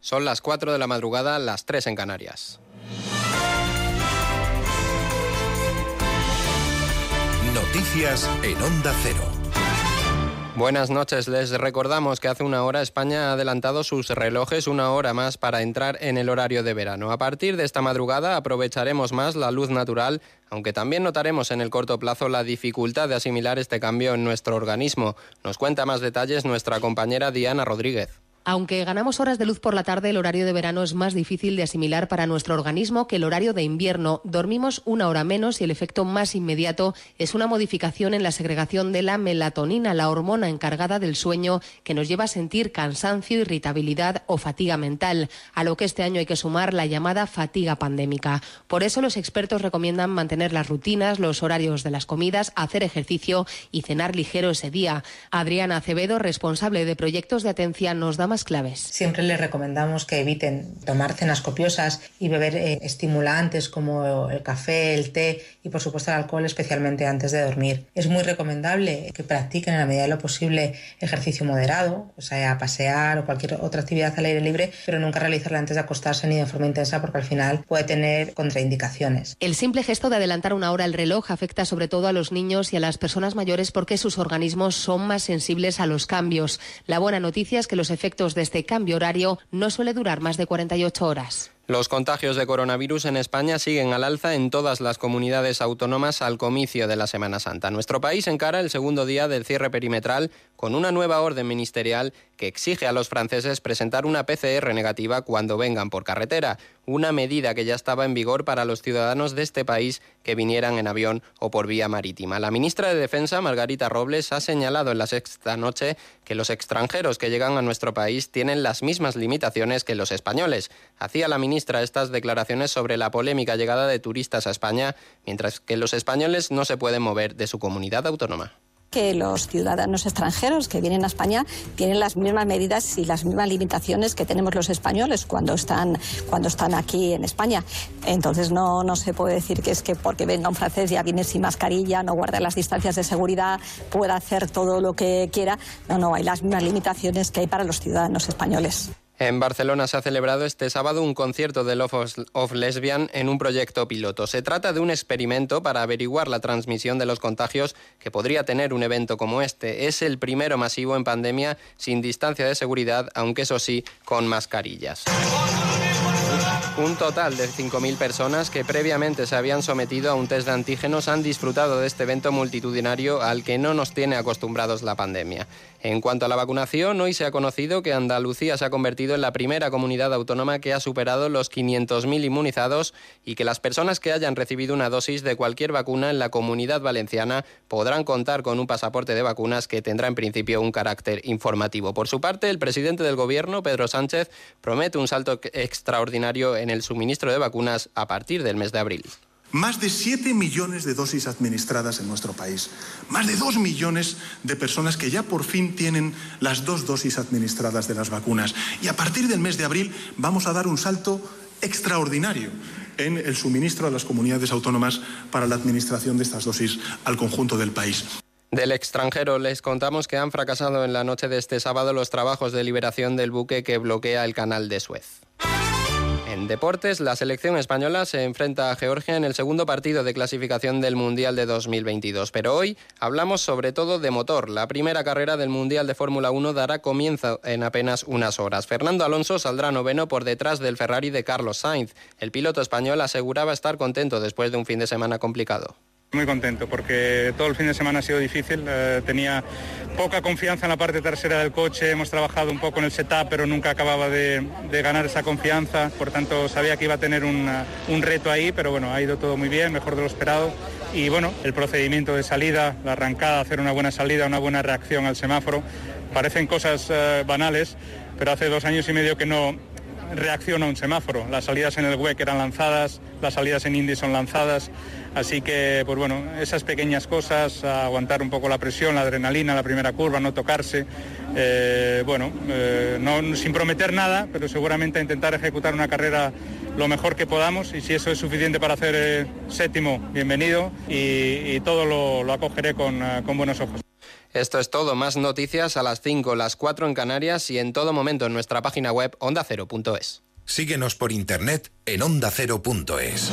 Son las 4 de la madrugada, las 3 en Canarias. Noticias en Onda Cero. Buenas noches. Les recordamos que hace una hora España ha adelantado sus relojes una hora más para entrar en el horario de verano. A partir de esta madrugada aprovecharemos más la luz natural, aunque también notaremos en el corto plazo la dificultad de asimilar este cambio en nuestro organismo. Nos cuenta más detalles nuestra compañera Diana Rodríguez. Aunque ganamos horas de luz por la tarde, el horario de verano es más difícil de asimilar para nuestro organismo que el horario de invierno. Dormimos una hora menos y el efecto más inmediato es una modificación en la segregación de la melatonina, la hormona encargada del sueño que nos lleva a sentir cansancio, irritabilidad o fatiga mental, a lo que este año hay que sumar la llamada fatiga pandémica. Por eso los expertos recomiendan mantener las rutinas, los horarios de las comidas, hacer ejercicio y cenar ligero ese día. Adriana Acevedo, responsable de proyectos de atención, nos da más claves. Siempre les recomendamos que eviten tomar cenas copiosas y beber eh, estimulantes como el café, el té y por supuesto el alcohol, especialmente antes de dormir. Es muy recomendable que practiquen en la medida de lo posible ejercicio moderado, o sea, pasear o cualquier otra actividad al aire libre, pero nunca realizarla antes de acostarse ni de forma intensa porque al final puede tener contraindicaciones. El simple gesto de adelantar una hora el reloj afecta sobre todo a los niños y a las personas mayores porque sus organismos son más sensibles a los cambios. La buena noticia es que los efectos de este cambio horario no suele durar más de 48 horas. Los contagios de coronavirus en España siguen al alza en todas las comunidades autónomas al comicio de la Semana Santa. Nuestro país encara el segundo día del cierre perimetral con una nueva orden ministerial que exige a los franceses presentar una PCR negativa cuando vengan por carretera, una medida que ya estaba en vigor para los ciudadanos de este país que vinieran en avión o por vía marítima. La ministra de Defensa, Margarita Robles, ha señalado en la sexta noche que los extranjeros que llegan a nuestro país tienen las mismas limitaciones que los españoles. Hacía la ministra estas declaraciones sobre la polémica llegada de turistas a España, mientras que los españoles no se pueden mover de su comunidad autónoma que los ciudadanos extranjeros que vienen a España tienen las mismas medidas y las mismas limitaciones que tenemos los españoles cuando están, cuando están aquí en España. Entonces no, no se puede decir que es que porque venga un francés ya viene sin mascarilla, no guarda las distancias de seguridad, pueda hacer todo lo que quiera. No, no, hay las mismas limitaciones que hay para los ciudadanos españoles. En Barcelona se ha celebrado este sábado un concierto de Love of Lesbian en un proyecto piloto. Se trata de un experimento para averiguar la transmisión de los contagios que podría tener un evento como este. Es el primero masivo en pandemia sin distancia de seguridad, aunque eso sí, con mascarillas. Un total de 5.000 personas que previamente se habían sometido a un test de antígenos han disfrutado de este evento multitudinario al que no nos tiene acostumbrados la pandemia. En cuanto a la vacunación, hoy se ha conocido que Andalucía se ha convertido en la primera comunidad autónoma que ha superado los 500.000 inmunizados y que las personas que hayan recibido una dosis de cualquier vacuna en la comunidad valenciana podrán contar con un pasaporte de vacunas que tendrá en principio un carácter informativo. Por su parte, el presidente del Gobierno, Pedro Sánchez, promete un salto extraordinario en el suministro de vacunas a partir del mes de abril. Más de 7 millones de dosis administradas en nuestro país. Más de 2 millones de personas que ya por fin tienen las dos dosis administradas de las vacunas. Y a partir del mes de abril vamos a dar un salto extraordinario en el suministro a las comunidades autónomas para la administración de estas dosis al conjunto del país. Del extranjero les contamos que han fracasado en la noche de este sábado los trabajos de liberación del buque que bloquea el canal de Suez. En deportes, la selección española se enfrenta a Georgia en el segundo partido de clasificación del Mundial de 2022. Pero hoy hablamos sobre todo de motor. La primera carrera del Mundial de Fórmula 1 dará comienzo en apenas unas horas. Fernando Alonso saldrá noveno por detrás del Ferrari de Carlos Sainz. El piloto español aseguraba estar contento después de un fin de semana complicado. Muy contento porque todo el fin de semana ha sido difícil. Eh, tenía poca confianza en la parte trasera del coche. Hemos trabajado un poco en el setup, pero nunca acababa de, ganar esa confianza. Por tanto, sabía que iba a tener un reto ahí, pero bueno, ha ido todo muy bien, mejor de lo esperado. Y bueno, el procedimiento de salida, la arrancada, hacer una buena salida, una buena reacción al semáforo, parecen cosas eh, banales, pero hace dos años y medio que no, reacciona un semáforo. Las salidas en el WEC eran lanzadas, las salidas en Indy son lanzadas, así que pues bueno, esas pequeñas cosas, aguantar un poco la presión, la adrenalina, la primera curva, no tocarse, eh, bueno, eh, no, sin prometer nada, pero seguramente intentar ejecutar una carrera lo mejor que podamos y si eso es suficiente para hacer eh, séptimo, bienvenido y, todo lo, acogeré con buenos ojos. Esto es todo, más noticias a las 5, las 4 en Canarias y en todo momento en nuestra página web ondacero.es. Síguenos por internet en ondacero.es.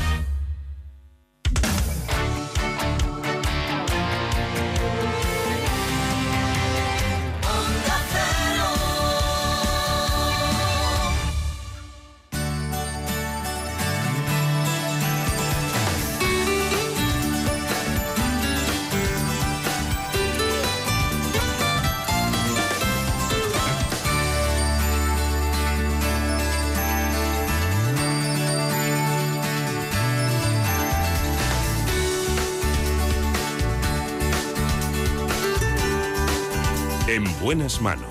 Buenas manos.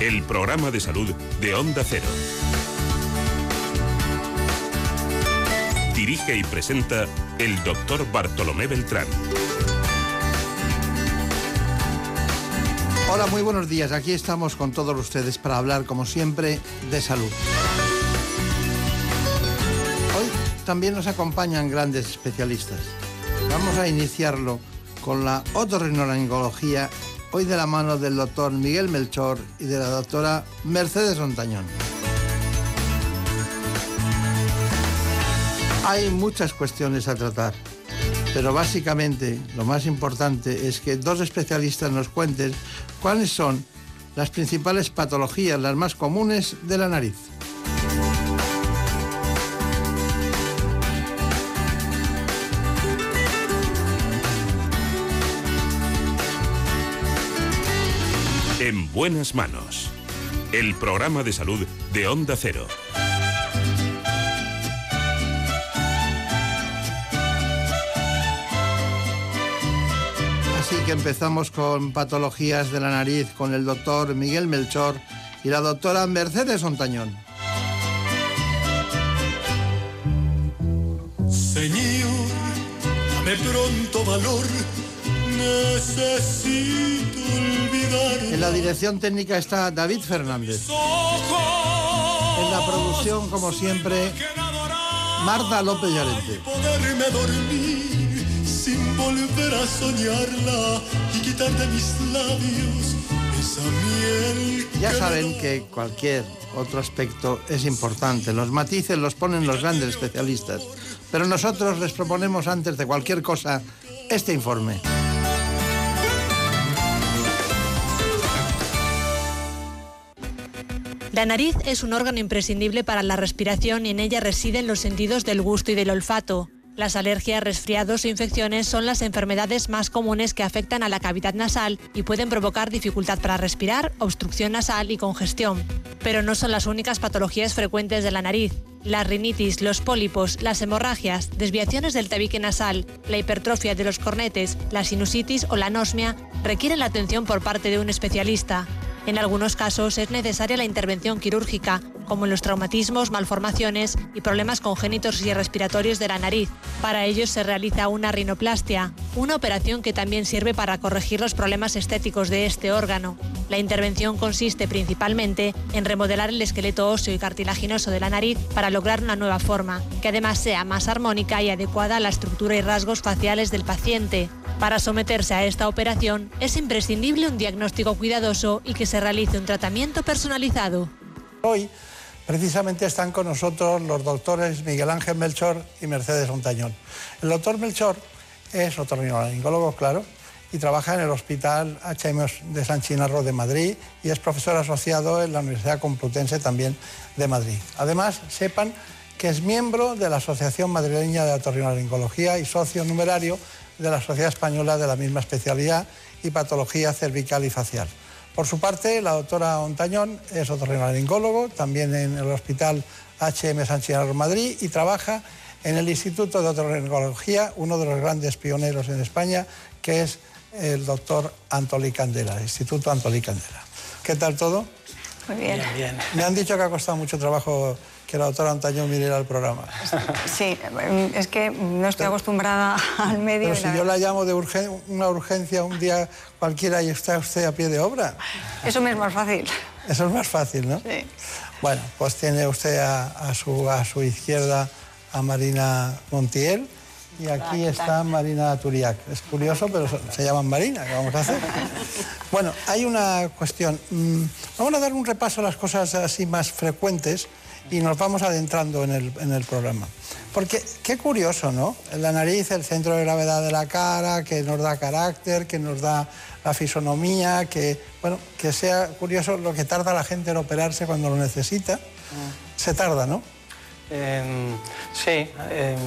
El programa de salud de Onda Cero. Dirige y presenta el doctor Bartolomé Beltrán. Hola, muy buenos días. Aquí estamos con todos ustedes para hablar, como siempre, de salud. También nos acompañan grandes especialistas. Vamos a iniciarlo con la otorrinolaringología, hoy de la mano del doctor Miguel Melchor y de la doctora Mercedes Ontañón. Hay muchas cuestiones a tratar, pero básicamente lo más importante es que dos especialistas nos cuenten cuáles son las principales patologías, las más comunes de la nariz. Buenas manos. El programa de salud de Onda Cero. Así que empezamos con patologías de la nariz con el doctor Miguel Melchor y la doctora Mercedes Ontañón. Señor, dame pronto valor, necesito. En la dirección técnica está David Fernández. En la producción, como siempre, Marta López Llorente. Poderme dormir sin volver a soñarla y quitar de mis labios esa miel. Ya saben que cualquier otro aspecto es importante. Los matices los ponen los grandes especialistas. Pero nosotros les proponemos antes de cualquier cosa este informe. La nariz es un órgano imprescindible para la respiración y en ella residen los sentidos del gusto y del olfato. Las alergias, resfriados o infecciones son las enfermedades más comunes que afectan a la cavidad nasal y pueden provocar dificultad para respirar, obstrucción nasal y congestión. Pero no son las únicas patologías frecuentes de la nariz. La rinitis, los pólipos, las hemorragias, desviaciones del tabique nasal, la hipertrofia de los cornetes, la sinusitis o la anosmia requieren la atención por parte de un especialista. En algunos casos es necesaria la intervención quirúrgica, como en los traumatismos, malformaciones y problemas congénitos y respiratorios de la nariz. Para ellos se realiza una rinoplastia, una operación que también sirve para corregir los problemas estéticos de este órgano. La intervención consiste principalmente en remodelar el esqueleto óseo y cartilaginoso de la nariz para lograr una nueva forma, que además sea más armónica y adecuada a la estructura y rasgos faciales del paciente. Para someterse a esta operación es imprescindible un diagnóstico cuidadoso y que se realice un tratamiento personalizado. Hoy precisamente están con nosotros los doctores Miguel Ángel Melchor y Mercedes Montañón. El doctor Melchor es otorrinolaringólogo, claro, y trabaja en el Hospital HM de San Chinarro de Madrid y es profesor asociado en la Universidad Complutense también de Madrid. Además, sepan que es miembro de la Asociación Madrileña de Otorrinolaringología y socio numerario de la Sociedad Española de la misma especialidad y patología cervical y facial. Por su parte, la doctora Ontañón es otorrinolaringólogo, también en el Hospital HM de Madrid y trabaja en el Instituto de Otorrinolaringología, uno de los grandes pioneros en España, que es el doctor Antolí Candela, Instituto Antolí Candela. ¿Qué tal todo? Muy bien. bien. Me han dicho que ha costado mucho trabajo que la doctora Antañón viniera al programa. Sí, es que no estoy acostumbrada al medio. Pero si yo la llamo de una urgencia un día cualquiera y está usted a pie de obra. Eso me es más fácil. Eso es más fácil, ¿no? Sí. Bueno, pues tiene usted a, su, a su izquierda a Marina Montiel y aquí está Marina Turiac. Es curioso, pero se llaman Marina, ¿qué vamos a hacer? Bueno, hay una cuestión. Mm, vamos a dar un repaso a las cosas así más frecuentes y nos vamos adentrando en el, en el programa. Porque qué curioso, ¿no? La nariz, el centro de gravedad de la cara, que nos da carácter, que nos da la fisonomía, que, bueno, que sea curioso lo que tarda la gente en operarse cuando lo necesita. Mm. Se tarda, ¿no? Em, sí, em,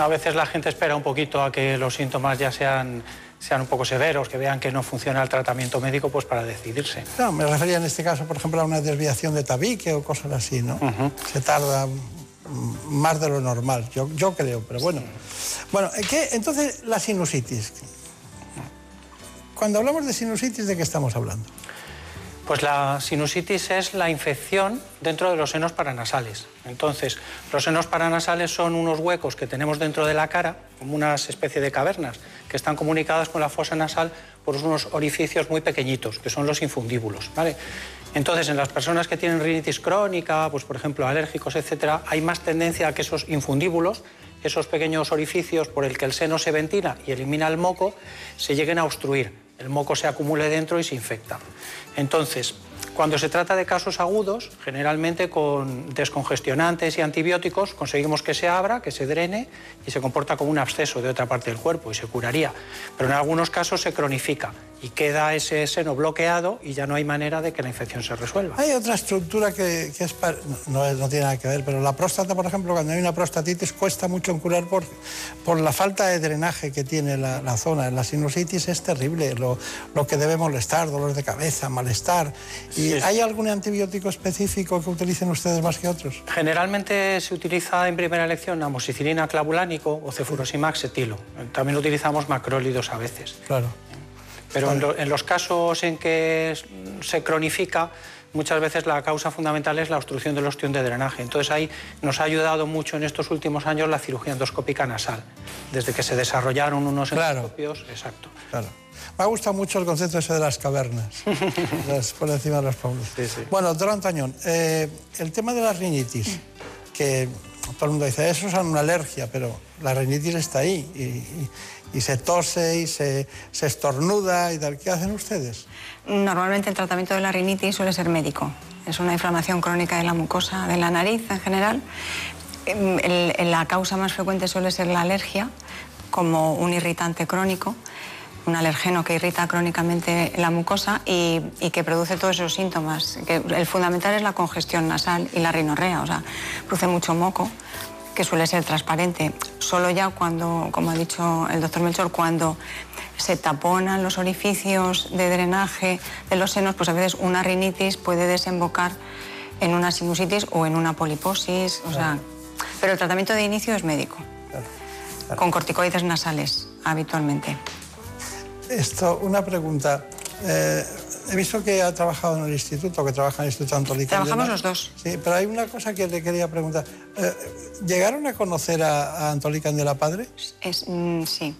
a veces la gente espera un poquito a que los síntomas ya sean, sean un poco severos, que vean que no funciona el tratamiento médico, pues para decidirse. No, me refería en este caso, por ejemplo, a una desviación de tabique o cosas así, ¿no? Se tarda más de lo normal, yo, yo creo, pero bueno. Bueno, ¿qué? entonces la sinusitis. Cuando hablamos de sinusitis, ¿de qué estamos hablando? Pues la sinusitis es la infección dentro de los senos paranasales. Entonces, los senos paranasales son unos huecos que tenemos dentro de la cara, como unas especie de cavernas, que están comunicadas con la fosa nasal por unos orificios muy pequeñitos, que son los infundíbulos. ¿vale? Entonces, en las personas que tienen rinitis crónica, pues por ejemplo alérgicos, etcétera, hay más tendencia a que esos infundíbulos, esos pequeños orificios por el que el seno se ventila y elimina el moco, se lleguen a obstruir el moco se acumule dentro y se infecta. Entonces, cuando se trata de casos agudos, generalmente con descongestionantes y antibióticos conseguimos que se abra, que se drene y se comporta como un absceso de otra parte del cuerpo y se curaría. Pero en algunos casos se cronifica y queda ese seno bloqueado y ya no hay manera de que la infección se resuelva. Hay otra estructura que, es no, no, tiene nada que ver, pero la próstata, por ejemplo, cuando hay una prostatitis cuesta mucho en curar por, por la falta de drenaje que tiene la, zona. La sinusitis es terrible, lo, lo, que debe molestar, dolor de cabeza, malestar. ¿Y hay algún antibiótico específico que utilicen ustedes más que otros? Generalmente se utiliza en primera elección amoxicilina clavulánico o cefurosimax etilo. También utilizamos macrólidos a veces. Claro. Pero en, los casos en que se cronifica, muchas veces la causa fundamental es la obstrucción del ostión de drenaje. Entonces ahí nos ha ayudado mucho en estos últimos años la cirugía endoscópica nasal, desde que se desarrollaron unos endoscopios. Exacto. Claro. Me ha gustado mucho el concepto ese de las cavernas, por encima de los pueblos. Bueno, doctor Antañón, eh, el tema de la rinitis, que todo el mundo dice, eso es una alergia, pero la rinitis está ahí y, y se tose y se, se, estornuda y tal. ¿Qué hacen ustedes? Normalmente el tratamiento de la rinitis suele ser médico. Es una inflamación crónica de la mucosa de la nariz en general. la causa más frecuente suele ser la alergia, como un irritante crónico un alergeno que irrita crónicamente la mucosa y, y, que produce todos esos síntomas. Que el fundamental es la congestión nasal y la rinorrea, o sea, produce mucho moco, que suele ser transparente. Solo ya cuando, como ha dicho el doctor Melchor, cuando se taponan los orificios de drenaje de los senos, pues a veces una rinitis puede desembocar en una sinusitis o en una poliposis, o sea, pero el tratamiento de inicio es médico, con corticoides nasales habitualmente. Esto, una pregunta. Eh, he visto que ha trabajado en el instituto, que trabaja en el Instituto Antolí Trabajamos los dos. Sí, pero hay una cosa que le quería preguntar. Eh, ¿Llegaron a conocer a, a Antolí Candela padre? Es, mm, sí.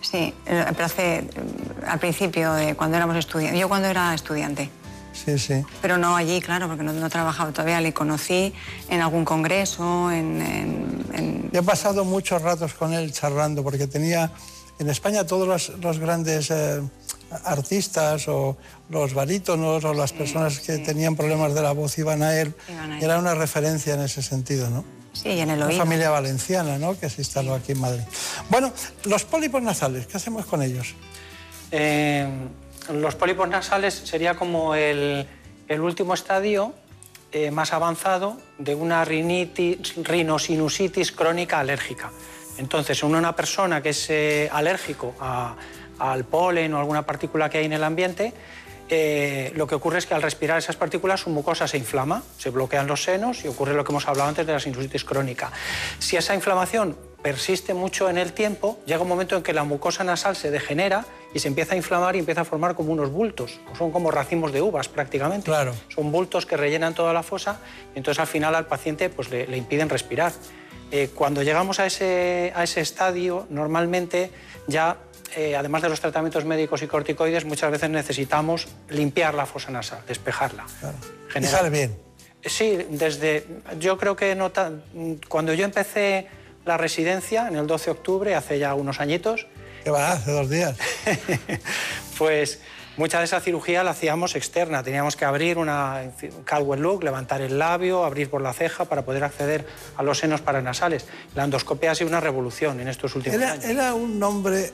Sí, eh, pero hace, mm, al principio, de cuando éramos estudiantes. Yo cuando era estudiante. Sí, sí. Pero no allí, claro, porque no, no trabajaba todavía. Le conocí en algún congreso, en, He pasado muchos ratos con él charlando, porque tenía en España todos los, los grandes eh, artistas o los barítonos o las personas que tenían problemas de la voz iban a él. Iban a él. Era una referencia en ese sentido, ¿no? Sí, y en el Una oído. familia valenciana, ¿no? Que se instaló aquí en Madrid. Bueno, los pólipos nasales, ¿qué hacemos con ellos? Eh, los pólipos nasales sería como el, el último estadio eh, más avanzado de una rinitis, rinosinusitis crónica alérgica. Entonces, en una persona que es eh, alérgico al polen o alguna partícula que hay en el ambiente, eh, lo que ocurre es que al respirar esas partículas su mucosa se inflama, se bloquean los senos y ocurre lo que hemos hablado antes de la sinusitis crónica. Si esa inflamación persiste mucho en el tiempo, llega un momento en que la mucosa nasal se degenera y se empieza a inflamar y empieza a formar como unos bultos, son como racimos de uvas prácticamente. Claro. Son bultos que rellenan toda la fosa y entonces al final al paciente pues, le, le impiden respirar. Eh, cuando llegamos a ese, a ese estadio, normalmente ya, eh, además de los tratamientos médicos y corticoides, muchas veces necesitamos limpiar la fosa nasal, despejarla. Y General- sale bien. Sí, desde. Yo creo que no tan- cuando yo empecé la residencia, en el 12 de octubre, hace ya unos añitos, Que va, hace dos días. pues mucha de esa cirugía la hacíamos externa. Teníamos que abrir una un Caldwell look, levantar el labio, abrir por la ceja para poder acceder a los senos paranasales. La endoscopia ha sido una revolución en estos últimos Era, años. era un nombre,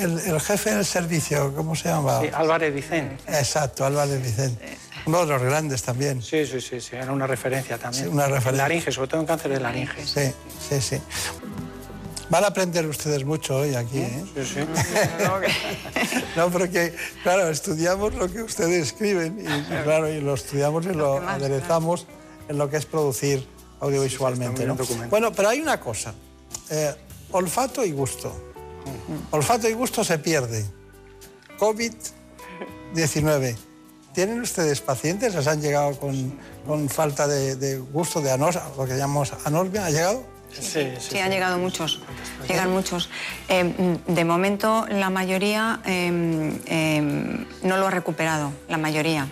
el, el jefe del servicio, ¿cómo se llamaba? Sí, Álvarez Vicente. Exacto, Álvarez Vicente. Uno de los grandes también. Sí, sí, sí, sí, era una referencia también. Sí, una referencia. En laringe, sobre todo en cáncer de laringe. Sí, sí, sí. Van a aprender ustedes mucho hoy aquí, ¿eh? Sí, sí. No, porque, claro, estudiamos lo que ustedes escriben y, y, claro, y lo estudiamos y lo aderezamos en lo que es producir audiovisualmente, ¿no? Bueno, pero hay una cosa, eh, olfato y gusto. Olfato y gusto se pierde. COVID-19. ¿Tienen ustedes pacientes? ¿Les han llegado con, con falta de, de gusto, de anos, lo que llamamos anosmia? ¿Ha llegado? Sí, Sí, han llegado muchos, llegan muchos. Eh, de momento, la mayoría eh, eh, no lo ha recuperado, la mayoría.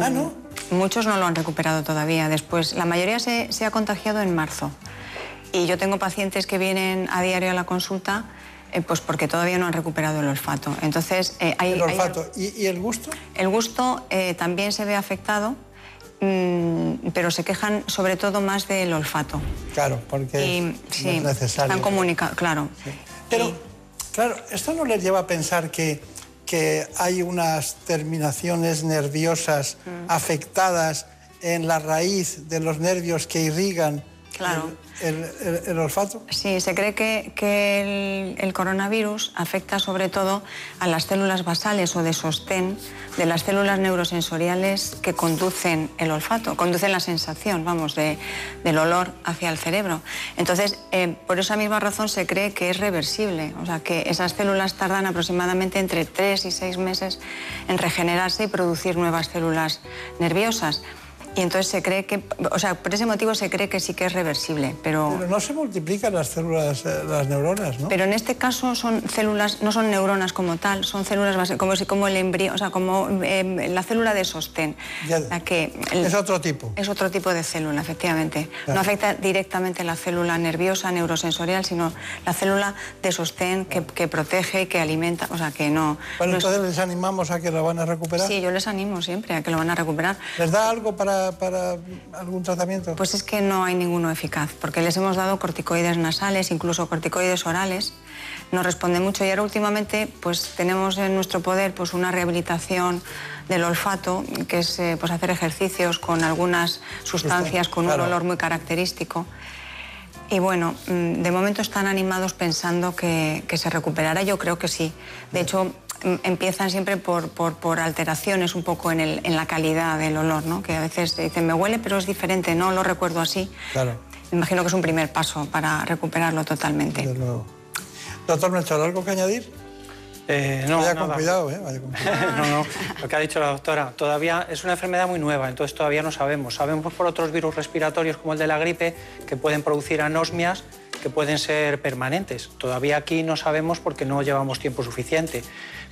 Ah, ¿no? Muchos no lo han recuperado todavía. Después, la mayoría se, se ha contagiado en marzo. Y yo tengo pacientes que vienen a diario a la consulta eh, pues porque todavía no han recuperado el olfato. Entonces, eh, hay, El hay- olfato. ¿Y, y el gusto? el gusto eh, también se ve afectado, mm, pero se quejan sobre todo más del olfato. Claro, porque Y, no sí, es necesario. están comunicados, claro. Pero, claro, esto no les lleva a pensar que, que hay unas terminaciones nerviosas Mm. afectadas en la raíz de los nervios que irrigan Claro. el, el- el olfato. Sí, se cree que, que el, el coronavirus afecta sobre todo a las células basales o de sostén de las células neurosensoriales que conducen el olfato, conducen la sensación, vamos, de- del olor hacia el cerebro. Entonces, eh, por esa misma razón se cree que es reversible, o sea, que esas células tardan aproximadamente entre tres y seis meses en regenerarse y producir nuevas células nerviosas. Y entonces se cree que, o sea, por ese motivo se cree que sí que es reversible, pero... Pero no se multiplican las células, eh, las neuronas, ¿no? Pero en este caso son células, no son neuronas como tal, son células base- como, si- como el embrión, o sea, como eh, la célula de sostén. Ya- la que el- es otro tipo. es otro tipo de célula, efectivamente. Claro. No afecta directamente la célula nerviosa, neurosensorial, sino la célula de sostén que, que protege y que alimenta, o sea, que no... Bueno, no es- entonces les animamos a que lo van a recuperar. Sí, yo les animo siempre a que lo van a recuperar. ¿Les da algo para, para algún tratamiento? Pues es que no hay ninguno eficaz, porque les hemos dado corticoides nasales, incluso corticoides orales. No responde mucho y ahora últimamente pues tenemos en nuestro poder pues una rehabilitación del olfato, que es eh, pues hacer ejercicios con algunas sustancias con claro. un olor muy característico. Y bueno, mm, de momento están animados pensando que, que se recuperará. Yo creo que sí. De hecho, empiezan siempre por, por- por alteraciones un poco en, el- en la calidad del olor, ¿no? Que a veces dicen, me huele, pero es diferente, no lo recuerdo así. Claro, Me imagino que es un primer paso para recuperarlo totalmente. desde luego. Doctor Melchor, ¿algo que añadir? Eh, no, Vaya con nada. cuidado, ¿eh? Vaya con cuidado. no, no, lo que ha dicho la doctora, todavía es una enfermedad muy nueva, entonces todavía no sabemos. Sabemos por otros virus respiratorios como el de la gripe que pueden producir anosmias que pueden ser permanentes. Todavía aquí no sabemos porque no llevamos tiempo suficiente,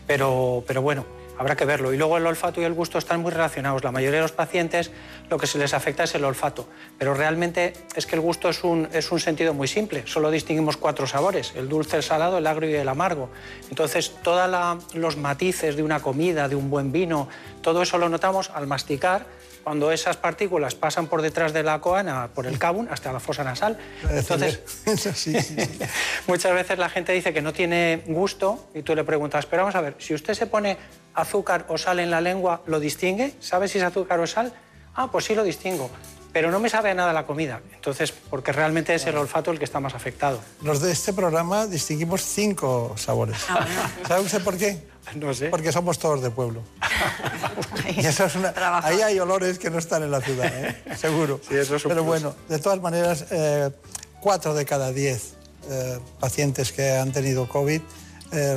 pero, pero bueno, Habrá que verlo. Y luego el olfato y el gusto están muy relacionados. La mayoría de los pacientes lo que se les afecta es el olfato. Pero realmente es que el gusto es un, es un sentido muy simple. Solo distinguimos cuatro sabores, el dulce, el salado, el agrio y el amargo. Entonces, todos los matices de una comida, de un buen vino, todo eso lo notamos al masticar cuando esas partículas pasan por detrás de la coana, por el cabum, hasta la fosa nasal. Entonces, muchas veces la gente dice que no tiene gusto y tú le preguntas, pero vamos a ver, si usted se pone azúcar o sal en la lengua, ¿lo distingue? ¿Sabe si es azúcar o sal? Ah, pues sí lo distingo pero no me sabe a nada la comida. Entonces, porque realmente es el olfato el que está más afectado. Los de este programa distinguimos cinco sabores. Ah, ¿Sabe usted por qué? No sé. Porque somos todos de pueblo. y eso es una... Ahí hay olores que no están en la ciudad, ¿eh? seguro. Sí, eso es Pero bueno, de todas maneras, eh, cuatro de cada diez eh, pacientes que han tenido COVID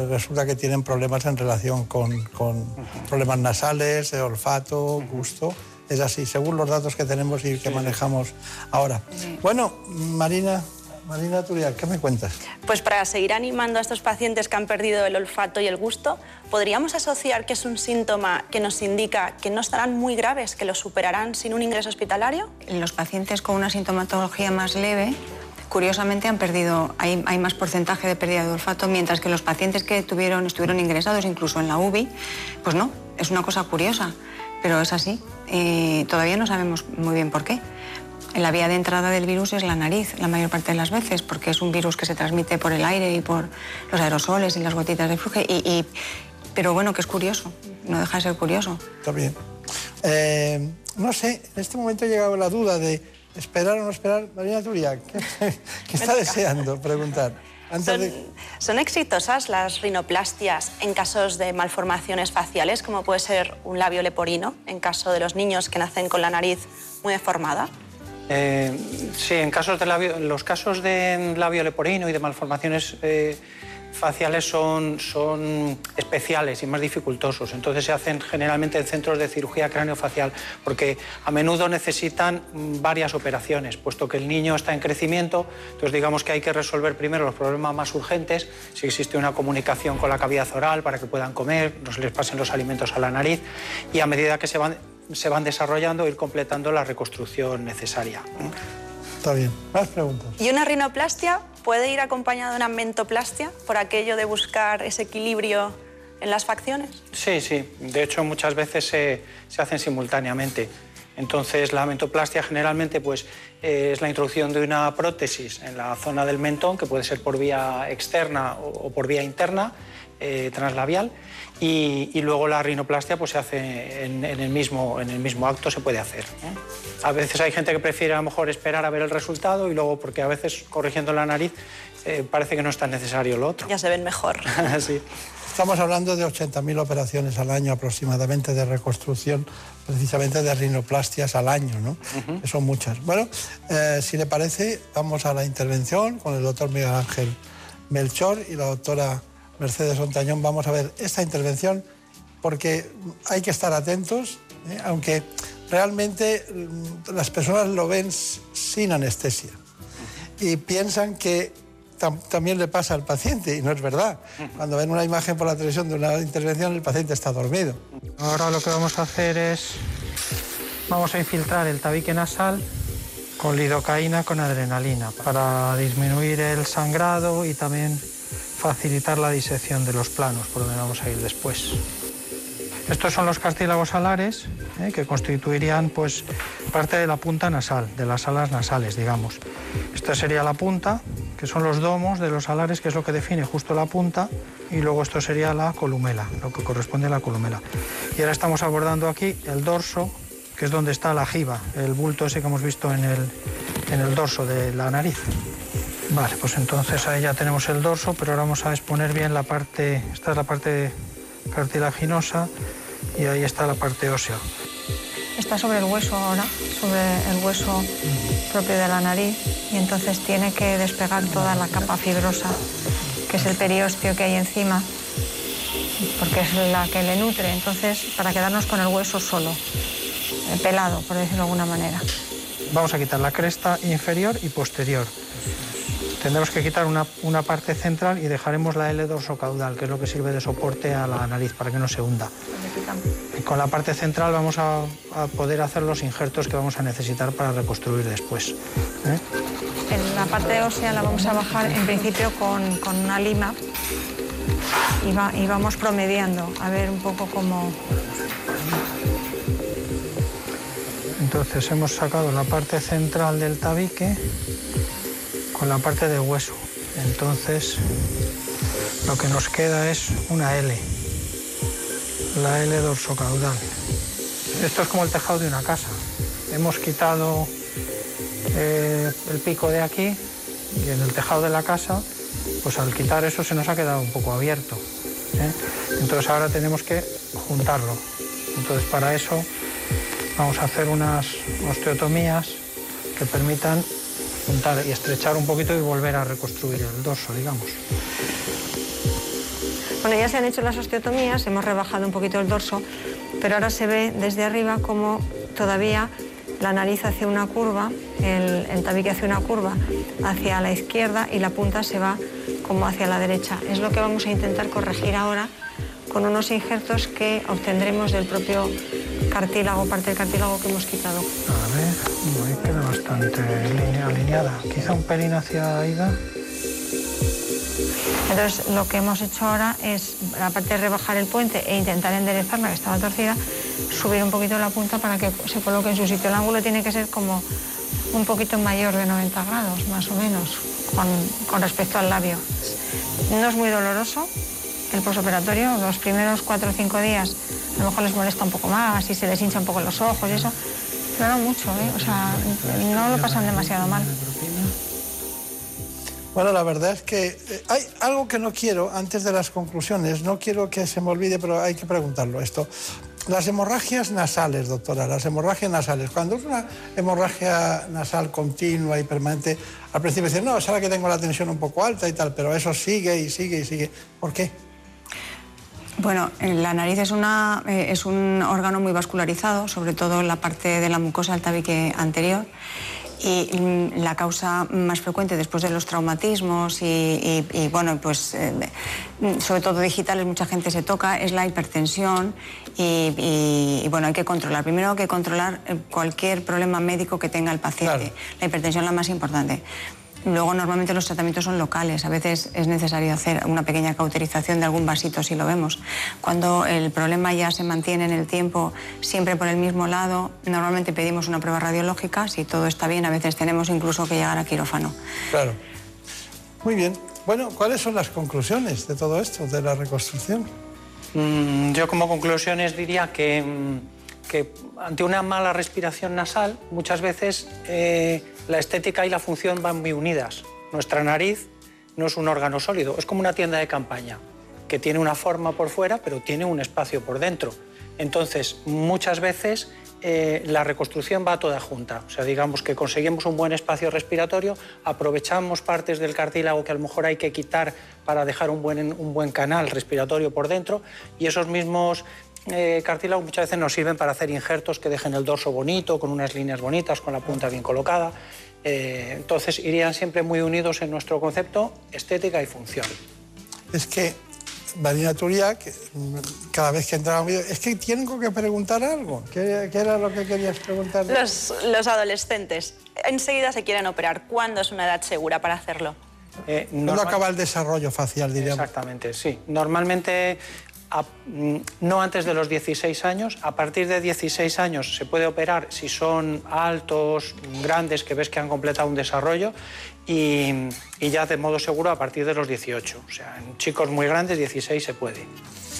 resulta que tienen problemas en relación con, con problemas nasales, olfato, gusto es así, según los datos que tenemos y que manejamos ahora. Bueno, Marina, Marina Turial, ¿qué me cuentas? Pues para seguir animando a estos pacientes que han perdido el olfato y el gusto, ¿podríamos asociar que es un síntoma que nos indica que no estarán muy graves, que lo superarán sin un ingreso hospitalario? Los pacientes con una sintomatología más leve curiosamente han perdido, hay, hay, más porcentaje de pérdida de olfato, mientras que los pacientes que tuvieron, estuvieron ingresados incluso en la UBI, pues no, es una cosa curiosa pero es así. Eh, todavía no sabemos muy bien por qué. La vía de entrada del virus es la nariz, la mayor parte de las veces, porque es un virus que se transmite por el aire y por los aerosoles y las gotitas de flujo. Y, pero bueno, que es curioso, no deja de ser curioso. Está bien. Eh, no sé, en este momento ha llegado la duda de esperar o no esperar. Marina Turia, ¿qué, está deseando preguntar? Son, exitosas las rinoplastias en casos de malformaciones faciales, como puede ser un labio leporino, en caso de los niños que nacen con la nariz muy deformada? Eh, sí, en casos de labio, los casos de labio leporino y de malformaciones eh, faciales son, son especiales y más dificultosos. Entonces se hacen generalmente en centros de cirugía craneofacial porque a menudo necesitan varias operaciones, puesto que el niño está en crecimiento. Entonces digamos que hay que resolver primero los problemas más urgentes, si existe una comunicación con la cavidad oral para que puedan comer, no se les pasen los alimentos a la nariz y a medida que se van, se van desarrollando ir completando la reconstrucción necesaria. Está bien. Más preguntas. ¿Y una rinoplastia puede ir acompañada de una mentoplastia por aquello de buscar ese equilibrio en las facciones? Sí, sí. De hecho, muchas veces se, hacen simultáneamente. Entonces, la mentoplastia generalmente pues, eh, es la introducción de una prótesis en la zona del mentón, que puede ser por vía externa o, por vía interna, eh, translabial, y, luego la rinoplastia pues, se hace en, el mismo, en el mismo acto, se puede hacer. A veces hay gente que prefiere a lo mejor esperar a ver el resultado y luego, porque a veces corrigiendo la nariz eh, parece que no es tan necesario lo otro. Ya se ven mejor. sí. Estamos hablando de 80.000 operaciones al año aproximadamente de reconstrucción, precisamente de rinoplastias al año, ¿no? que son muchas. Bueno, eh, si le parece, vamos a la intervención con el doctor Miguel Ángel Melchor y la doctora Mercedes Ontañón. Vamos a ver esta intervención porque hay que estar atentos, ¿eh? aunque realmente mm, las personas lo ven sin anestesia y piensan que también le pasa al paciente y no es verdad. Cuando ven una imagen por la televisión de una intervención el paciente está dormido. Ahora lo que vamos a hacer es, vamos a infiltrar el tabique nasal con lidocaína con adrenalina para disminuir el sangrado y también facilitar la disección de los planos, por donde vamos a ir después. Estos son los cartílagos alares, ¿eh? que constituirían pues, parte de la punta nasal, de las alas nasales, digamos. Esta sería la punta, que son los domos de los alares, que es lo que define justo la punta, y luego esto sería la columela, lo que corresponde a la columela. Y ahora estamos abordando aquí el dorso, que es donde está la jiba, el bulto ese que hemos visto en el, en el dorso de la nariz. Vale, pues entonces ahí ya tenemos el dorso, pero ahora vamos a exponer bien la parte, esta es la parte cartilaginosa y ahí está la parte ósea. Está sobre el hueso ahora, sobre el hueso propio de la nariz y entonces tiene que despegar toda la capa fibrosa, que es el periósteo que hay encima, porque es la que le nutre, entonces para quedarnos con el hueso solo, pelado, por decirlo de alguna manera. Vamos a quitar la cresta inferior y posterior. Tendremos que quitar una, una, parte central y dejaremos la L dorsocaudal, que es lo que sirve de soporte a la nariz para que no se hunda. Y con la parte central vamos a, a, poder hacer los injertos que vamos a necesitar para reconstruir después. ¿eh? En la parte ósea la vamos a bajar en principio con, con una lima y, va, y vamos promediando, a ver un poco cómo... Entonces hemos sacado la parte central del tabique con la parte de hueso. Entonces lo que nos queda es una L, la L dorsocaudal. Esto es como el tejado de una casa. Hemos quitado eh, el pico de aquí y en el tejado de la casa, pues al quitar eso se nos ha quedado un poco abierto. ¿eh? Entonces ahora tenemos que juntarlo. Entonces para eso vamos a hacer unas osteotomías que permitan y estrechar un poquito y volver a reconstruir el dorso, digamos. Bueno, ya se han hecho las osteotomías, hemos rebajado un poquito el dorso, pero ahora se ve desde arriba como todavía la nariz hace una curva, el, el, tabique hace una curva hacia la izquierda y la punta se va como hacia la derecha. Es lo que vamos a intentar corregir ahora con unos injertos que obtendremos del propio cartílago, parte del cartílago que hemos quitado. A ver, ahí queda bastante alineada. Quizá un pelín hacia Aida. Entonces, lo que hemos hecho ahora es, aparte de rebajar el puente e intentar enderezarla, que estaba torcida, subir un poquito la punta para que se coloque en su sitio. El ángulo tiene que ser como un poquito mayor de 90 grados, más o menos, con, con respecto al labio. No es muy doloroso el posoperatorio, los primeros 4 o 5 días a lo mejor les molesta un poco más y se les hincha un poco los ojos y eso, pero no mucho, ¿eh? o sea, no lo pasan demasiado mal. Bueno, la verdad es que eh, hay algo que no quiero antes de las conclusiones, no quiero que se me olvide, pero hay que preguntarlo esto. Las hemorragias nasales, doctora, las hemorragias nasales. Cuando es una hemorragia nasal continua y permanente, al principio dicen, no, es ahora que tengo la tensión un poco alta y tal, pero eso sigue y sigue y sigue. ¿Por qué? Bueno, la nariz es, una, eh, es un órgano muy vascularizado, sobre todo en la parte de la mucosa del tabique anterior. Y mm, la causa más frecuente después de los traumatismos y, y, y bueno, pues eh, sobre todo digitales, mucha gente se toca, es la hipertensión y, y, bueno, hay que controlar. Primero hay que controlar eh, cualquier problema médico que tenga el paciente. Claro. La hipertensión es la más importante. Luego normalmente los tratamientos son locales, a veces es necesario hacer una pequeña cauterización de algún vasito si lo vemos. Cuando el problema ya se mantiene en el tiempo siempre por el mismo lado, normalmente pedimos una prueba radiológica, si todo está bien a veces tenemos incluso que llegar a quirófano. Claro. Muy bien. Bueno, ¿cuáles son las conclusiones de todo esto, de la reconstrucción? Mm, yo como conclusiones diría que, mm, que ante una mala respiración nasal muchas veces... Eh, la estética y la función van muy unidas. Nuestra nariz no es un órgano sólido, es como una tienda de campaña, que tiene una forma por fuera, pero tiene un espacio por dentro. Entonces, muchas veces eh, la reconstrucción va toda junta. O sea, digamos que conseguimos un buen espacio respiratorio, aprovechamos partes del cartílago que a lo mejor hay que quitar para dejar un buen, un buen canal respiratorio por dentro y esos mismos eh, cartílagos muchas veces nos sirven para hacer injertos que dejen el dorso bonito, con unas líneas bonitas, con la punta bien colocada. Eh, entonces irían siempre muy unidos en nuestro concepto estética y función. Es que Marina Turia, que cada vez que entraba un vídeo, es que tengo que preguntar algo. ¿Qué, qué era lo que querías preguntar? Los, los, adolescentes enseguida se quieren operar. ¿Cuándo es una edad segura para hacerlo? Eh, normal... ¿Cuándo acaba el desarrollo facial, diríamos? Exactamente, sí. Normalmente a, mm, no antes de los 16 años. A partir de 16 años se puede operar si son altos, grandes, que ves que han completado un desarrollo, y, y, ya de modo seguro a partir de los 18. O sea, en chicos muy grandes, 16 se puede.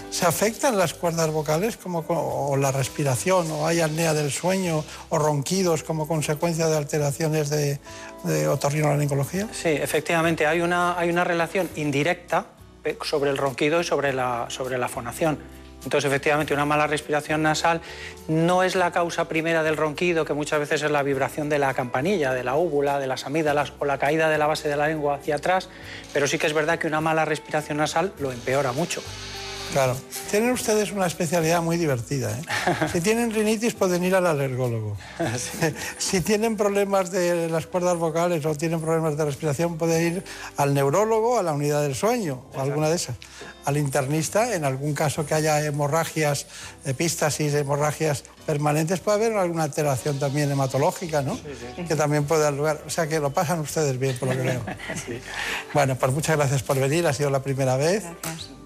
¿Se afectan las cuerdas vocales como, o la respiración, o hay apnea del sueño, o ronquidos como consecuencia de alteraciones de, de otorrinolaringología? Sí, efectivamente, hay una, hay una relación indirecta sobre el ronquido y sobre la, sobre la fonación. Entonces, efectivamente, una mala respiración nasal no es la causa primera del ronquido, que muchas veces es la vibración de la campanilla, de la úvula, de las amígdalas o la caída de la base de la lengua hacia atrás, pero sí que es verdad que una mala respiración nasal lo empeora mucho. Claro. Tienen ustedes una especialidad muy divertida. ¿eh? Si tienen rinitis pueden ir al alergólogo. Si tienen problemas de las cuerdas vocales o tienen problemas de respiración pueden ir al neurólogo, a la unidad del sueño o alguna de esas. Al internista, en algún caso que haya hemorragias, epístasis, hemorragias permanentes, puede haber alguna alteración también hematológica, ¿no? Que también puede dar lugar. O sea que lo pasan ustedes bien, por lo que veo. Bueno, pues muchas gracias por venir. Ha sido la primera vez.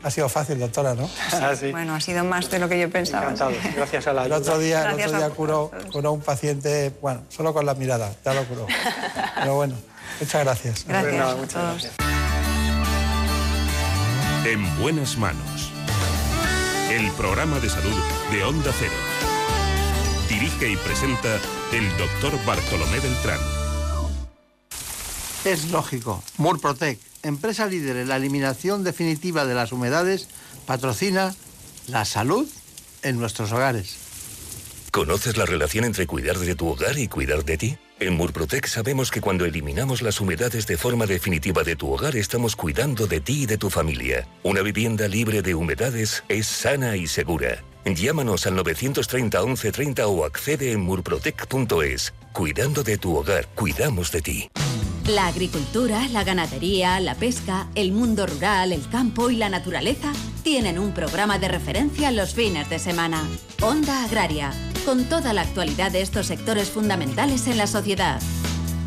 Ha sido fácil, doctora, ¿no? Bueno, ha sido más de lo que yo pensaba. Encantado. Gracias a la El otro día, el otro a día curó, curó un paciente, bueno, solo con la mirada, ya lo curó. Pero bueno, muchas gracias. Gracias a muchas todos. gracias. En buenas manos. El programa de salud de Onda Cero. Dirige y presenta el doctor Bartolomé Beltrán. Es lógico. Murprotec, empresa líder en la eliminación definitiva de las humedades, patrocina la salud en nuestros hogares. ¿Conoces la relación entre cuidar de tu hogar y cuidar de ti? En Murprotec sabemos que cuando eliminamos las humedades de forma definitiva de tu hogar estamos cuidando de ti y de tu familia. Una vivienda libre de humedades es sana y segura. Llámanos al 930 1130 o accede en murprotec.es. Cuidando de tu hogar, cuidamos de ti. La agricultura, la ganadería, la pesca, el mundo rural, el campo y la naturaleza tienen un programa de referencia los fines de semana. Onda Agraria, con toda la actualidad de estos sectores fundamentales en la sociedad.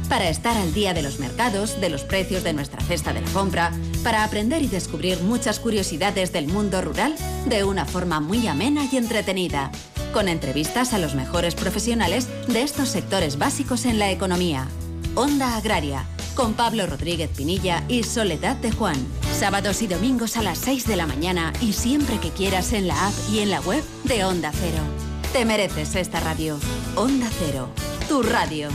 Para estar al día de los mercados, de los precios de nuestra cesta de la compra, para aprender y descubrir muchas curiosidades del mundo rural de una forma muy amena y entretenida, con entrevistas a los mejores profesionales de estos sectores básicos en la economía. Onda Agraria, con Pablo Rodríguez Pinilla y Soledad de Juan. Sábados y domingos a las 6 de la mañana y siempre que quieras en la app y en la web de Onda Cero. Te mereces esta radio. Onda Cero, tu radio.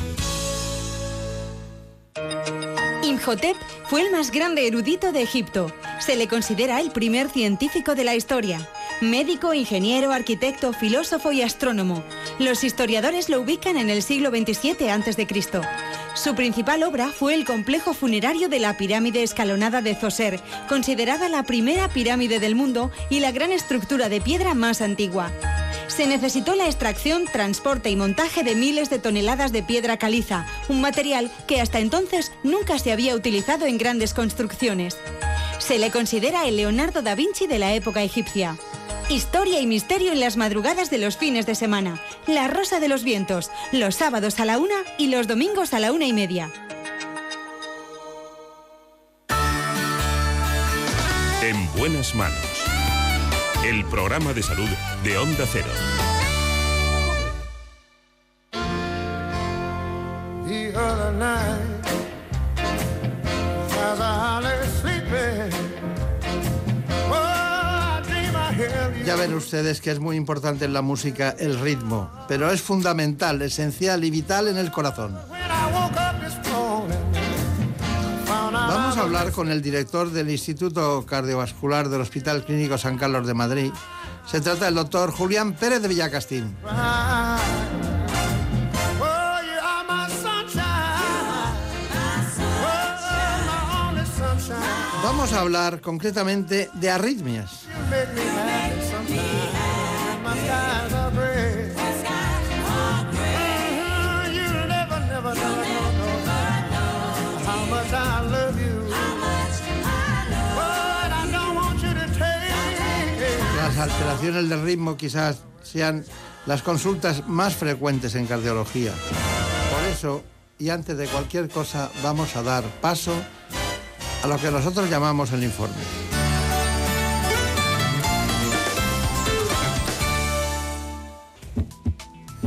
Imhotep fue el más grande erudito de Egipto. Se le considera el primer científico de la historia. Médico, ingeniero, arquitecto, filósofo y astrónomo. Los historiadores lo ubican en el siglo XXVII a.C. Su principal obra fue el complejo funerario de la pirámide escalonada de Zoser, considerada la primera pirámide del mundo y la gran estructura de piedra más antigua. Se necesitó la extracción, transporte y montaje de miles de toneladas de piedra caliza, un material que hasta entonces nunca se había utilizado en grandes construcciones. Se le considera el Leonardo da Vinci de la época egipcia. Historia y misterio en las madrugadas de los fines de semana. La Rosa de los Vientos, los sábados a la una y los domingos a la una y media. En buenas manos. El programa de salud de Onda Cero. The other night, as I lay sleeping, oh, I dream I hear you. Ya ven ustedes que es muy importante en la música el ritmo, pero es fundamental, esencial y vital en el corazón. When I woke up a hablar con el director del Instituto Cardiovascular del Hospital Clínico San Carlos de Madrid. Se trata del doctor Julián Pérez de Villacastín. Vamos a hablar concretamente de arritmias. Alteraciones del ritmo quizás sean las consultas más frecuentes en cardiología. Por eso, y antes de cualquier cosa, vamos a dar paso a lo que nosotros llamamos el informe.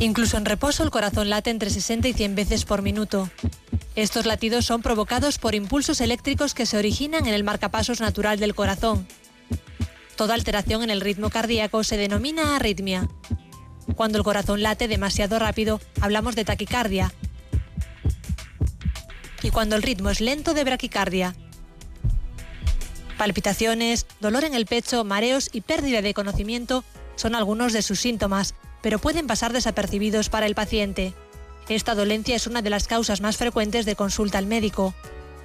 Incluso en reposo el corazón late entre 60 y 100 veces por minuto. Estos latidos son provocados por impulsos eléctricos que se originan en el marcapasos natural del corazón. Toda alteración en el ritmo cardíaco se denomina arritmia. Cuando el corazón late demasiado rápido, hablamos de taquicardia. Y cuando el ritmo es lento, de braquicardia. Palpitaciones, dolor en el pecho, mareos y pérdida de conocimiento son algunos de sus síntomas, pero pueden pasar desapercibidos para el paciente. Esta dolencia es una de las causas más frecuentes de consulta al médico.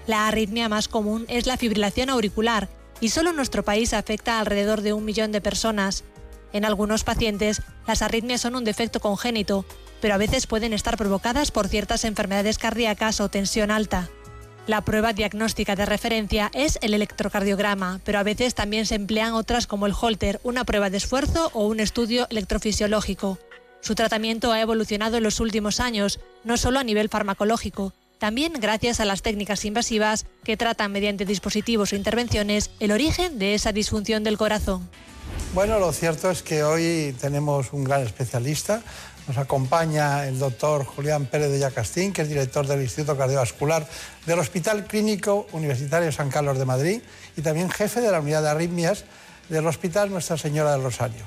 La arritmia más común es la fibrilación auricular, y solo nuestro país afecta a alrededor de un millón de personas. En algunos pacientes, las arritmias son un defecto congénito, pero a veces pueden estar provocadas por ciertas enfermedades cardíacas o tensión alta. La prueba diagnóstica de referencia es el electrocardiograma, pero a veces también se emplean otras como el Holter, una prueba de esfuerzo o un estudio electrofisiológico. Su tratamiento ha evolucionado en los últimos años, no solo a nivel farmacológico, también gracias a las técnicas invasivas que tratan mediante dispositivos o intervenciones el origen de esa disfunción del corazón. Bueno, lo cierto es que hoy tenemos un gran especialista. Nos acompaña el doctor Julián Pérez de Yacastín, que es director del Instituto Cardiovascular del Hospital Clínico Universitario San Carlos de Madrid y también jefe de la unidad de arritmias del Hospital Nuestra Señora del Rosario.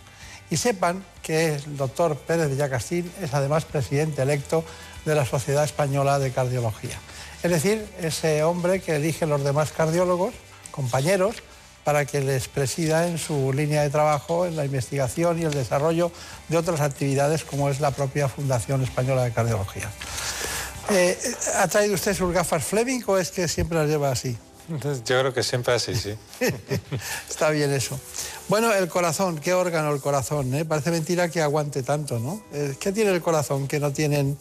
Y sepan que el doctor Pérez de Yacastín es además presidente electo de la Sociedad Española de Cardiología. Es decir, ese hombre que elige los demás cardiólogos, compañeros, para que les presida en su línea de trabajo en la investigación y el desarrollo de otras actividades como es la propia Fundación Española de Cardiología. Eh, ¿Ha traído usted sus gafas Fleming o es que siempre las lleva así? Yo creo que siempre así, sí. Está bien eso. Bueno, el corazón, ¿qué órgano el corazón? Eh? Parece mentira que aguante tanto, ¿no? Eh, ¿Qué tiene el corazón que no tienen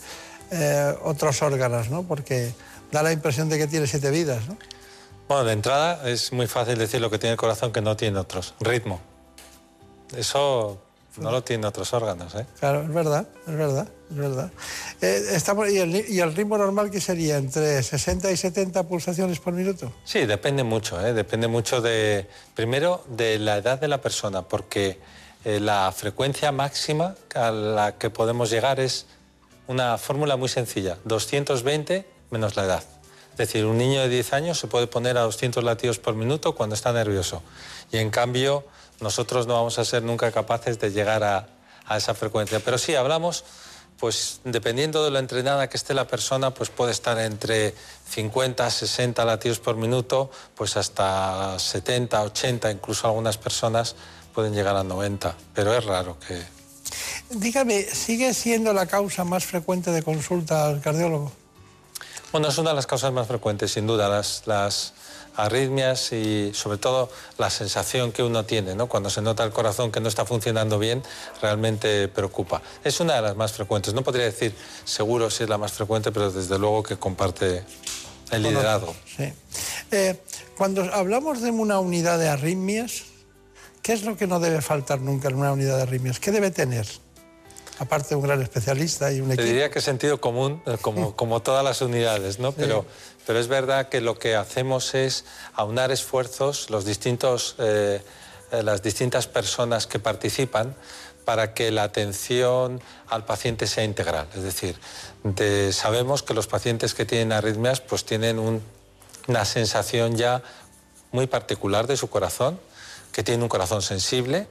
otros órganos, ¿no? Porque da la impresión de que tiene siete vidas, ¿no? Bueno, de entrada es muy fácil decir lo que tiene el corazón que no tiene otros. Ritmo. Eso no lo tiene otros órganos, ¿eh? Claro, es verdad, es verdad, es verdad. Eh, estamos, ¿y, el, ritmo normal qué sería? ¿Entre 60 y 70 pulsaciones por minuto? Sí, depende mucho, ¿eh? Depende mucho de, primero, de la edad de la persona, porque eh, la frecuencia máxima a la que podemos llegar es una fórmula muy sencilla, 220 menos la edad. Es decir, un niño de 10 años se puede poner a 200 latidos por minuto cuando está nervioso. Y en cambio, nosotros no vamos a ser nunca capaces de llegar a, esa frecuencia. Pero sí, hablamos, pues dependiendo de lo entrenada que esté la persona, pues puede estar entre 50, 60 latidos por minuto, pues hasta 70, 80, incluso algunas personas pueden llegar a 90. Pero es raro que... Dígame, ¿sigue siendo la causa más frecuente de consulta al cardiólogo? Bueno, es una de las causas más frecuentes, sin duda, las, las arritmias y sobre todo la sensación que uno tiene, ¿no? Cuando se nota el corazón que no está funcionando bien, realmente preocupa. Es una de las más frecuentes. No podría decir seguro si es la más frecuente, pero desde luego que comparte el liderazgo. Sí. Eh, cuando hablamos de una unidad de arritmias, ¿qué es lo que no debe faltar nunca en una unidad de arritmias? ¿Qué debe tener? aparte de un gran especialista y un equipo. Te diría que sentido común, eh, como, como todas las unidades, ¿no? Pero, pero es verdad que lo que hacemos es aunar esfuerzos, los distintos, eh, eh, las distintas personas que participan, para que la atención al paciente sea integral. Es decir, sabemos que los pacientes que tienen arritmias pues tienen una sensación ya muy particular de su corazón, que tiene un corazón sensible,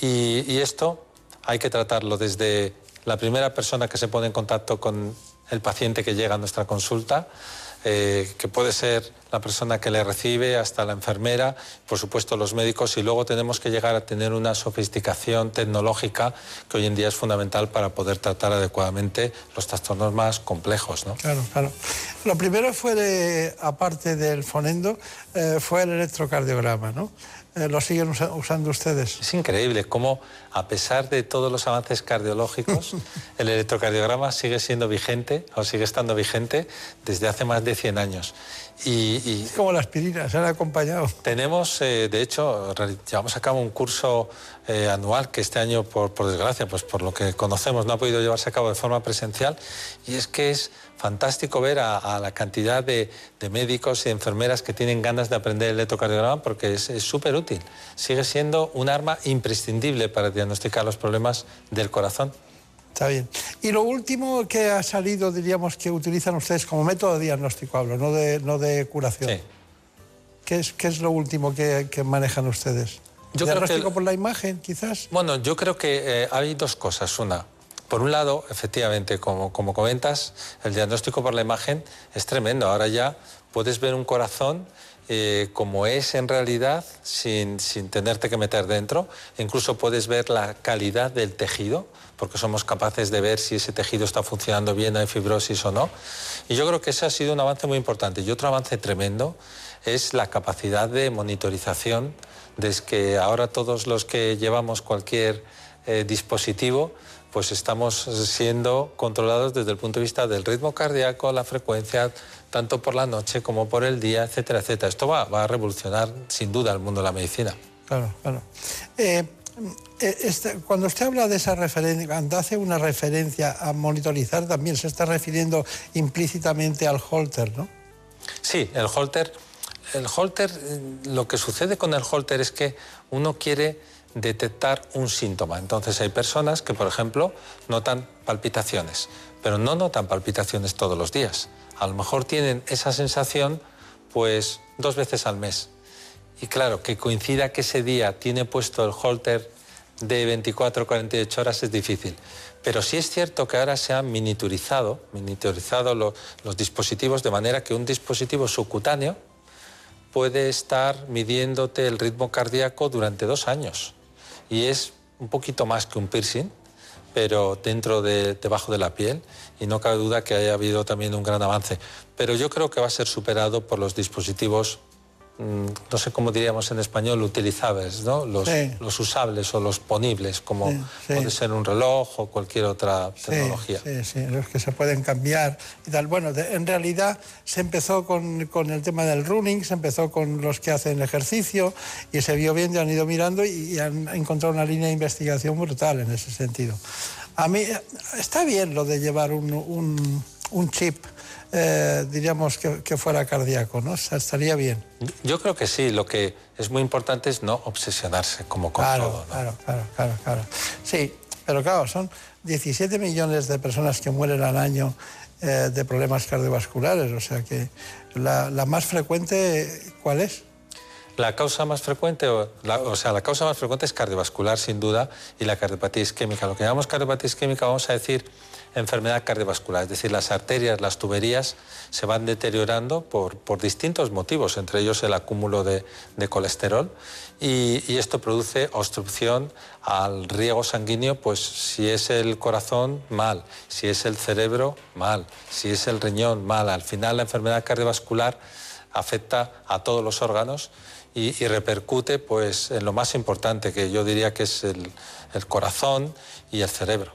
y, esto hay que tratarlo desde la primera persona que se pone en contacto con el paciente que llega a nuestra consulta, eh, que puede ser la persona que le recibe, hasta la enfermera, por supuesto los médicos, y luego tenemos que llegar a tener una sofisticación tecnológica que hoy en día es fundamental para poder tratar adecuadamente los trastornos más complejos. ¿no? Claro, claro. Lo primero fue, aparte del fonendo, eh, fue el electrocardiograma, ¿no? Eh, lo siguen usando ustedes. Es increíble cómo, a pesar de todos los avances cardiológicos, el electrocardiograma sigue siendo vigente o sigue estando vigente desde hace más de 100 años. Y, como la aspirina, se han acompañado. Tenemos, eh, de hecho, llevamos a cabo un curso eh, anual que este año, por, por, desgracia, pues por lo que conocemos, no ha podido llevarse a cabo de forma presencial. Y es que es fantástico ver a, la cantidad de, médicos y enfermeras que tienen ganas de aprender el electrocardiograma porque es súper útil. Sigue siendo un arma imprescindible para diagnosticar los problemas del corazón. Está bien. Y lo último que ha salido, diríamos, que utilizan ustedes como método de diagnóstico, hablo, no de, no de curación. Sí. ¿Qué es, qué es lo último que, manejan ustedes? Yo ¿Diagnóstico por la imagen, quizás? Bueno, yo creo que eh, hay dos cosas. Una, por un lado, efectivamente, como, como comentas, el diagnóstico por la imagen es tremendo. Ahora ya puedes ver un corazón eh, como es en realidad sin, sin tenerte que meter dentro. Incluso puedes ver la calidad del tejido, porque somos capaces de ver si ese tejido está funcionando bien, hay fibrosis o no. Y yo creo que ese ha sido un avance muy importante. Y otro avance tremendo es la capacidad de monitorización, desde que ahora todos los que llevamos cualquier eh, dispositivo, pues estamos siendo controlados desde el punto de vista del ritmo cardíaco, la frecuencia, tanto por la noche como por el día, etcétera, etcétera. Esto va, va a revolucionar sin duda el mundo de la medicina. Claro, claro. Eh, eh, este, cuando usted habla de esa referencia, cuando hace una referencia a monitorizar, también se está refiriendo implícitamente al holter, ¿no? Sí, el holter, el holter, lo que sucede con el holter es que uno quiere detectar un síntoma. Entonces hay personas que, por ejemplo, notan palpitaciones, pero no notan palpitaciones todos los días. A lo mejor tienen esa sensación pues dos veces al mes. Y claro, que coincida que ese día tiene puesto el holter de 24 o 48 horas es difícil. Pero sí es cierto que ahora se han miniaturizado, miniaturizado los dispositivos de manera que un dispositivo subcutáneo puede estar midiéndote el ritmo cardíaco durante dos años y es un poquito más que un piercing, pero dentro de, debajo de la piel y no cabe duda que haya habido también un gran avance. Pero yo creo que va a ser superado por los dispositivos no sé cómo diríamos en español, utilizables, ¿no? los, los usables o los ponibles, como puede ser un reloj o cualquier otra tecnología. Sí, sí, los que se pueden cambiar y tal. Bueno, en realidad se empezó con, con, el tema del running, se empezó con los que hacen ejercicio y se vio bien y han ido mirando y, han encontrado una línea de investigación brutal en ese sentido. A mí está bien lo de llevar un, un, un chip eh, diríamos, que, fuera cardíaco, ¿no? estaría bien. Yo creo que sí, lo que es muy importante es no obsesionarse como con claro, todo. Claro, claro, claro, claro. Sí, pero claro, son 17 millones de personas que mueren al año eh, de problemas cardiovasculares, o sea que la, más frecuente, ¿cuál es? La causa más frecuente, o, o, sea, la causa más frecuente es cardiovascular, sin duda, y la cardiopatía isquémica. Lo que llamamos cardiopatía isquémica, vamos a decir, enfermedad cardiovascular, es decir, las arterias, las tuberías se van deteriorando por, por distintos motivos, entre ellos el acúmulo de, colesterol y, esto produce obstrucción al riego sanguíneo, pues si es el corazón, mal, si es el cerebro, mal, si es el riñón, mal. Al final la enfermedad cardiovascular afecta a todos los órganos y, repercute pues, en lo más importante, que yo diría que es el corazón y el cerebro.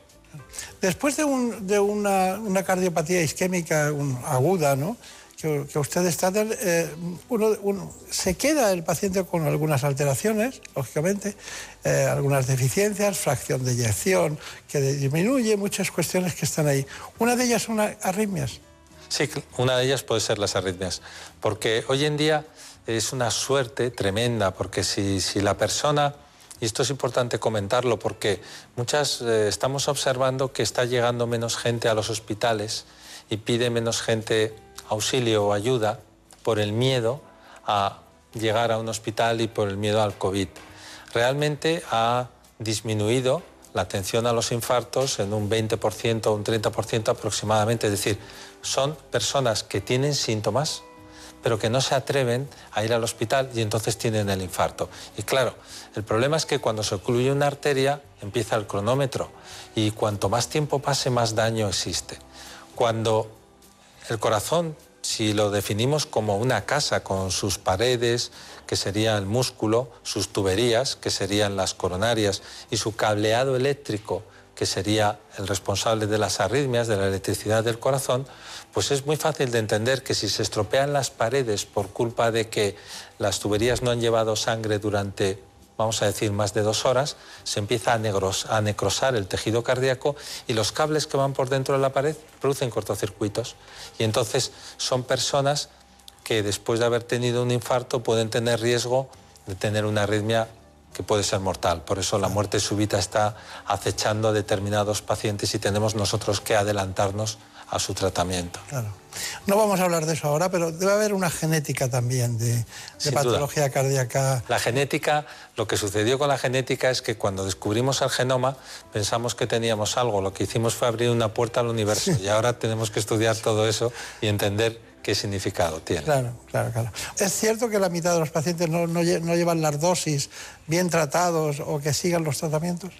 Después de, una, cardiopatía isquémica aguda, ¿no? que, ustedes tratan, eh, uno, se queda el paciente con algunas alteraciones, lógicamente, eh, algunas deficiencias, fracción de eyección, que disminuye, muchas cuestiones que están ahí. Una de ellas son arritmias. Sí, una de ellas puede ser las arritmias, porque hoy en día es una suerte tremenda, porque si, si la persona y esto es importante comentarlo porque muchas eh, estamos observando que está llegando menos gente a los hospitales y pide menos gente auxilio o ayuda por el miedo a llegar a un hospital y por el miedo al COVID. Realmente ha disminuido la atención a los infartos en un 20% o un 30% aproximadamente. Es decir, son personas que tienen síntomas, pero que no se atreven a ir al hospital y entonces tienen el infarto. Y claro, el problema es que cuando se ocluye una arteria empieza el cronómetro y cuanto más tiempo pase más daño existe. Cuando el corazón, si lo definimos como una casa con sus paredes, que sería el músculo, sus tuberías, que serían las coronarias, y su cableado eléctrico, que sería el responsable de las arritmias, de la electricidad del corazón, pues es muy fácil de entender que si se estropean las paredes por culpa de que las tuberías no han llevado sangre durante, vamos a decir, más de dos horas, se empieza a, necrosar el tejido cardíaco y los cables que van por dentro de la pared producen cortocircuitos. Y entonces son personas que después de haber tenido un infarto pueden tener riesgo de tener una arritmia que puede ser mortal. Por eso la muerte súbita está acechando a determinados pacientes y tenemos nosotros que adelantarnos a su tratamiento. Claro. No vamos a hablar de eso ahora, pero debe haber una genética también de, patología cardíaca. La genética, lo que sucedió con la genética es que cuando descubrimos el genoma pensamos que teníamos algo, lo que hicimos fue abrir una puerta al universo y ahora tenemos que estudiar todo eso y entender qué significado tiene. Claro, claro, claro. Es cierto que la mitad de los pacientes no, no llevan las dosis bien tratados o que sigan los tratamientos.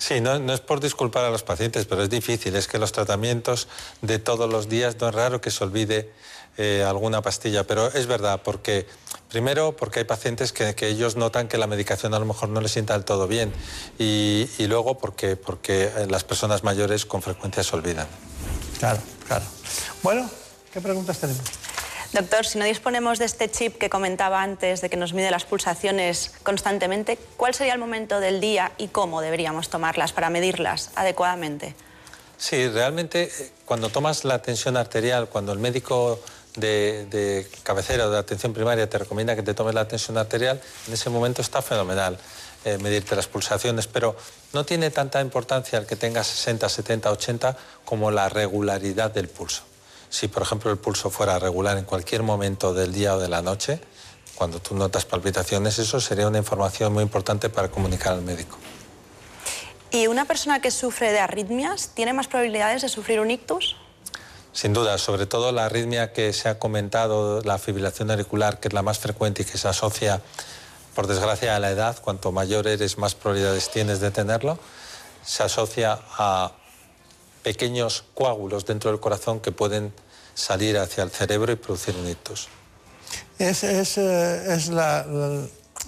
Sí, no, es por disculpar a los pacientes, pero es difícil. Es que los tratamientos de todos los días no es raro que se olvide eh, alguna pastilla, pero es verdad, porque primero porque hay pacientes que, ellos notan que la medicación a lo mejor no les sienta del todo bien y, luego porque, porque las personas mayores con frecuencia se olvidan. Claro, claro. Bueno, ¿qué preguntas tenemos? Doctor, si no disponemos de este chip que comentaba antes, de que nos mide las pulsaciones constantemente, ¿cuál sería el momento del día y cómo deberíamos tomarlas para medirlas adecuadamente? Sí, realmente eh, cuando tomas la tensión arterial, cuando el médico de, cabecera o de atención primaria te recomienda que te tomes la tensión arterial, en ese momento está fenomenal eh, medirte las pulsaciones, pero no tiene tanta importancia el que tengas 60, 70, 80 como la regularidad del pulso. Si, por ejemplo, el pulso fuera regular en cualquier momento del día o de la noche, cuando tú notas palpitaciones, eso sería una información muy importante para comunicar al médico. ¿Y una persona que sufre de arritmias tiene más probabilidades de sufrir un ictus? Sin duda, sobre todo la arritmia que se ha comentado, la fibrilación auricular, que es la más frecuente y que se asocia, por desgracia, a la edad, cuanto mayor eres, más probabilidades tienes de tenerlo, se asocia a pequeños coágulos dentro del corazón que pueden salir hacia el cerebro y producir un ictus. Es, es, es la,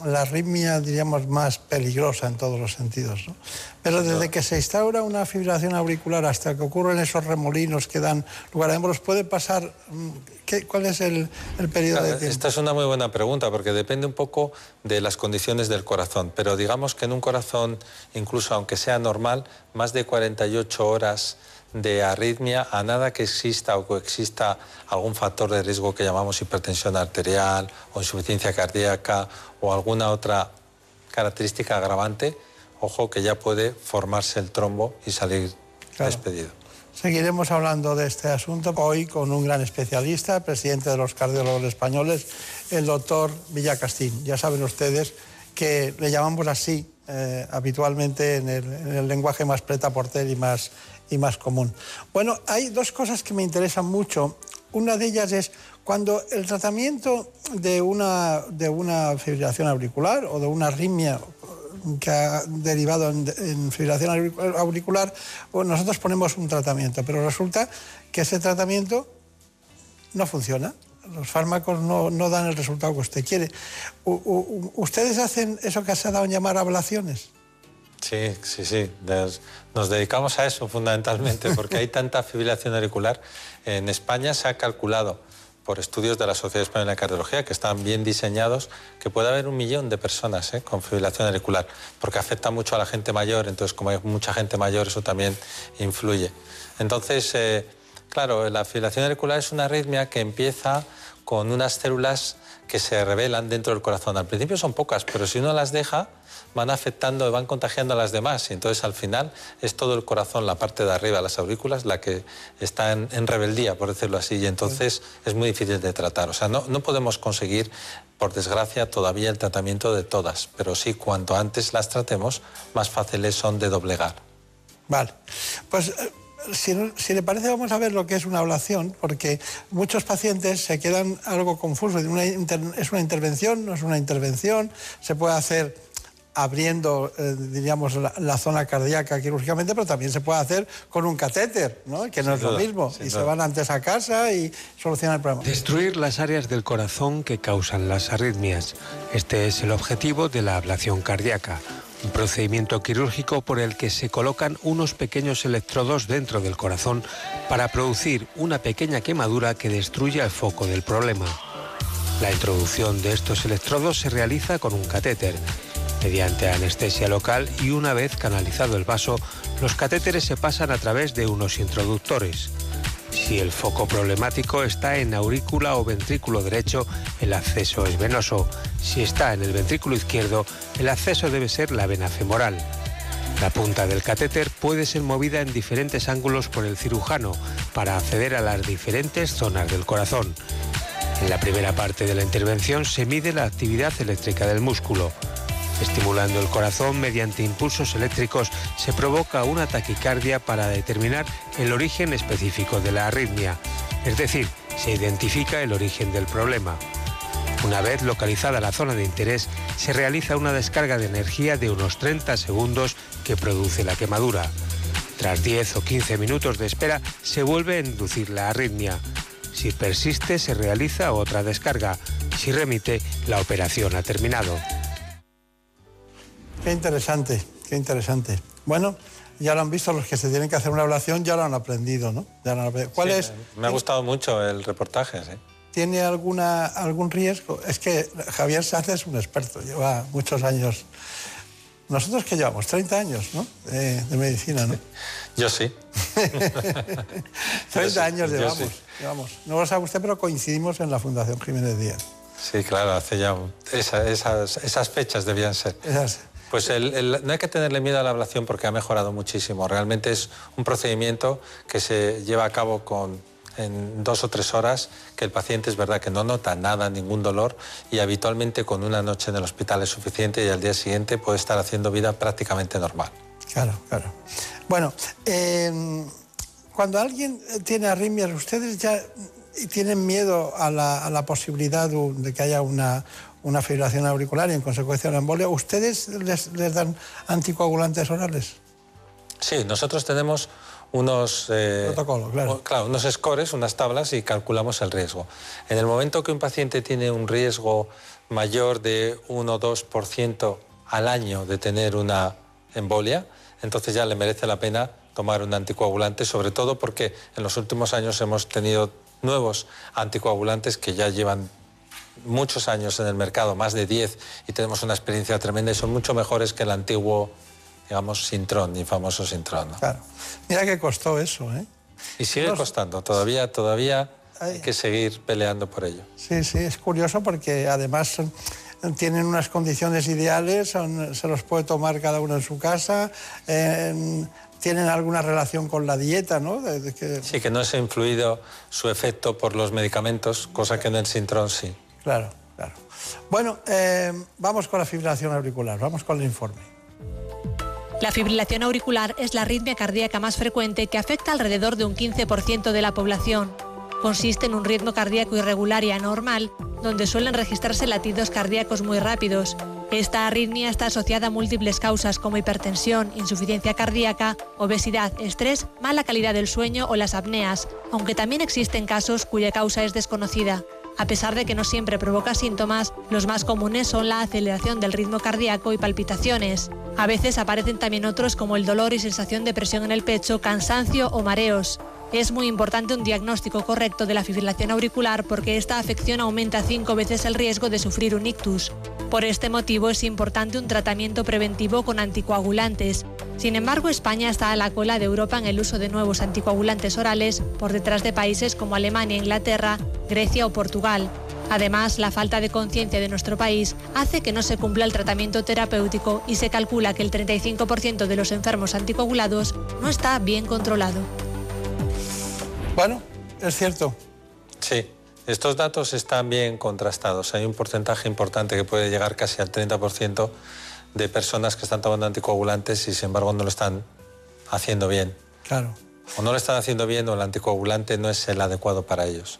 arritmia, diríamos, más peligrosa en todos los sentidos. ¿no? Pero desde que se instaura una fibrilación auricular hasta que ocurren esos remolinos que dan lugar a émbolos, ¿puede pasar? Mm, ¿qué, ¿Cuál es el, el periodo de tiempo? Esta es una muy buena pregunta porque depende un poco de las condiciones del corazón. Pero digamos que en un corazón, incluso aunque sea normal, más de 48 horas de arritmia a nada que exista o coexista algún factor de riesgo que llamamos hipertensión arterial o insuficiencia cardíaca o alguna otra característica agravante, ojo que ya puede formarse el trombo y salir despedido. Seguiremos hablando de este asunto hoy con un gran especialista, presidente de los cardiólogos españoles, el doctor Villacastín. Ya saben ustedes que le llamamos así eh, habitualmente en el, en el lenguaje más preta porter y más y más común. Bueno, hay dos cosas que me interesan mucho. Una de ellas es cuando el tratamiento de una, de una fibrilación auricular o de una arritmia que ha derivado en, fibrilación auricular, nosotros ponemos un tratamiento, pero resulta que ese tratamiento no funciona. Los fármacos no, no dan el resultado que usted quiere. ¿Ustedes hacen eso que se ha dado en llamar ablaciones? Sí, sí, sí. Nos dedicamos a eso fundamentalmente porque hay tanta fibrilación auricular. En España se ha calculado por estudios de la Sociedad Española de Cardiología que están bien diseñados que puede haber un millón de personas ¿eh? con fibrilación auricular porque afecta mucho a la gente mayor. Entonces, como hay mucha gente mayor, eso también influye. Entonces, eh, claro, la fibrilación auricular es una arritmia que empieza con unas células que se revelan dentro del corazón. Al principio son pocas, pero si uno las deja van afectando, van contagiando a las demás y entonces al final es todo el corazón, la parte de arriba, las aurículas, la que está en, rebeldía, por decirlo así, y entonces es muy difícil de tratar. O sea, no, no podemos conseguir, por desgracia, todavía el tratamiento de todas, pero sí, cuanto antes las tratemos, más fáciles son de doblegar. Vale, pues... Eh, si, si, le parece, vamos a ver lo que es una ablación, porque muchos pacientes se quedan algo confusos. ¿Es una intervención? ¿No es una intervención? ¿Se puede hacer abriendo, eh, diríamos, la, zona cardíaca quirúrgicamente, pero también se puede hacer con un catéter, ¿no? que no es lo mismo. Y se van antes a casa y solucionan el problema. Destruir las áreas del corazón que causan las arritmias. Este es el objetivo de la ablación cardíaca. Un procedimiento quirúrgico por el que se colocan unos pequeños electrodos dentro del corazón para producir una pequeña quemadura que destruya el foco del problema. La introducción de estos electrodos se realiza con un catéter mediante anestesia local y una vez canalizado el vaso, los catéteres se pasan a través de unos introductores. Si el foco problemático está en aurícula o ventrículo derecho, el acceso es venoso. Si está en el ventrículo izquierdo, el acceso debe ser la vena femoral. La punta del catéter puede ser movida en diferentes ángulos por el cirujano para acceder a las diferentes zonas del corazón. En la primera parte de la intervención se mide la actividad eléctrica del músculo. Estimulando el corazón mediante impulsos eléctricos se provoca una taquicardia para determinar el origen específico de la arritmia, es decir, se identifica el origen del problema. Una vez localizada la zona de interés, se realiza una descarga de energía de unos 30 segundos que produce la quemadura. Tras 10 o 15 minutos de espera, se vuelve a inducir la arritmia. Si persiste, se realiza otra descarga. Si remite, la operación ha terminado. Qué interesante, qué interesante. Bueno, ya lo han visto los que se tienen que hacer una ablación, ya lo han aprendido, ¿no? ¿Cuál es? Me ha gustado mucho el reportaje, sí. ¿Tiene alguna, algún riesgo? Es que Javier Sánchez es un experto, lleva muchos años. Nosotros que llevamos 30 años, ¿no? De, medicina, ¿no? Yo sí. 30 años llevamos, No lo sabe usted, pero coincidimos en la Fundación Jiménez Díaz. Sí, claro, hace ya... esas, fechas debían ser. Pues no hay que tenerle miedo a la ablación porque ha mejorado muchísimo. Realmente es un procedimiento que se lleva a cabo con en dos o tres horas que el paciente es verdad que no nota nada, ningún dolor y habitualmente con una noche en el hospital es suficiente y al día siguiente puede estar haciendo vida prácticamente normal. Claro, claro. Bueno, em, cuando alguien tiene arritmias, ¿ustedes ya tienen miedo a la, posibilidad de que haya una, una, fibrilación auricular y en consecuencia una embolia? ¿Ustedes les dan anticoagulantes orales? Sí, nosotros tenemos unos, eh, claro. unos scores, unas tablas y calculamos el riesgo. En el momento que un paciente tiene un riesgo mayor de 1 o 2% al año de tener una embolia, entonces ya le merece la pena tomar un anticoagulante, sobre todo porque en los últimos años hemos tenido nuevos anticoagulantes que ya llevan muchos años en el mercado, más de 10, y tenemos una experiencia tremenda y son mucho mejores que el antiguo digamos, Sintrón, ni famoso Sintrón. Claro. Mira que costó eso, ¿eh? Y sigue costando, todavía, todavía hay que seguir peleando por ello. Sí, sí, es curioso porque además tienen unas condiciones ideales, se los puede tomar cada uno en su casa, tienen alguna relación con la dieta, ¿no? Sí, que no se ha influido su efecto por los medicamentos, cosa que en el Sintrón sí. Claro, claro. Bueno, eh, vamos con la fibrilación auricular, vamos con el informe. La fibrilación auricular es la arritmia cardíaca más frecuente que afecta alrededor de un 15% de la población. Consiste en un ritmo cardíaco irregular y anormal, donde suelen registrarse latidos cardíacos muy rápidos. Esta arritmia está asociada a múltiples causas como hipertensión, insuficiencia cardíaca, obesidad, estrés, mala calidad del sueño o las apneas, aunque también existen casos cuya causa es desconocida. A pesar de que no siempre provoca síntomas, los más comunes son la aceleración del ritmo cardíaco y palpitaciones. A veces aparecen también otros como el dolor y sensación de presión en el pecho, cansancio o mareos. Es muy importante un diagnóstico correcto de la fibrilación auricular porque esta afección aumenta cinco veces el riesgo de sufrir un ictus. Por este motivo es importante un tratamiento preventivo con anticoagulantes. Sin embargo, España está a la cola de Europa en el uso de nuevos anticoagulantes orales, por detrás de países como Alemania, Inglaterra, Grecia o Portugal. Además, la falta de conciencia de nuestro país hace que no se cumpla el tratamiento terapéutico y se calcula que el 35% de los enfermos anticoagulados no está bien controlado. Bueno, es cierto. Sí, estos datos están bien contrastados. Hay un porcentaje importante que puede llegar casi al 30% de personas que están tomando anticoagulantes y sin embargo no lo están haciendo bien. Claro. O no lo están haciendo bien o el anticoagulante no es el adecuado para ellos.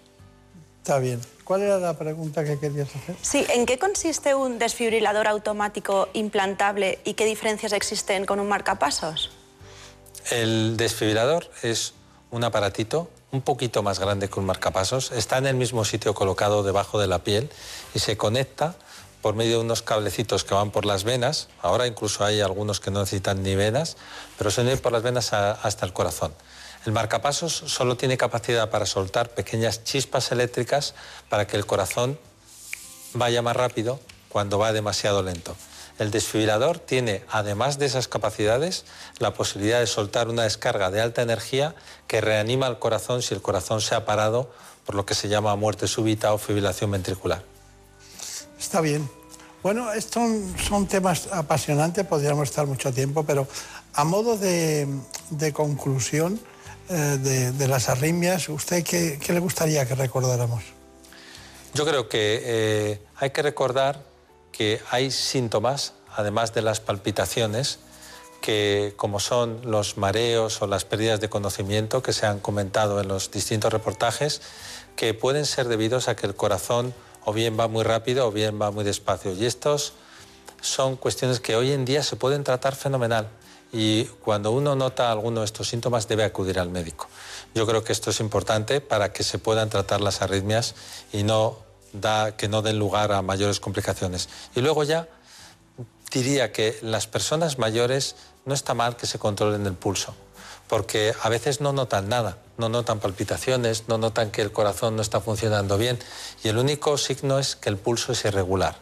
Está bien. ¿Cuál era la pregunta que querías hacer? Sí, ¿en qué consiste un desfibrilador automático implantable y qué diferencias existen con un marcapasos? El desfibrilador es un aparatito un poquito más grande que un marcapasos, está en el mismo sitio colocado debajo de la piel y se conecta por medio de unos cablecitos que van por las venas. Ahora incluso hay algunos que no necesitan ni venas, pero se unen por las venas hasta el corazón. El marcapasos solo tiene capacidad para soltar pequeñas chispas eléctricas para que el corazón vaya más rápido cuando va demasiado lento. El desfibrilador tiene, además de esas capacidades, la posibilidad de soltar una descarga de alta energía que reanima el corazón si el corazón se ha parado por lo que se llama muerte súbita o fibrilación ventricular. Está bien. Bueno, estos son temas apasionantes, podríamos estar mucho tiempo, pero a modo de, conclusión eh, de, las arritmias, ¿usted qué, le gustaría que recordáramos? Yo creo que eh, hay que recordar que hay síntomas, además de las palpitaciones, que como son los mareos o las pérdidas de conocimiento que se han comentado en los distintos reportajes, que pueden ser debidos a que el corazón o bien va muy rápido o bien va muy despacio. Y estos son cuestiones que hoy en día se pueden tratar fenomenal y cuando uno nota alguno de estos síntomas debe acudir al médico. Yo creo que esto es importante para que se puedan tratar las arritmias y no da, que no den lugar a mayores complicaciones. Y luego ya diría que las personas mayores no está mal que se controlen el pulso, porque a veces no notan nada, no notan palpitaciones, no notan que el corazón no está funcionando bien y el único signo es que el pulso es irregular.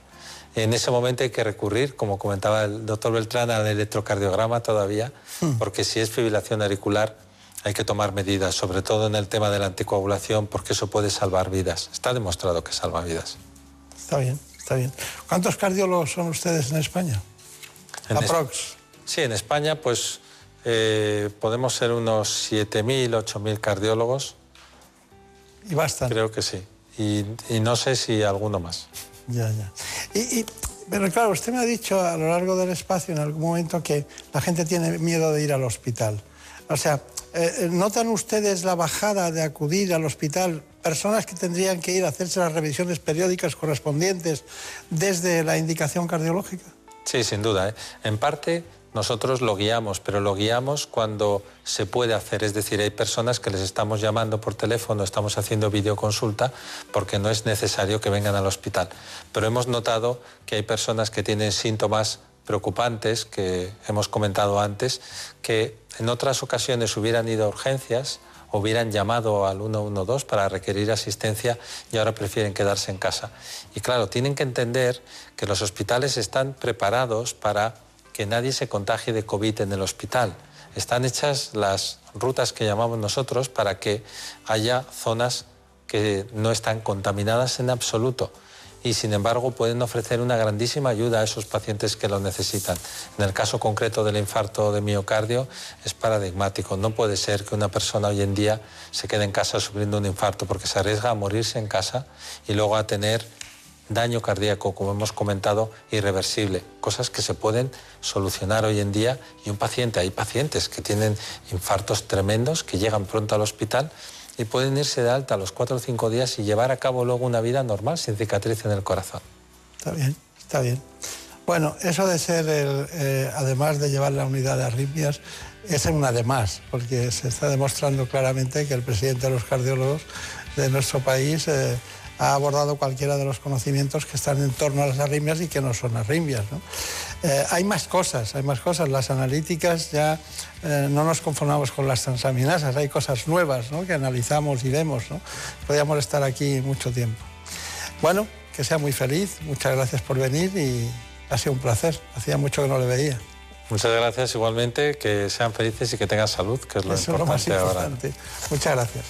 En ese momento hay que recurrir, como comentaba el doctor Beltrán, al electrocardiograma todavía, hmm. porque si es fibrilación auricular hay que tomar medidas, sobre todo en el tema de la anticoagulación, porque eso puede salvar vidas. Está demostrado que salva vidas. Está bien, está bien. ¿Cuántos cardiólogos son ustedes en España? En Aprox. Sí, en España pues eh, podemos ser unos 7.000, 8.000 cardiólogos. ¿Y bastan? Creo que sí. Y, no sé si alguno más. Ya, ya. Y, pero claro, usted me ha dicho a lo largo del espacio en algún momento que la gente tiene miedo de ir al hospital. O sea, eh, ¿notan ustedes la bajada de acudir al hospital personas que tendrían que ir a hacerse las revisiones periódicas correspondientes desde la indicación cardiológica? Sí, sin duda. ¿eh? En parte nosotros lo guiamos, pero lo guiamos cuando se puede hacer. Es decir, hay personas que les estamos llamando por teléfono, estamos haciendo videoconsulta porque no es necesario que vengan al hospital. Pero hemos notado que hay personas que tienen síntomas preocupantes que hemos comentado antes, que en otras ocasiones hubieran ido a urgencias, hubieran llamado al 112 para requerir asistencia y ahora prefieren quedarse en casa. Y claro, tienen que entender que los hospitales están preparados para que nadie se contagie de COVID en el hospital. Están hechas las rutas que llamamos nosotros para que haya zonas que no están contaminadas en absoluto y sin embargo pueden ofrecer una grandísima ayuda a esos pacientes que lo necesitan. En el caso concreto del infarto de miocardio es paradigmático. No puede ser que una persona hoy en día se quede en casa sufriendo un infarto porque se arriesga a morirse en casa y luego a tener daño cardíaco, como hemos comentado, irreversible, cosas que se pueden solucionar hoy en día y un paciente, hay pacientes que tienen infartos tremendos, que llegan pronto al hospital y pueden irse de alta a los cuatro o cinco días y llevar a cabo luego una vida normal sin cicatriz en el corazón. Está bien, está bien. Bueno, eso de ser, el, eh, además de llevar la unidad de arritmias, es un además, porque se está demostrando claramente que el presidente de los cardiólogos de nuestro país... Eh, ha abordado cualquiera de los conocimientos que están en torno a las arritmias y que no son arritmias. Eh, hay más cosas, hay más cosas. Las analíticas ya eh, no nos conformamos con las transaminasas, hay cosas nuevas que analizamos y vemos. Podríamos estar aquí mucho tiempo. Bueno, que sea muy feliz, muchas gracias por venir y ha sido un placer. Hacía mucho que no le veía. Muchas gracias igualmente, que sean felices y que tengan salud, que es lo importante, lo más importante ahora. Muchas gracias.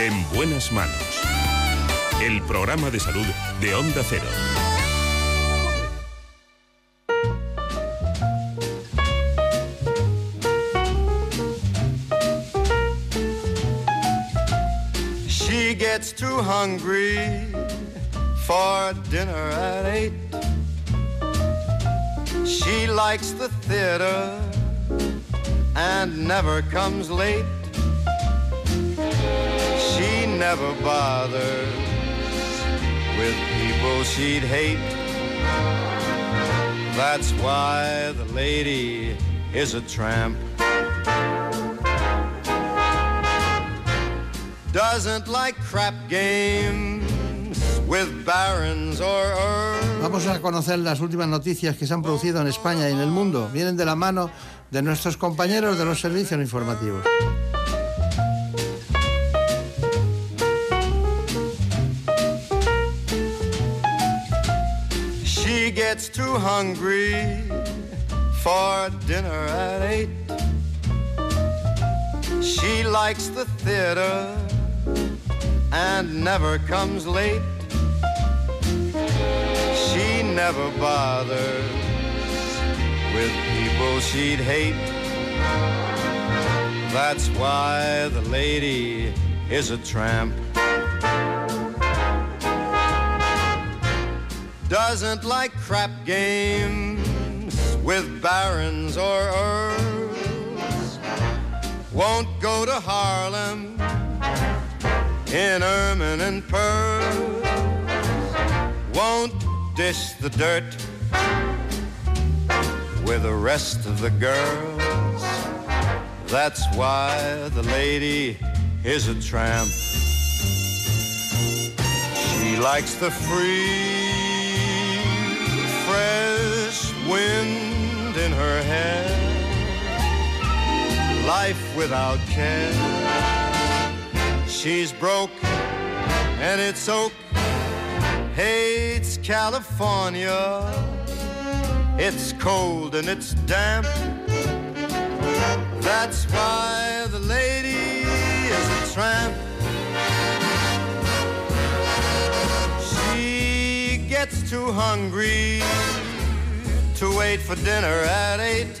En buenas manos. El programa de salud de Onda Cero. Gets too hungry for dinner at eight. She likes the theater and never comes late. She never bothers with people she'd hate. That's why the lady is a tramp. Doesn't like crap games with barons or earls. Vamos a conocer las últimas noticias que se han producido en España y en el mundo. Vienen de la mano de nuestros compañeros de los servicios informativos. gets too hungry for dinner at eight. She likes the theater and never comes late. She never bothers with people she'd hate. That's why the lady is a tramp. doesn't like crap games with barons or earls. Won't go to Harlem in ermine and pearls. Won't dish the dirt with the rest of the girls. That's why the lady is a tramp. She likes the free, fresh wind in her hair. Life without care. She's broke and it's oak. Hates California. It's cold and it's damp. That's why the lady is a tramp. She gets too hungry to wait for dinner at eight.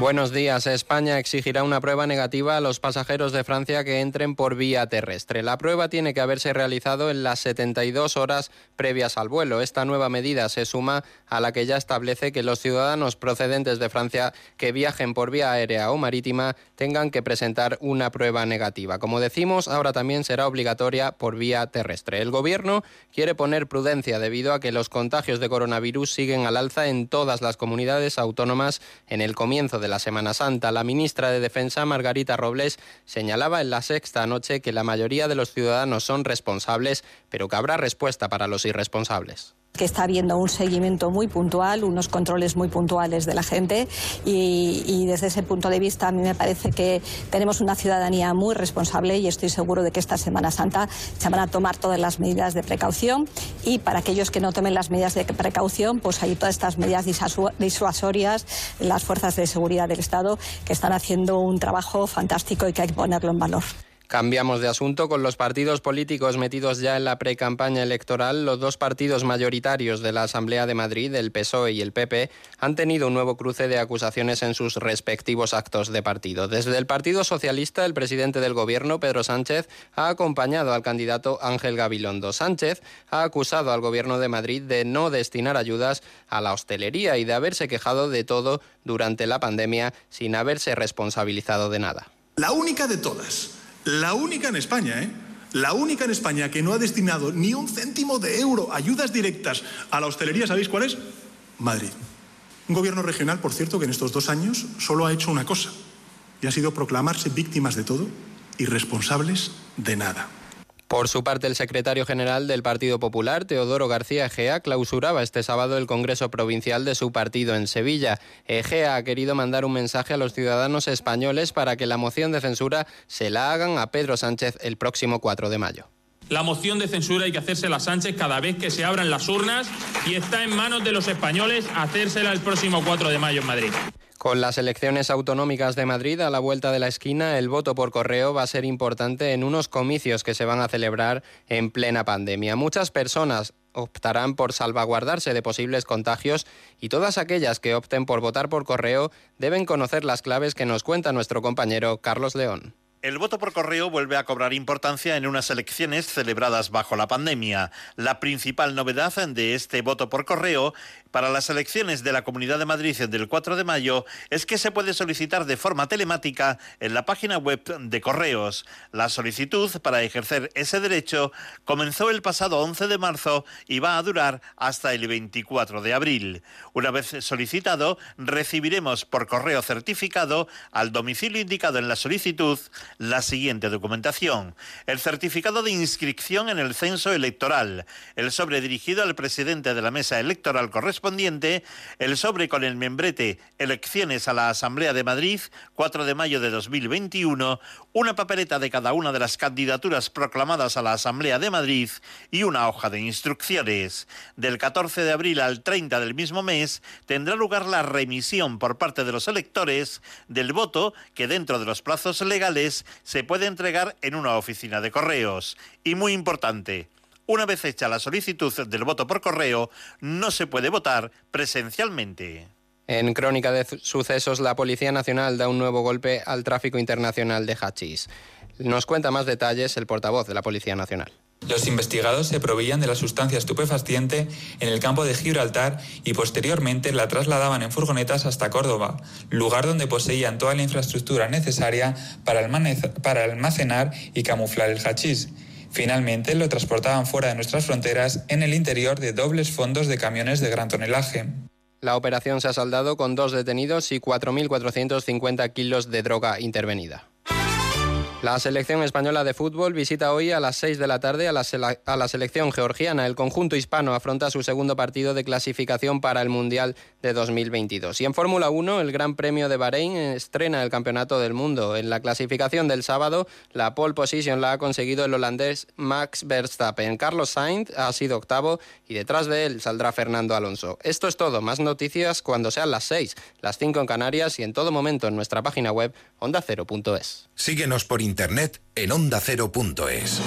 Buenos días. España exigirá una prueba negativa a los pasajeros de Francia que entren por vía terrestre. La prueba tiene que haberse realizado en las 72 horas previas al vuelo. Esta nueva medida se suma a la que ya establece que los ciudadanos procedentes de Francia que viajen por vía aérea o marítima tengan que presentar una prueba negativa. Como decimos, ahora también será obligatoria por vía terrestre. El Gobierno quiere poner prudencia debido a que los contagios de coronavirus siguen al alza en todas las comunidades autónomas en el comienzo de la Semana Santa. La ministra de Defensa, Margarita Robles, señalaba en la sexta noche que la mayoría de los ciudadanos son responsables, pero que habrá respuesta para los irresponsables que está habiendo un seguimiento muy puntual, unos controles muy puntuales de la gente y, desde ese punto de vista a mí me parece que tenemos una ciudadanía muy responsable y estoy seguro de que esta Semana Santa se van a tomar todas las medidas de precaución y para aquellos que no tomen las medidas de precaución, pues hay todas estas medidas disuasorias, las fuerzas de seguridad del Estado que están haciendo un trabajo fantástico y que hay que ponerlo en valor. Cambiamos de asunto con los partidos políticos metidos ya en la precampaña electoral. Los dos partidos mayoritarios de la Asamblea de Madrid, el PSOE y el PP, han tenido un nuevo cruce de acusaciones en sus respectivos actos de partido. Desde el Partido Socialista, el presidente del Gobierno, Pedro Sánchez, ha acompañado al candidato Ángel Gabilondo. Sánchez ha acusado al Gobierno de Madrid de no destinar ayudas a la hostelería y de haberse quejado de todo durante la pandemia sin haberse responsabilizado de nada. La única de todas la única en España, ¿eh? La única en España que no ha destinado ni un céntimo de euro ayudas directas a la hostelería, ¿sabéis cuál es? Madrid. Un gobierno regional, por cierto, que en estos dos años solo ha hecho una cosa, y ha sido proclamarse víctimas de todo y responsables de nada. Por su parte, el secretario general del Partido Popular, Teodoro García Egea, clausuraba este sábado el Congreso Provincial de su partido en Sevilla. Egea ha querido mandar un mensaje a los ciudadanos españoles para que la moción de censura se la hagan a Pedro Sánchez el próximo 4 de mayo. La moción de censura hay que hacérsela a Sánchez cada vez que se abran las urnas y está en manos de los españoles hacérsela el próximo 4 de mayo en Madrid. Con las elecciones autonómicas de Madrid a la vuelta de la esquina, el voto por correo va a ser importante en unos comicios que se van a celebrar en plena pandemia. Muchas personas optarán por salvaguardarse de posibles contagios y todas aquellas que opten por votar por correo deben conocer las claves que nos cuenta nuestro compañero Carlos León. El voto por correo vuelve a cobrar importancia en unas elecciones celebradas bajo la pandemia. La principal novedad de este voto por correo para las elecciones de la Comunidad de Madrid del 4 de mayo es que se puede solicitar de forma telemática en la página web de correos. La solicitud para ejercer ese derecho comenzó el pasado 11 de marzo y va a durar hasta el 24 de abril. Una vez solicitado, recibiremos por correo certificado al domicilio indicado en la solicitud la siguiente documentación. El certificado de inscripción en el censo electoral, el sobre dirigido al presidente de la mesa electoral correspondiente, el sobre con el membrete Elecciones a la Asamblea de Madrid, 4 de mayo de 2021, una papeleta de cada una de las candidaturas proclamadas a la Asamblea de Madrid y una hoja de instrucciones. Del 14 de abril al 30 del mismo mes tendrá lugar la remisión por parte de los electores del voto que dentro de los plazos legales se puede entregar en una oficina de correos. Y muy importante, Una vez hecha la solicitud del voto por correo, no se puede votar presencialmente. En Crónica de Sucesos, la Policía Nacional da un nuevo golpe al tráfico internacional de hachís. Nos cuenta más detalles el portavoz de la Policía Nacional. Los investigados se proveían de la sustancia estupefaciente en el campo de Gibraltar y posteriormente la trasladaban en furgonetas hasta Córdoba, lugar donde poseían toda la infraestructura necesaria para almacenar y camuflar el hachís. Finalmente lo transportaban fuera de nuestras fronteras en el interior de dobles fondos de camiones de gran tonelaje. La operación se ha saldado con dos detenidos y 4.450 kilos de droga intervenida. La selección española de fútbol visita hoy a las 6 de la tarde a la, selección georgiana. El conjunto hispano afronta su segundo partido de clasificación para el Mundial de 2022. Y en Fórmula 1, el Gran Premio de Bahrein estrena el Campeonato del Mundo. En la clasificación del sábado, la pole position la ha conseguido el holandés Max Verstappen. Carlos Sainz ha sido octavo y detrás de él saldrá Fernando Alonso. Esto es todo. Más noticias cuando sean las 6, las 5 en Canarias y en todo momento en nuestra página web ondacero.es. Síguenos por internet en ondacero.es.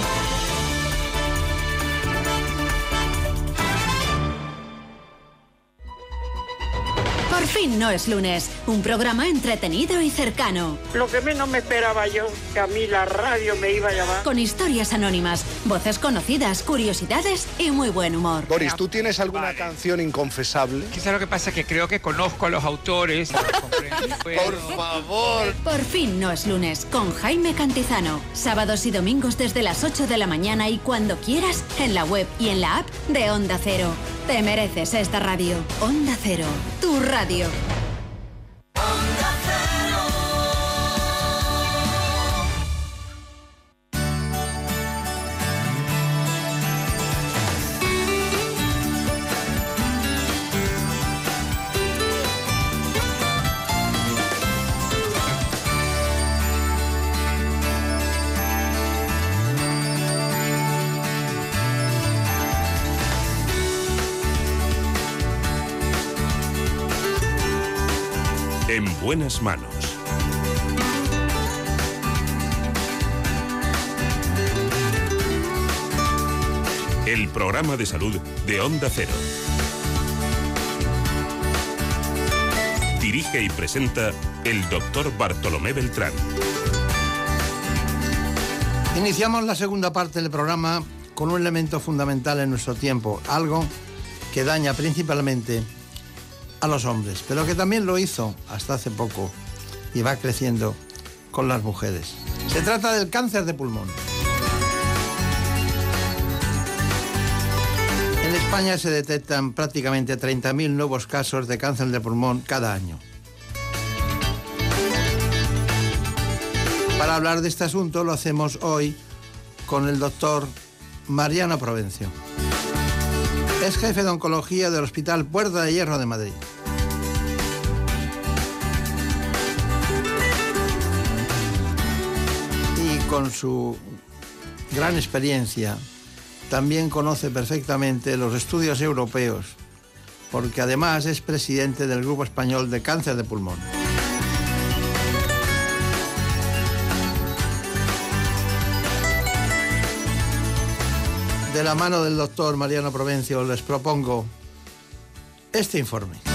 No es lunes, un programa entretenido y cercano. Lo que menos me esperaba yo, que a mí la radio me iba a llamar. Con historias anónimas, voces conocidas, curiosidades y muy buen humor. Boris, ¿tú tienes alguna canción inconfesable? Quizá lo que pasa es que creo que conozco a los autores. Por favor. Por fin no es lunes, con Jaime Cantizano. Sábados y domingos desde las 8 de la mañana y cuando quieras, en la web y en la app de Onda Cero. Te mereces esta radio. Onda Cero, tu radio. En buenas manos. El programa de salud de Onda Cero. Dirige y presenta el doctor Bartolomé Beltrán. Iniciamos la segunda parte del programa con un elemento fundamental en nuestro tiempo, algo que daña principalmente a los hombres, pero que también lo hizo hasta hace poco y va creciendo con las mujeres. Se trata del cáncer de pulmón. En España se detectan prácticamente 30.000 nuevos casos de cáncer de pulmón cada año. Para hablar de este asunto lo hacemos hoy con el doctor Mariano Provencio. Es jefe de oncología del Hospital Puerta de Hierro de Madrid. Con su gran experiencia también conoce perfectamente los estudios europeos, porque además es presidente del Grupo Español de Cáncer de Pulmón. De la mano del doctor Mariano Provencio les propongo este informe.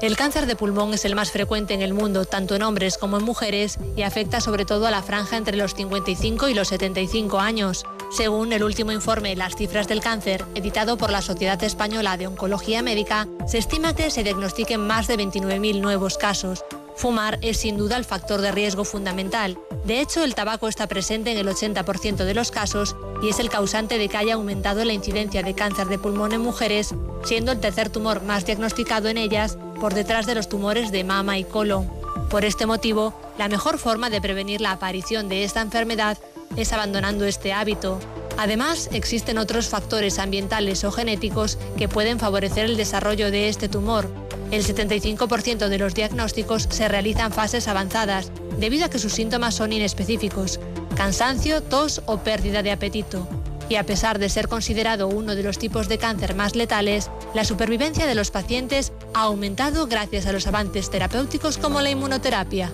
El cáncer de pulmón es el más frecuente en el mundo, tanto en hombres como en mujeres, y afecta sobre todo a la franja entre los 55 y los 75 años. Según el último informe Las cifras del cáncer, editado por la Sociedad Española de Oncología Médica, se estima que se diagnostiquen más de 29.000 nuevos casos. Fumar es sin duda el factor de riesgo fundamental. De hecho, el tabaco está presente en el 80% de los casos y es el causante de que haya aumentado la incidencia de cáncer de pulmón en mujeres, siendo el tercer tumor más diagnosticado en ellas por detrás de los tumores de mama y colon. Por este motivo, la mejor forma de prevenir la aparición de esta enfermedad es abandonando este hábito. Además, existen otros factores ambientales o genéticos que pueden favorecer el desarrollo de este tumor. El 75% de los diagnósticos se realizan fases avanzadas, debido a que sus síntomas son inespecíficos, cansancio, tos o pérdida de apetito. Y a pesar de ser considerado uno de los tipos de cáncer más letales, la supervivencia de los pacientes ha aumentado gracias a los avances terapéuticos como la inmunoterapia.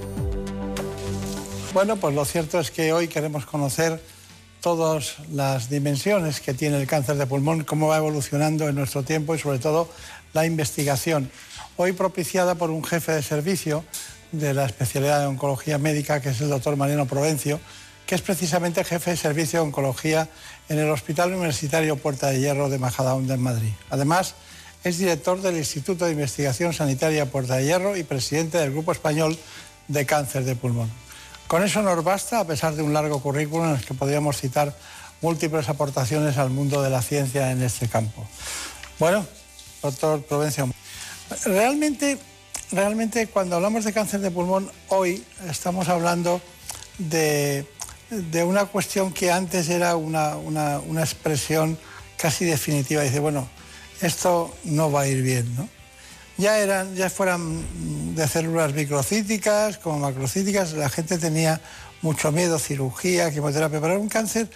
Bueno, pues lo cierto es que hoy queremos conocer todas las dimensiones que tiene el cáncer de pulmón, cómo va evolucionando en nuestro tiempo y sobre todo la investigación. Hoy propiciada por un jefe de servicio de la especialidad de oncología médica, que es el doctor Mariano Provencio, que es precisamente jefe de servicio de oncología en el Hospital Universitario Puerta de Hierro de Majadahonda en Madrid. Además, es director del Instituto de Investigación Sanitaria Puerta de Hierro y presidente del Grupo Español de Cáncer de Pulmón. Con eso nos basta, a pesar de un largo currículum en el que podríamos citar múltiples aportaciones al mundo de la ciencia en este campo. Bueno, doctor Provencio, realmente, realmente cuando hablamos de cáncer de pulmón, hoy estamos hablando de, de una cuestión que antes era una, una, una expresión casi definitiva. Dice, bueno, esto no va a ir bien, ¿no? Ya, eran, ya fueran de células microcíticas como macrocíticas, la gente tenía mucho miedo, cirugía, quimioterapia, pero era un cáncer,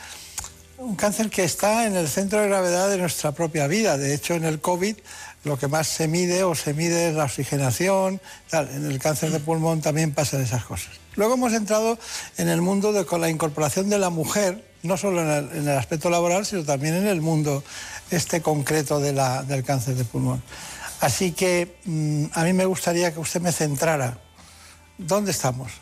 un cáncer que está en el centro de gravedad de nuestra propia vida. De hecho, en el COVID lo que más se mide o se mide es la oxigenación, tal. en el cáncer de pulmón también pasan esas cosas. Luego hemos entrado en el mundo de, con la incorporación de la mujer, no solo en el, aspecto laboral, sino también en el mundo este concreto del cáncer de pulmón. Así que mmm, a mí me gustaría que usted me centrara. ¿Dónde estamos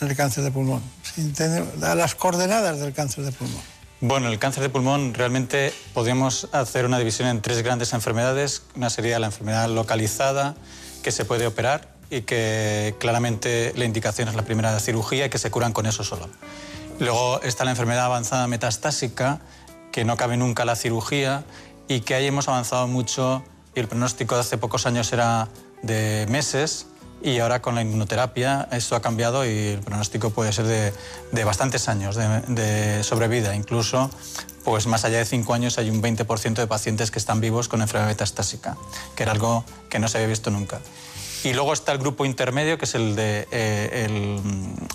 en el cáncer de pulmón? Sin tener, a las coordenadas del cáncer de pulmón. Bueno, el cáncer de pulmón realmente podríamos hacer una división en tres grandes enfermedades. Una sería la enfermedad localizada, que se puede operar y que claramente la indicación es la primera cirugía y que se curan con eso solo. Luego está la enfermedad avanzada metastásica, que no cabe nunca la cirugía y que ahí hemos avanzado mucho y el pronóstico de hace pocos años era de meses y ahora con la inmunoterapia esto ha cambiado y el pronóstico puede ser de, de bastantes años de, de, sobrevida. Incluso, pues más allá de cinco años hay un 20% de pacientes que están vivos con enfermedad metastásica, que era algo que no se había visto nunca. Y luego está el grupo intermedio, que es el, de, eh, el,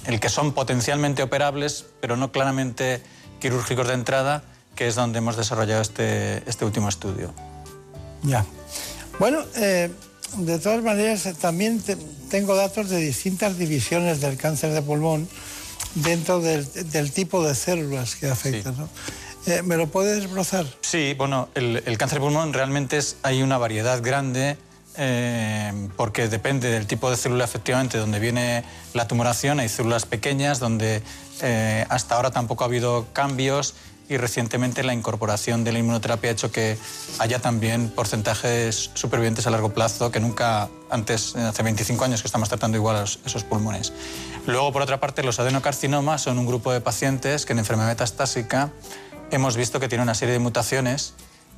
el que son potencialmente operables, pero no claramente quirúrgicos de entrada, que es donde hemos desarrollado este, este último estudio. Ya. Bueno, eh, de todas maneras, también te, tengo datos de distintas divisiones del cáncer de pulmón dentro del, del tipo de células que afectan. Sí. ¿no? Eh, ¿Me lo puedes desbrozar? Sí, bueno, el, el, cáncer de pulmón realmente es, hay una variedad grande eh, porque depende del tipo de célula efectivamente donde viene la tumoración. Hay células pequeñas donde eh, hasta ahora tampoco ha habido cambios y recientemente la incorporación de la inmunoterapia ha hecho que haya también porcentajes supervivientes a largo plazo que nunca antes, hace 25 años que estamos tratando igual a esos pulmones. Luego, por otra parte, los adenocarcinomas son un grupo de pacientes que en enfermedad metastásica hemos visto que tienen una serie de mutaciones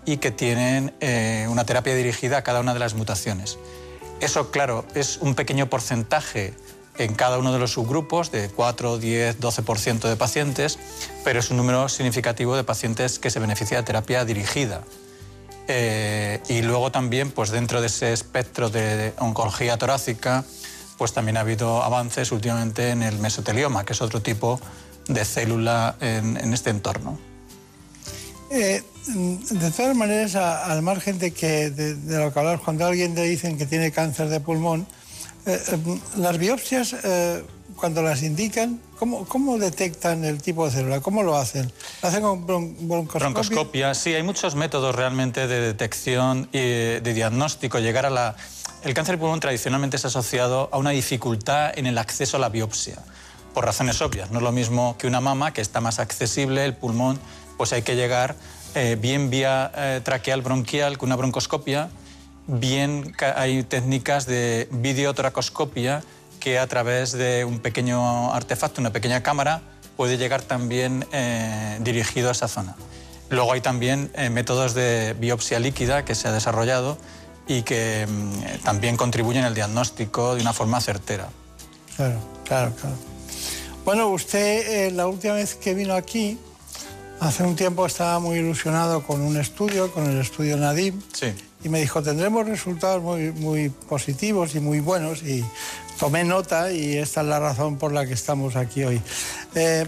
y que tienen eh, una terapia dirigida a cada una de las mutaciones. Eso, claro, es un pequeño porcentaje en cada uno de los subgrupos, de 4, 10, 12% de pacientes, pero es un número significativo de pacientes que se beneficia de terapia dirigida. Eh, y luego también, pues dentro de ese espectro de oncología torácica, pues también ha habido avances últimamente en el mesotelioma, que es otro tipo de célula en, en este entorno. Eh, de todas maneras, al margen de, que, de, lo que hablamos, cuando alguien le dicen que tiene cáncer de pulmón, eh, eh, las biopsias, cuando las indican, ¿cómo, ¿cómo, detectan el tipo de célula? ¿Cómo lo hacen? ¿Lo hacen con bron broncoscopia? Broncoscopia, sí, hay muchos métodos realmente de detección y de diagnóstico. Llegar a la... El cáncer de pulmón tradicionalmente es asociado a una dificultad en el acceso a la biopsia, por razones obvias. No es lo mismo que una mama, que está más accesible, el pulmón, pues hay que llegar eh, bien vía eh, traqueal bronquial con una broncoscopia, bien hay técnicas de videotracoscopia que a través de un pequeño artefacto, una pequeña cámara, puede llegar también eh, dirigido a esa zona. Luego hay también métodos de biopsia líquida que se ha desarrollado y que mm, también contribuyen al diagnóstico de una forma certera. Claro, claro, claro. Bueno, usted la última vez que vino aquí, hace un tiempo estaba muy ilusionado con un estudio, con el estudio Nadim. Sí y me dijo, tendremos resultados muy, muy positivos y muy buenos y tomé nota y esta es la razón por la que estamos aquí hoy. Eh,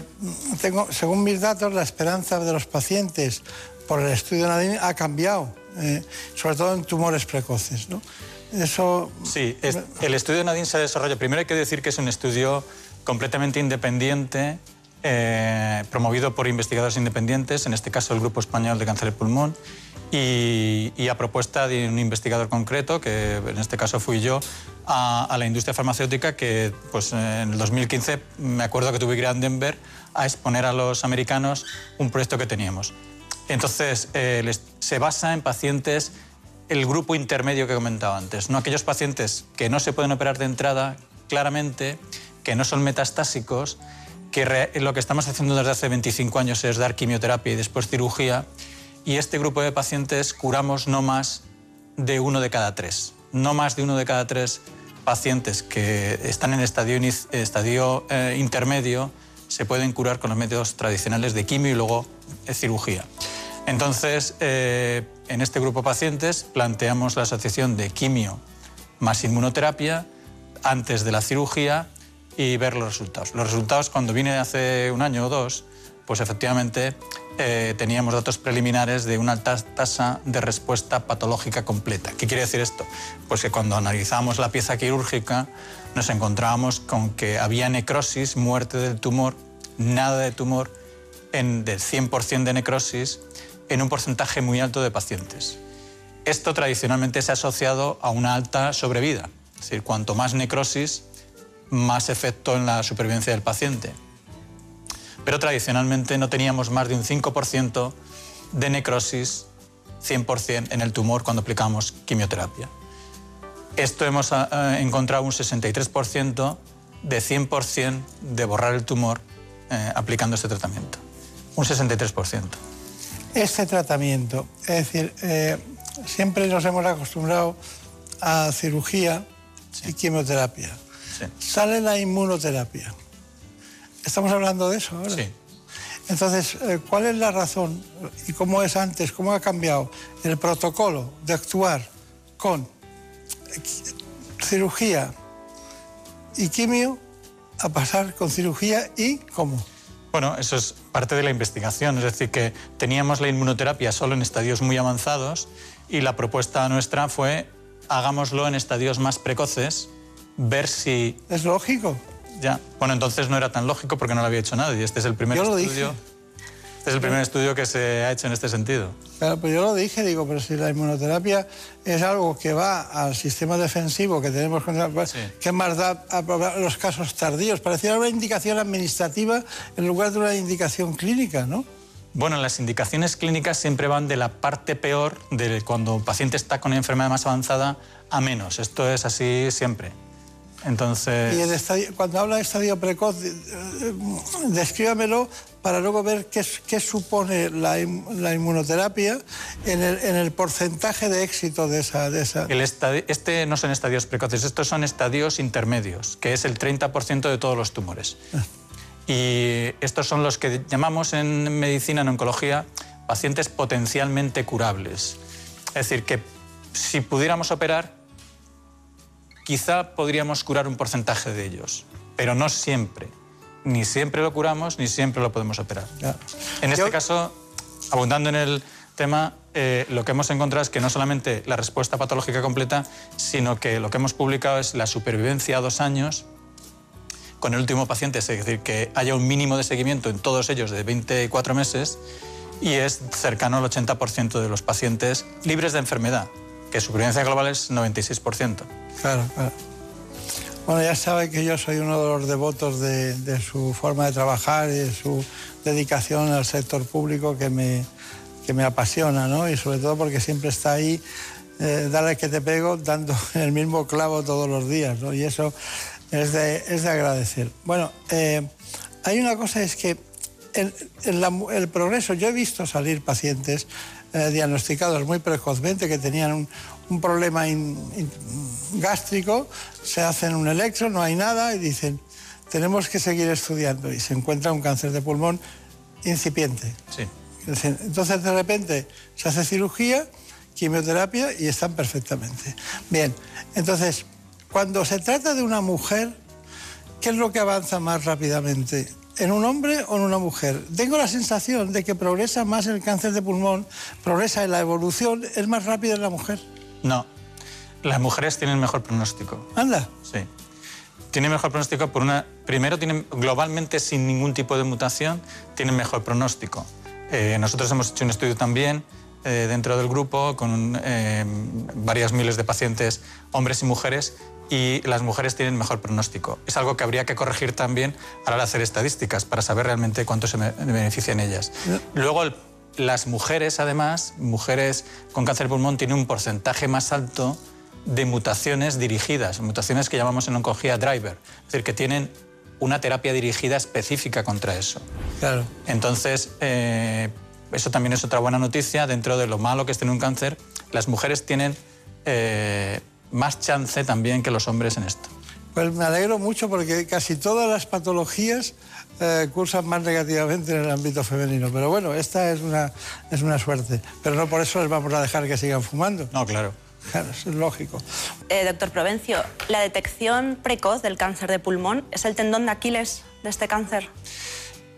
tengo, según mis datos, la esperanza de los pacientes por el estudio Nadim ha cambiado, eh, sobre todo en tumores precoces. ¿no? Eso... Sí, es, el estudio Nadim se desarrolla. Primero hay que decir que es un estudio completamente independiente, eh, promovido por investigadores independientes, en este caso el Grupo Español de Cáncer de Pulmón, y, a propuesta de un investigador concreto, que en este caso fui yo, a, la industria farmacéutica que pues, en el 2015 me acuerdo que tuve que ir a Denver a exponer a los americanos un proyecto que teníamos. Entonces, eh, se basa en pacientes, el grupo intermedio que comentaba antes, ¿no? aquellos pacientes que no se pueden operar de entrada claramente, que no son metastásicos, lo que estamos haciendo desde hace 25 años es dar quimioterapia y después cirugía, y este grupo de pacientes curamos no más de uno de cada tres. No más de uno de cada tres pacientes que están en estadio eh, intermedio se pueden curar con los métodos tradicionales de quimio y luego eh, cirugía. Entonces, eh, en este grupo de pacientes planteamos la asociación de quimio más inmunoterapia antes de la cirugía y ver los resultados. Los resultados, cuando vine hace un año o dos, pues efectivamente eh, teníamos datos preliminares de una alta tasa de respuesta patológica completa. ¿Qué quiere decir esto? Pues que cuando analizamos la pieza quirúrgica nos encontrábamos con que había necrosis, muerte del tumor, nada de tumor, en, del 100% de necrosis en un porcentaje muy alto de pacientes. Esto tradicionalmente se ha asociado a una alta sobrevida, es decir, cuanto más necrosis, más efecto en la supervivencia del paciente. Pero tradicionalmente no teníamos más de un 5% de necrosis 100% en el tumor cuando aplicamos quimioterapia. Esto hemos ah, encontrado un 63% de 100% de borrar el tumor eh, aplicando este tratamiento. Un 63%. Este tratamiento, es decir, eh, siempre nos hemos acostumbrado a cirugía y quimioterapia. Sale la inmunoterapia. ¿Estamos hablando de eso ahora? Sí. Entonces, eh, ¿cuál es la razón y cómo es antes, cómo ha cambiado el protocolo de actuar con cirugía y quimio a pasar con cirugía y cómo? Bueno, eso es parte de la investigación, es decir, que teníamos la inmunoterapia solo en estadios muy avanzados y la propuesta nuestra fue hagámoslo en estadios más precoces, ver si... Es lógico. Ya, bueno, entonces no era tan lógico porque no lo había hecho nadie. Este es el primer Yo lo estudio. dije. Este es el primer estudio que se ha hecho en este sentido. Claro, pues yo lo dije, digo, pero si la inmunoterapia es algo que va al sistema defensivo que tenemos, contra- ¿qué más da a los casos tardíos? Parecía una indicación administrativa en lugar de una indicación clínica, ¿no? Bueno, las indicaciones clínicas siempre van de la parte peor, de cuando un paciente está con una enfermedad más avanzada, a menos. Esto es así siempre. Entonces... Y el estadio- cuando habla de estadio precoz, eh, descríbamelo para luego ver qué, qué supone la, la inmunoterapia en el, en el porcentaje de éxito de esa... De esa... El estadi- este no son estadios precoces, estos son estadios intermedios, que es el 30% de todos los tumores. Y estos son los que llamamos en medicina, en oncología, pacientes potencialmente curables. Es decir, que si pudiéramos operar, quizá podríamos curar un porcentaje de ellos, pero no siempre. Ni siempre lo curamos, ni siempre lo podemos operar. En este caso, abundando en el tema, eh, lo que hemos encontrado es que no solamente la respuesta patológica completa, sino que lo que hemos publicado es la supervivencia a dos años con el último paciente, es decir, que haya un mínimo de seguimiento en todos ellos de 24 meses y es cercano al 80% de los pacientes libres de enfermedad, que supervivencia global es 96%. Claro, claro. Bueno, ya sabe que yo soy uno de los devotos de, su forma de trabajar y de su dedicación al sector público que me, que me apasiona, ¿no? Y sobre todo porque siempre está ahí, eh, dale que te pego, dando el mismo clavo todos los días, ¿no? Y eso es de, es de agradecer. Bueno, eh, hay una cosa, es que el, el progreso, yo he visto salir pacientes eh, diagnosticados muy precozmente que tenían un, un problema in- in- gástrico, se hacen un electro, no hay nada y dicen, tenemos que seguir estudiando y se encuentra un cáncer de pulmón incipiente. Sí. Entonces de repente se hace cirugía, quimioterapia y están perfectamente. Bien, entonces cuando se trata de una mujer, ¿qué es lo que avanza más rápidamente? ¿En un hombre o en una mujer? Tengo la sensación de que progresa más el cáncer de pulmón, progresa en la evolución, es más rápido en la mujer. No, las mujeres tienen mejor pronóstico. Anda. Sí. tiene mejor pronóstico por una... Primero, tienen, globalmente, sin ningún tipo de mutación, tienen mejor pronóstico. Eh, nosotros hemos hecho un estudio también eh, dentro del grupo con eh, varias miles de pacientes, hombres y mujeres, y las mujeres tienen mejor pronóstico. Es algo que habría que corregir también a la hora de hacer estadísticas para saber realmente cuánto se benefician ellas. Luego, las mujeres, además, mujeres con cáncer de pulmón, tienen un porcentaje más alto de mutaciones dirigidas, mutaciones que llamamos en oncología driver, es decir, que tienen una terapia dirigida específica contra eso. Claro. Entonces, eh, eso también es otra buena noticia. Dentro de lo malo que es tener un cáncer, las mujeres tienen eh, más chance también que los hombres en esto. Pues me alegro mucho porque casi todas las patologías eh, cursan más negativamente en el ámbito femenino. Pero bueno, esta es una, es una suerte. Pero no por eso les vamos a dejar que sigan fumando. No, claro. Claro, eso es lógico. Eh, doctor Provencio, ¿la detección precoz del cáncer de pulmón es el tendón de Aquiles de este cáncer?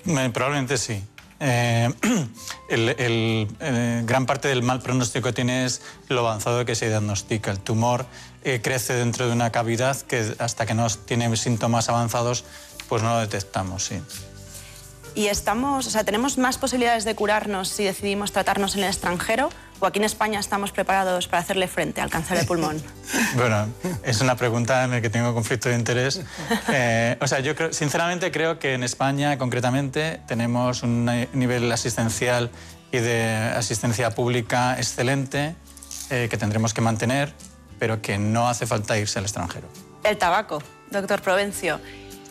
Eh, probablemente sí. Eh, el, eh, gran parte del mal pronóstico que tiene es lo avanzado que se diagnostica. El tumor eh, crece dentro de una cavidad que hasta que no tiene síntomas avanzados, pues no lo detectamos, sí. ¿Y estamos, o sea, tenemos más posibilidades de curarnos si decidimos tratarnos en el extranjero? ¿O aquí en España estamos preparados para hacerle frente al cáncer de pulmón? Bueno, es una pregunta en la que tengo conflicto de interés. Eh, o sea, yo creo, sinceramente creo que en España, concretamente, tenemos un nivel asistencial y de asistencia pública excelente eh, que tendremos que mantener, pero que no hace falta irse al extranjero. El tabaco, doctor Provencio.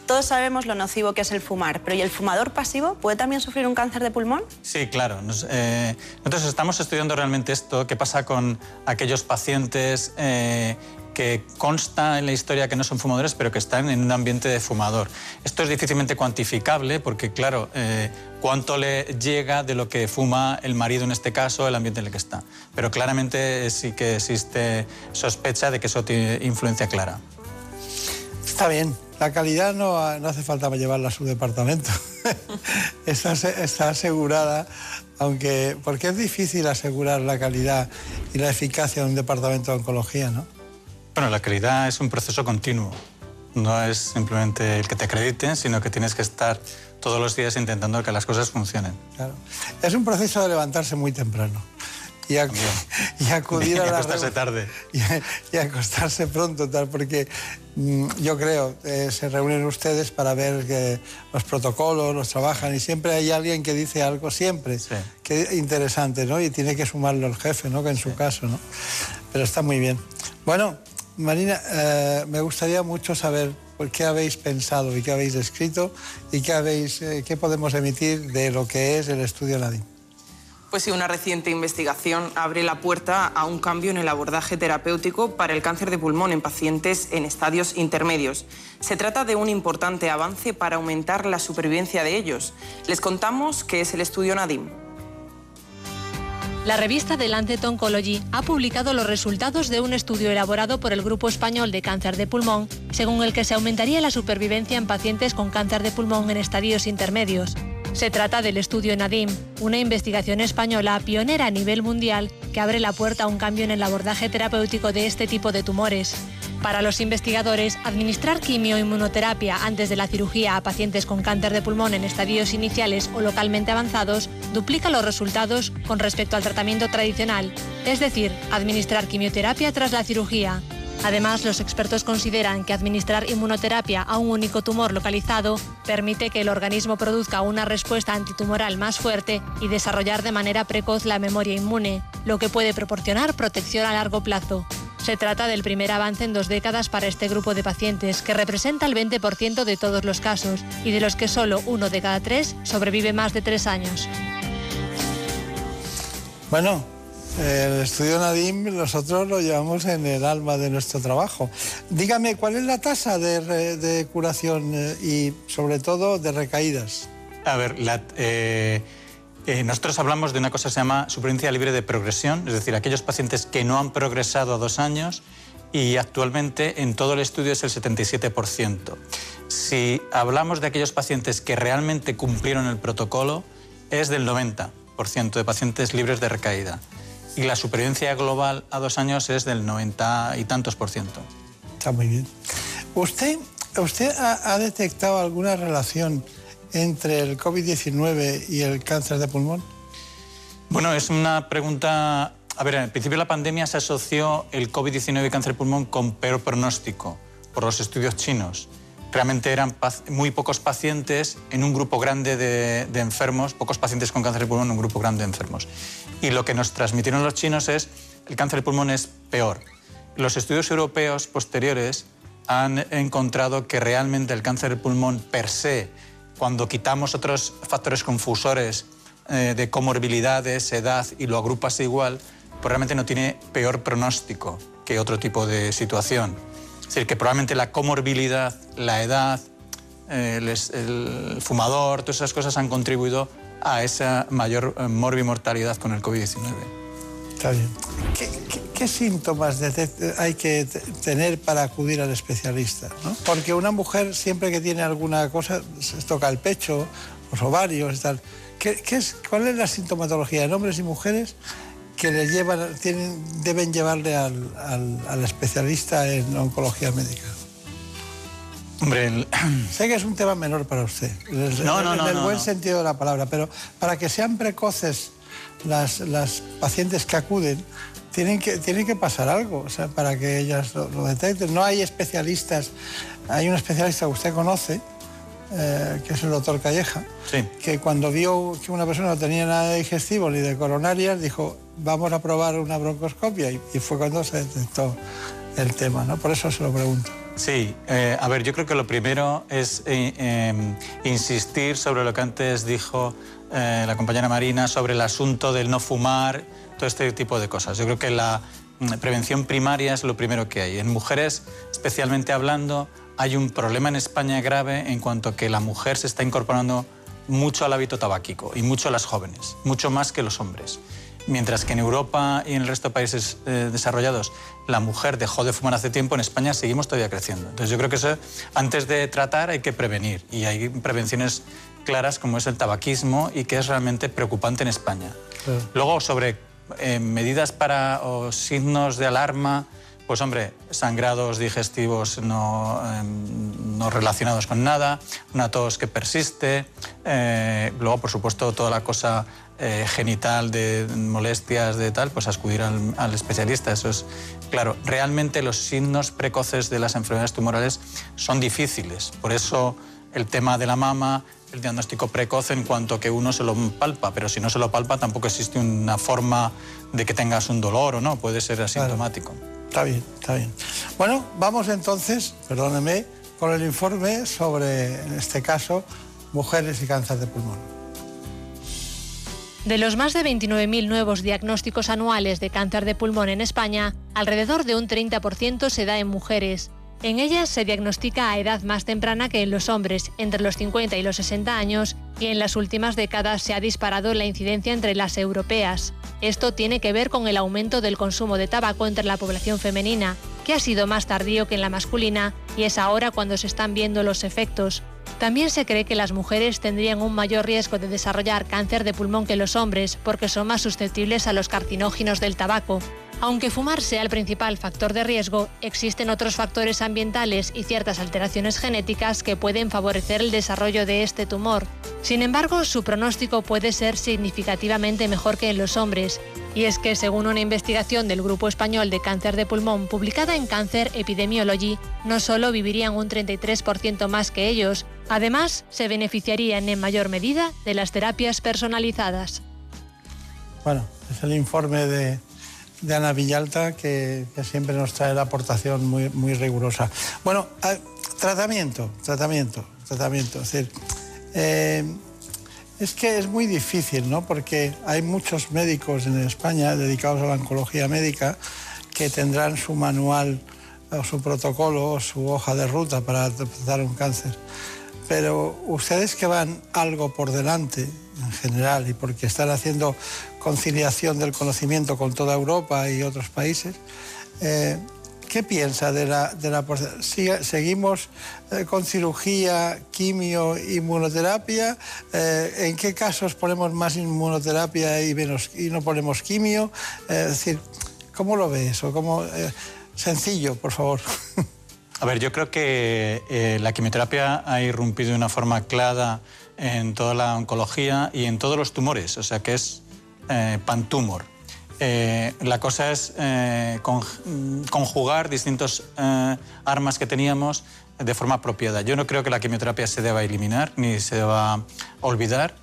Todos sabemos lo nocivo que es el fumar, pero ¿y el fumador pasivo puede también sufrir un cáncer de pulmón? Sí, claro. Nos, eh, nosotros estamos estudiando realmente esto, qué pasa con aquellos pacientes eh, que consta en la historia que no son fumadores, pero que están en un ambiente de fumador. Esto es difícilmente cuantificable porque, claro, eh, cuánto le llega de lo que fuma el marido en este caso, el ambiente en el que está. Pero claramente sí que existe sospecha de que eso tiene influencia clara. Está bien. La calidad no, no hace falta llevarla a su departamento. está, está asegurada, aunque. porque es difícil asegurar la calidad y la eficacia de un departamento de oncología, ¿no? Bueno, la calidad es un proceso continuo. No es simplemente el que te acrediten, sino que tienes que estar todos los días intentando que las cosas funcionen. Claro. Es un proceso de levantarse muy temprano. Y, ac y, acudir a y acostarse tarde. Y, y, acostarse pronto, tal, porque yo creo eh, se reúnen ustedes para ver que los protocolos, los trabajan y siempre hay alguien que dice algo, siempre, sí. que interesante, ¿no? Y tiene que sumarlo el jefe, ¿no? Que en su sí. caso, ¿no? Pero está muy bien. Bueno, Marina, eh, me gustaría mucho saber por qué habéis pensado y qué habéis escrito y qué, habéis, eh, qué podemos emitir de lo que es el estudio Nadim. Pues sí, una reciente investigación abre la puerta a un cambio en el abordaje terapéutico para el cáncer de pulmón en pacientes en estadios intermedios. Se trata de un importante avance para aumentar la supervivencia de ellos. Les contamos qué es el estudio Nadim. La revista The Lancet Oncology ha publicado los resultados de un estudio elaborado por el Grupo Español de Cáncer de Pulmón, según el que se aumentaría la supervivencia en pacientes con cáncer de pulmón en estadios intermedios. Se trata del estudio Nadim, una investigación española pionera a nivel mundial que abre la puerta a un cambio en el abordaje terapéutico de este tipo de tumores. Para los investigadores, administrar quimioinmunoterapia antes de la cirugía a pacientes con cáncer de pulmón en estadios iniciales o localmente avanzados duplica los resultados con respecto al tratamiento tradicional, es decir, administrar quimioterapia tras la cirugía. Además, los expertos consideran que administrar inmunoterapia a un único tumor localizado permite que el organismo produzca una respuesta antitumoral más fuerte y desarrollar de manera precoz la memoria inmune, lo que puede proporcionar protección a largo plazo. Se trata del primer avance en dos décadas para este grupo de pacientes, que representa el 20% de todos los casos y de los que solo uno de cada tres sobrevive más de tres años. Bueno, el estudio Nadim nosotros lo llevamos en el alma de nuestro trabajo. Dígame, ¿cuál es la tasa de, curación eh, y sobre todo de recaídas? A ver, eh, eh, nosotros hablamos de una cosa que se llama supervivencia libre de progresión, es decir, aquellos pacientes que no han progresado a dos años y actualmente en todo el estudio es el 77%. Si hablamos de aquellos pacientes que realmente cumplieron el protocolo, es del 90% de pacientes libres de recaída y la supervivencia global a dos años es del 90 y tantos por ciento. Está muy bien. Usted ¿Usted ha, ha detectado alguna relación entre el COVID-19 y el cáncer de pulmón? Bueno, es una pregunta... A ver, en principio la pandemia se asoció el COVID-19 y cáncer de pulmón con peor pronóstico por los estudios chinos. Realmente eran muy pocos pacientes en un grupo grande de, enfermos, pocos pacientes con cáncer de pulmón en un grupo grande de enfermos. Y lo que nos transmitieron los chinos es el cáncer de pulmón es peor. Los estudios europeos posteriores han encontrado que realmente el cáncer de pulmón per se, cuando quitamos otros factores confusores eh, de comorbilidades, edad y lo agrupas igual, pues realmente no tiene peor pronóstico que otro tipo de situación. Es decir, que probablemente la comorbilidad, la edad, el, el, fumador, todas esas cosas han contribuido a esa mayor eh, morbimortalidad con el COVID-19. Está bien. ¿Qué, qué, qué síntomas hay que tener para acudir al especialista? ¿no? Porque una mujer siempre que tiene alguna cosa, se toca el pecho, los ovarios y tal. ¿Qué, qué es, ¿Cuál es la sintomatología en hombres y mujeres que le llevan, tienen, deben llevarle al, al, al especialista en oncología médica? Hombre, el... sé que es un tema menor para usted, en, no, no, en no, el buen sentido de la palabra, pero para que sean precoces las, las pacientes que acuden, tienen que, tienen que pasar algo, o sea, para que ellas lo, lo detecten. No hay especialistas, hay un especialista que usted conoce, eh, que es el doctor Calleja, sí. que cuando vio que una persona no tenía nada de digestivo ni de coronarias, dijo, vamos a probar una broncoscopia, y, y fue cuando se detectó el tema, ¿no? Por eso se lo pregunto. Sí, eh, a ver, yo creo que lo primero es eh, eh, insistir sobre lo que antes dijo eh, la compañera Marina sobre el asunto del no fumar, todo este tipo de cosas. Yo creo que la mm, prevención primaria es lo primero que hay. En mujeres, especialmente hablando, hay un problema en España grave en cuanto a que la mujer se está incorporando mucho al hábito tabáquico y mucho a las jóvenes, mucho más que los hombres. Mientras que en Europa y en el resto de países eh, desarrollados la mujer dejó de fumar hace tiempo, en España seguimos todavía creciendo. Entonces yo creo que eso, antes de tratar hay que prevenir y hay prevenciones claras como es el tabaquismo y que es realmente preocupante en España. Luego sobre eh, medidas para o signos de alarma, pues hombre, sangrados digestivos no, eh, no relacionados con nada, una tos que persiste, eh, luego por supuesto toda la cosa eh, genital de molestias de tal, pues acudir al, al, especialista. Eso es claro. Realmente los signos precoces de las enfermedades tumorales son difíciles. Por eso el tema de la mama, el diagnóstico precoz en cuanto que uno se lo palpa, pero si no se lo palpa tampoco existe una forma de que tengas un dolor o no, puede ser asintomático. Claro. Está bien, está bien. Bueno, vamos entonces, perdóneme, con el informe sobre, en este caso, mujeres y cáncer de pulmón. De los más de 29.000 nuevos diagnósticos anuales de cáncer de pulmón en España, alrededor de un 30% se da en mujeres. En ellas se diagnostica a edad más temprana que en los hombres, entre los 50 y los 60 años, y en las últimas décadas se ha disparado la incidencia entre las europeas. Esto tiene que ver con el aumento del consumo de tabaco entre la población femenina, que ha sido más tardío que en la masculina, y es ahora cuando se están viendo los efectos. También se cree que las mujeres tendrían un mayor riesgo de desarrollar cáncer de pulmón que los hombres porque son más susceptibles a los carcinógenos del tabaco. Aunque fumar sea el principal factor de riesgo, existen otros factores ambientales y ciertas alteraciones genéticas que pueden favorecer el desarrollo de este tumor. Sin embargo, su pronóstico puede ser significativamente mejor que en los hombres. Y es que, según una investigación del Grupo Español de Cáncer de Pulmón publicada en Cancer Epidemiology, no solo vivirían un 33% más que ellos, además se beneficiarían en mayor medida de las terapias personalizadas. Bueno, es el informe de, Ana Villalta que, siempre nos trae la aportación muy, muy rigurosa. Bueno, tratamiento, tratamiento, tratamiento. Es eh, es que es muy difícil, ¿no? Porque hay muchos médicos en España dedicados a la oncología médica que tendrán su manual o su protocolo o su hoja de ruta para tratar un cáncer. Pero ustedes que van algo por delante en general y porque están haciendo conciliación del conocimiento con toda Europa y otros países, eh, ¿qué piensa de la... De la ¿Seguimos eh, con cirugía, quimio, inmunoterapia? Eh, ¿En qué casos ponemos más inmunoterapia y, menos, y no ponemos quimio? Es decir, ¿cómo lo ve eso? ¿Cómo, sencillo, por favor. A ver, yo creo que eh, la quimioterapia ha irrumpido de una forma clara en toda la oncología y en todos los tumores, o sea que es eh, pantumor. Eh, la cosa es eh, conjugar distintos armas que teníamos de forma apropiada. Yo no creo que la quimioterapia se deba eliminar ni se deba olvidar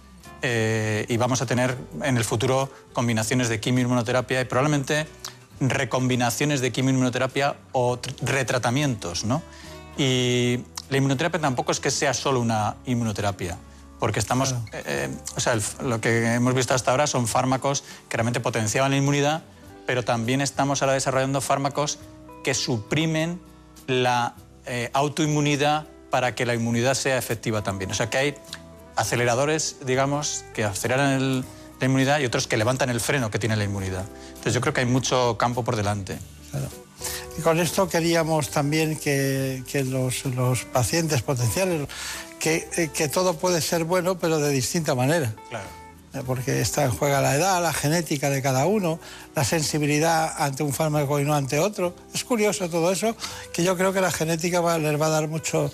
y vamos a tener en el futuro combinaciones de quimio-inmunoterapia y probablemente recombinaciones de quimio-inmunoterapia o retratamientos, ¿no? Y la inmunoterapia tampoco es que sea solo una inmunoterapia porque estamos, eh, eh, o sea, lo que hemos visto hasta ahora son fármacos que realmente potenciaban la inmunidad, pero también estamos ahora desarrollando fármacos que suprimen la eh, autoinmunidad para que la inmunidad sea efectiva también. O sea, que hay aceleradores, digamos, que aceleran la inmunidad y otros que levantan el freno que tiene la inmunidad. Entonces yo creo que hay mucho campo por delante. Y con esto queríamos también que, los, los, pacientes potenciales eh, que, todo puede ser bueno, pero de distinta manera. Claro. Eh, porque está, juega la edad, la genética de cada uno, la sensibilidad ante un fármaco y no ante otro. Es curioso todo eso, que yo creo que la genética les va a dar mucho,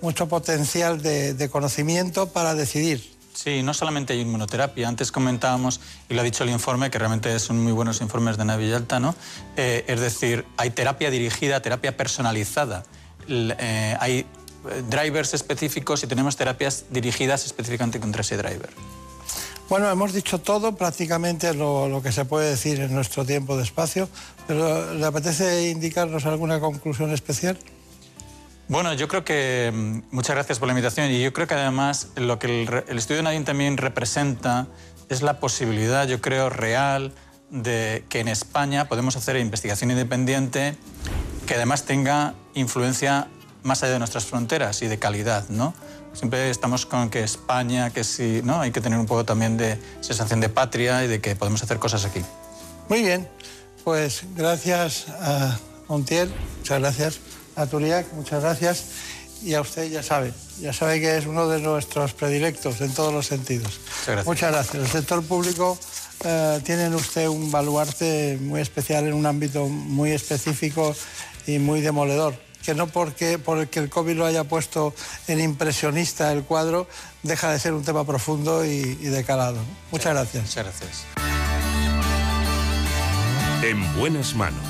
mucho potencial de, conocimiento para decidir. Sí, no solamente hay inmunoterapia. Antes comentábamos, y lo ha dicho el informe, que realmente son muy buenos informes de Navi Yalta, ¿no? Eh, es decir, hay terapia dirigida, terapia personalizada. hay drivers específicos y tenemos terapias dirigidas específicamente contra ese driver. Bueno, hemos dicho todo, prácticamente lo, que se puede decir en nuestro tiempo de espacio, pero ¿le apetece indicarnos alguna conclusión especial? Bueno, yo creo que mm, muchas gracias por la invitación y yo creo que además lo que el, estudio de Nadine también representa es la posibilidad, yo creo, real de que en España podemos hacer investigación independiente que además tenga influencia más allá de nuestras fronteras y de calidad, ¿no? Siempre estamos con que España, que sí, ¿no? Hay que tener un poco también de sensación de patria y de que podemos hacer cosas aquí. Muy bien, pues gracias a Montiel, muchas gracias a Turiac, muchas gracias. Y a usted ya sabe, ya sabe que es uno de nuestros predilectos en todos los sentidos. Muchas gracias. Muchas gracias. El sector público eh, tiene usted un baluarte muy especial en un ámbito muy específico y muy demoledor que no porque, porque el COVID lo haya puesto en impresionista el cuadro, deja de ser un tema profundo y, y de calado. Muchas gracias. Muchas gracias. En buenas manos.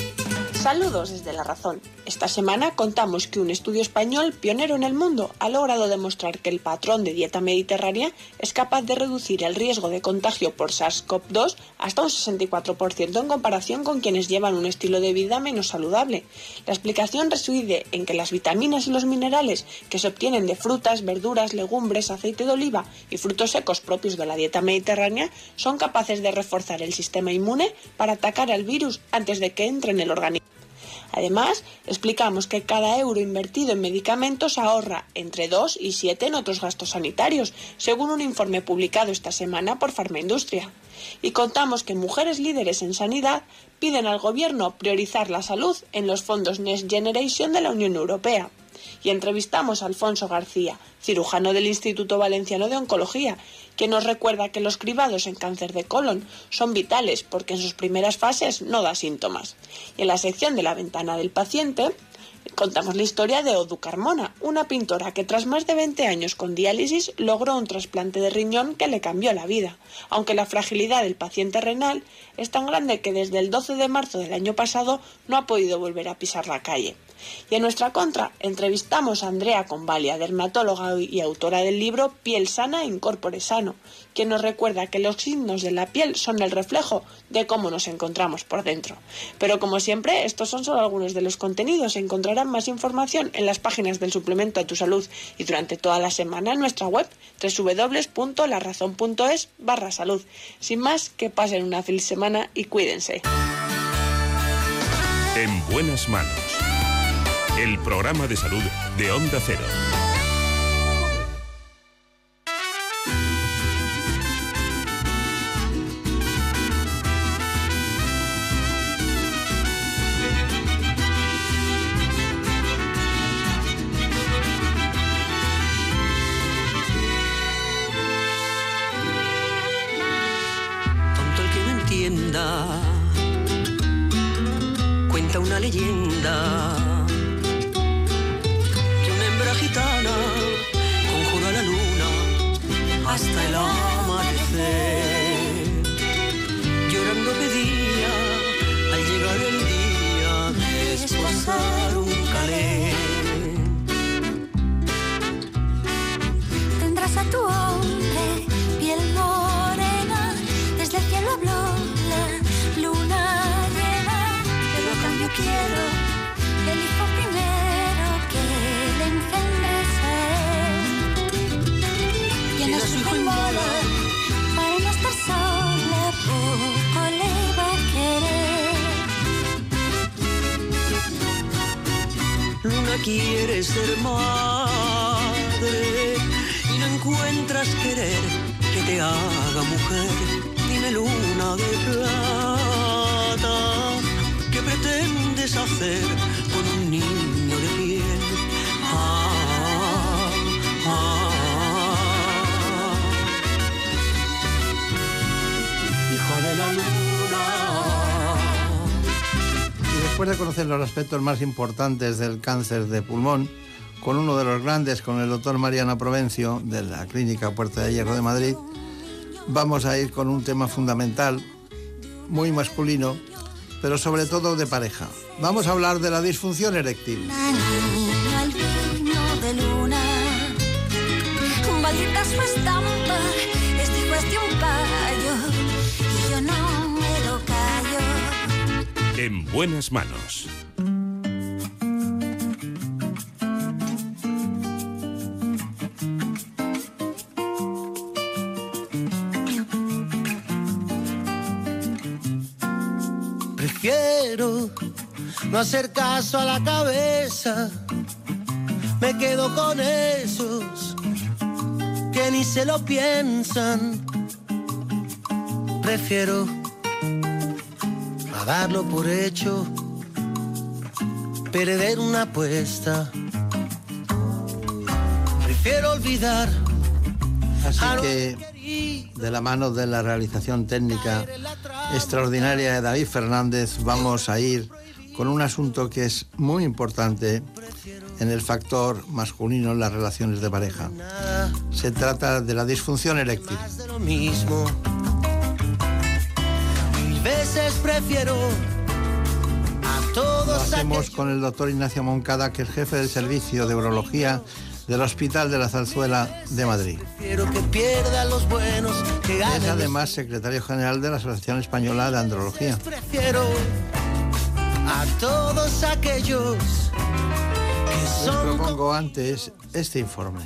Saludos desde La Razón. Esta semana contamos que un estudio español pionero en el mundo ha logrado demostrar que el patrón de dieta mediterránea es capaz de reducir el riesgo de contagio por SARS-CoV-2 hasta un 64% en comparación con quienes llevan un estilo de vida menos saludable. La explicación reside en que las vitaminas y los minerales que se obtienen de frutas, verduras, legumbres, aceite de oliva y frutos secos propios de la dieta mediterránea son capaces de reforzar el sistema inmune para atacar al virus antes de que entre en el organismo. Además, explicamos que cada euro invertido en medicamentos ahorra entre 2 y 7 en otros gastos sanitarios, según un informe publicado esta semana por Farmaindustria. Y contamos que mujeres líderes en sanidad piden al Gobierno priorizar la salud en los fondos Next Generation de la Unión Europea y entrevistamos a Alfonso García, cirujano del Instituto Valenciano de Oncología, que nos recuerda que los cribados en cáncer de colon son vitales porque en sus primeras fases no da síntomas. Y en la sección de la ventana del paciente contamos la historia de Odu Carmona, una pintora que tras más de 20 años con diálisis logró un trasplante de riñón que le cambió la vida, aunque la fragilidad del paciente renal es tan grande que desde el 12 de marzo del año pasado no ha podido volver a pisar la calle. Y en nuestra contra entrevistamos a Andrea Convalia, dermatóloga y autora del libro Piel sana en corpore sano, quien nos recuerda que los signos de la piel son el reflejo de cómo nos encontramos por dentro. Pero como siempre, estos son solo algunos de los contenidos. Encontrarán más información en las páginas del suplemento a tu salud y durante toda la semana en nuestra web www.larazón.es barra salud. Sin más, que pasen una feliz semana y cuídense. En buenas manos. El programa de salud de Onda Cero. Aspectos más importantes del cáncer de pulmón, con uno de los grandes, con el doctor Mariano Provencio, de la Clínica Puerta de Hierro de Madrid, vamos a ir con un tema fundamental, muy masculino, pero sobre todo de pareja. Vamos a hablar de la disfunción eréctil. Niño albino de no hacer caso a la cabeza. Me quedo con esos que ni se lo piensan. Prefiero a darlo por hecho, perder una apuesta. Prefiero olvidar. Así que, de la mano de la realización técnica extraordinaria de David Fernández, vamos a ir con un asunto que es muy importante en el factor masculino en las relaciones de pareja. Se trata de la disfunción eréctil. lo hacemos con el doctor Ignacio Moncada, que es jefe del servicio de urología del Hospital de la Zarzuela de Madrid. Es además secretario general de la Asociación Española de Andrología. A todos aquellos que Les son propongo antes este informe.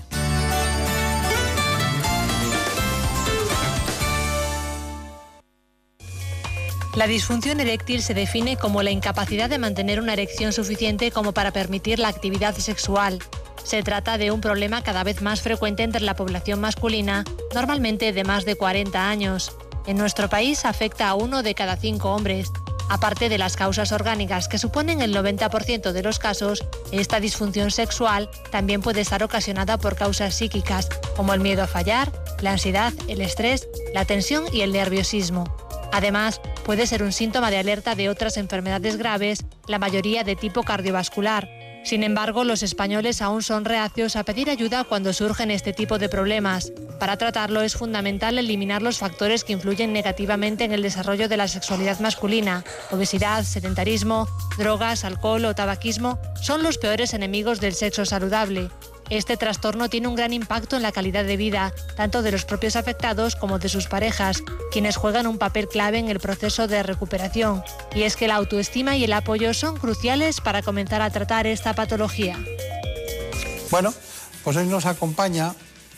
La disfunción eréctil se define como la incapacidad de mantener una erección suficiente como para permitir la actividad sexual. Se trata de un problema cada vez más frecuente entre la población masculina, normalmente de más de 40 años. En nuestro país afecta a uno de cada cinco hombres. Aparte de las causas orgánicas que suponen el 90% de los casos, esta disfunción sexual también puede estar ocasionada por causas psíquicas, como el miedo a fallar, la ansiedad, el estrés, la tensión y el nerviosismo. Además, puede ser un síntoma de alerta de otras enfermedades graves, la mayoría de tipo cardiovascular. Sin embargo, los españoles aún son reacios a pedir ayuda cuando surgen este tipo de problemas. Para tratarlo es fundamental eliminar los factores que influyen negativamente en el desarrollo de la sexualidad masculina. Obesidad, sedentarismo, drogas, alcohol o tabaquismo son los peores enemigos del sexo saludable. Este trastorno tiene un gran impacto en la calidad de vida, tanto de los propios afectados como de sus parejas, quienes juegan un papel clave en el proceso de recuperación. Y es que la autoestima y el apoyo son cruciales para comenzar a tratar esta patología. Bueno, pues hoy nos acompaña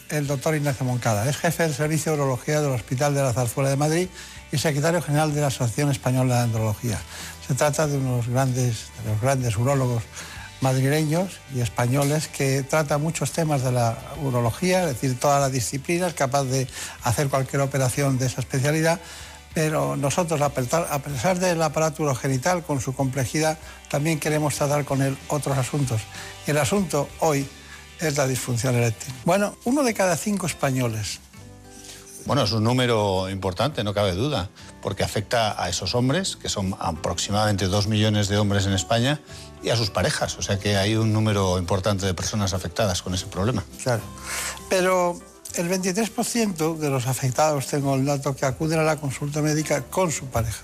el doctor Ignacio Moncada. Es jefe del Servicio de Urología del Hospital de la Zarzuela de Madrid y secretario general de la Asociación Española de Andrología. Se trata de unos grandes, de los grandes urólogos madrileños y españoles que trata muchos temas de la urología, es decir, todas las disciplinas, capaz de hacer cualquier operación de esa especialidad, pero nosotros, a pesar del aparato urogenital, con su complejidad, también queremos tratar con él otros asuntos. Y el asunto hoy es la disfunción eréctil. Bueno, uno de cada cinco españoles Bueno, es un número importante, no cabe duda, porque afecta a esos hombres, que son aproximadamente dos millones de hombres en España, y a sus parejas. O sea que hay un número importante de personas afectadas con ese problema. Claro. Pero el 23% de los afectados, tengo el dato, que acuden a la consulta médica con su pareja.